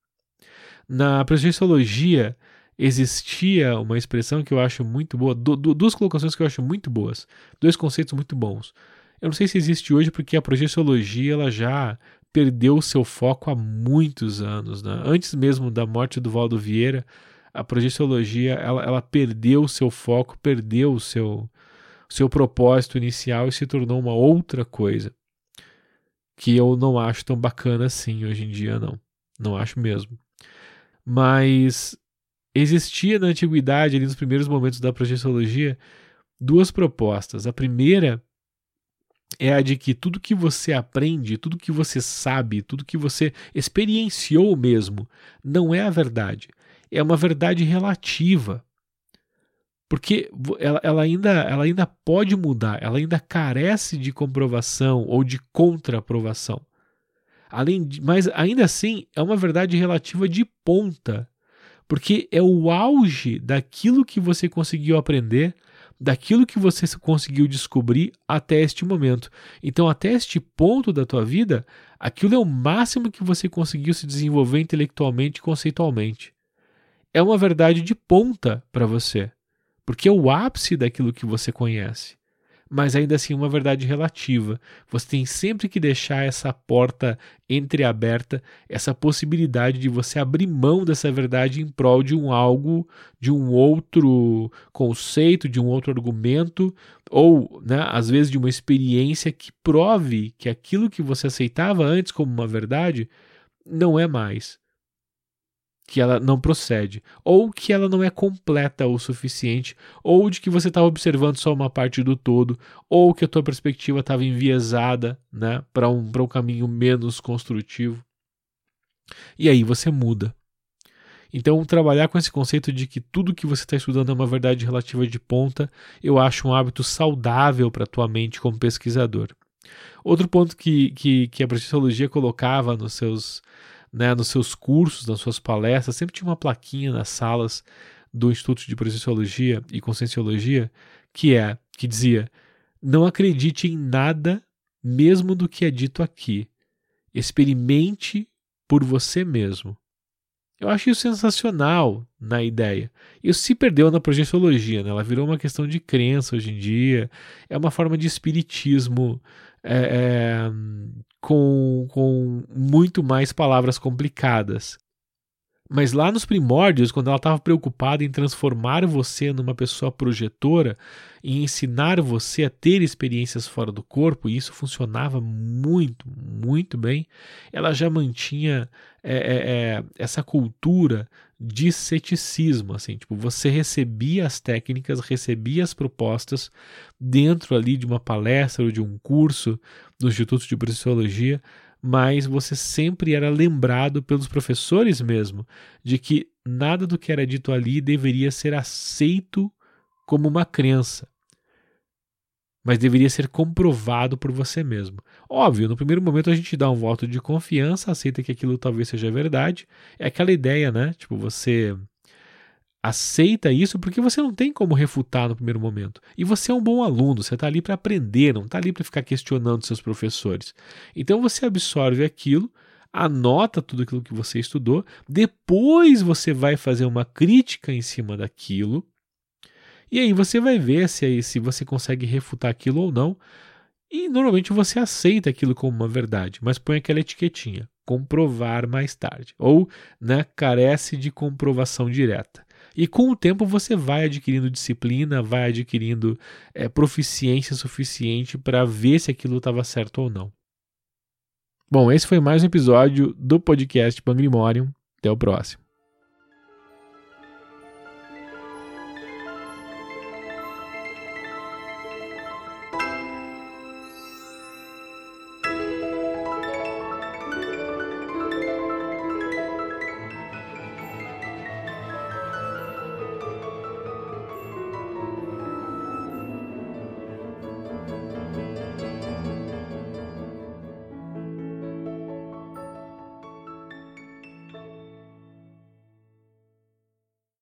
Na projeciologia existia uma expressão que eu acho muito boa, do, duas colocações que eu acho muito boas, dois conceitos muito bons. Eu não sei se existe hoje porque a projeciologia ela já perdeu o seu foco há muitos anos, né? Antes mesmo da morte do Valdo Vieira, a projeciologia ela, ela perdeu o seu foco, perdeu o seu seu propósito inicial e se tornou uma outra coisa. Que eu não acho tão bacana assim hoje em dia, não. Não acho mesmo. Mas existia na antiguidade, ali nos primeiros momentos da projeciologia, duas propostas. A primeira é a de que tudo que você aprende, tudo que você sabe, tudo que você experienciou mesmo, não é a verdade. É uma verdade relativa. Porque ela, ela, ainda, ela ainda pode mudar, ela ainda carece de comprovação ou de contraprovação. Além de, mas ainda assim é uma verdade relativa de ponta, porque é o auge daquilo que você conseguiu aprender, daquilo que você conseguiu descobrir até este momento. Então, até este ponto da tua vida, aquilo é o máximo que você conseguiu se desenvolver intelectualmente e conceitualmente. É uma verdade de ponta para você porque é o ápice daquilo que você conhece. Mas ainda assim, uma verdade relativa. Você tem sempre que deixar essa porta entreaberta, essa possibilidade de você abrir mão dessa verdade em prol de um algo, de um outro conceito, de um outro argumento, ou, né, às vezes, de uma experiência que prove que aquilo que você aceitava antes como uma verdade não é mais que ela não procede, ou que ela não é completa o suficiente, ou de que você estava observando só uma parte do todo, ou que a tua perspectiva estava enviesada né, para um, um caminho menos construtivo. E aí você muda. Então, trabalhar com esse conceito de que tudo que você está estudando é uma verdade relativa de ponta, eu acho um hábito saudável para a tua mente como pesquisador. Outro ponto que, que, que a Projeciologia colocava nos seus né, nos seus cursos, nas suas palestras, sempre tinha uma plaquinha nas salas do Instituto de Processiologia e Conscienciologia que é que dizia: não acredite em nada mesmo do que é dito aqui. Experimente por você mesmo. Eu acho isso sensacional na ideia. Isso se perdeu na projeciologia, né? ela virou uma questão de crença hoje em dia, é uma forma de espiritismo é, é, com, com muito mais palavras complicadas. Mas lá nos primórdios, quando ela estava preocupada em transformar você numa pessoa projetora e ensinar você a ter experiências fora do corpo, e isso funcionava muito, muito bem, ela já mantinha é, é, é, essa cultura de ceticismo, assim, tipo, você recebia as técnicas, recebia as propostas dentro ali de uma palestra ou de um curso do Instituto de Psicologia, mas você sempre era lembrado pelos professores mesmo de que nada do que era dito ali deveria ser aceito como uma crença, mas deveria ser comprovado por você mesmo. Óbvio, no primeiro momento a gente dá um voto de confiança, aceita que aquilo talvez seja verdade. É aquela ideia, né? Tipo, você aceita isso porque você não tem como refutar no primeiro momento. E você é um bom aluno, você está ali para aprender, não está ali para ficar questionando seus professores. Então você absorve aquilo, anota tudo aquilo que você estudou, depois você vai fazer uma crítica em cima daquilo, e aí você vai ver se, se você consegue refutar aquilo ou não. E normalmente você aceita aquilo como uma verdade, mas põe aquela etiquetinha, comprovar mais tarde, ou né, carece de comprovação direta. E com o tempo você vai adquirindo disciplina, vai adquirindo é, proficiência suficiente para ver se aquilo estava certo ou não. Bom, esse foi mais um episódio do podcast Pangrimorium. Até o próximo.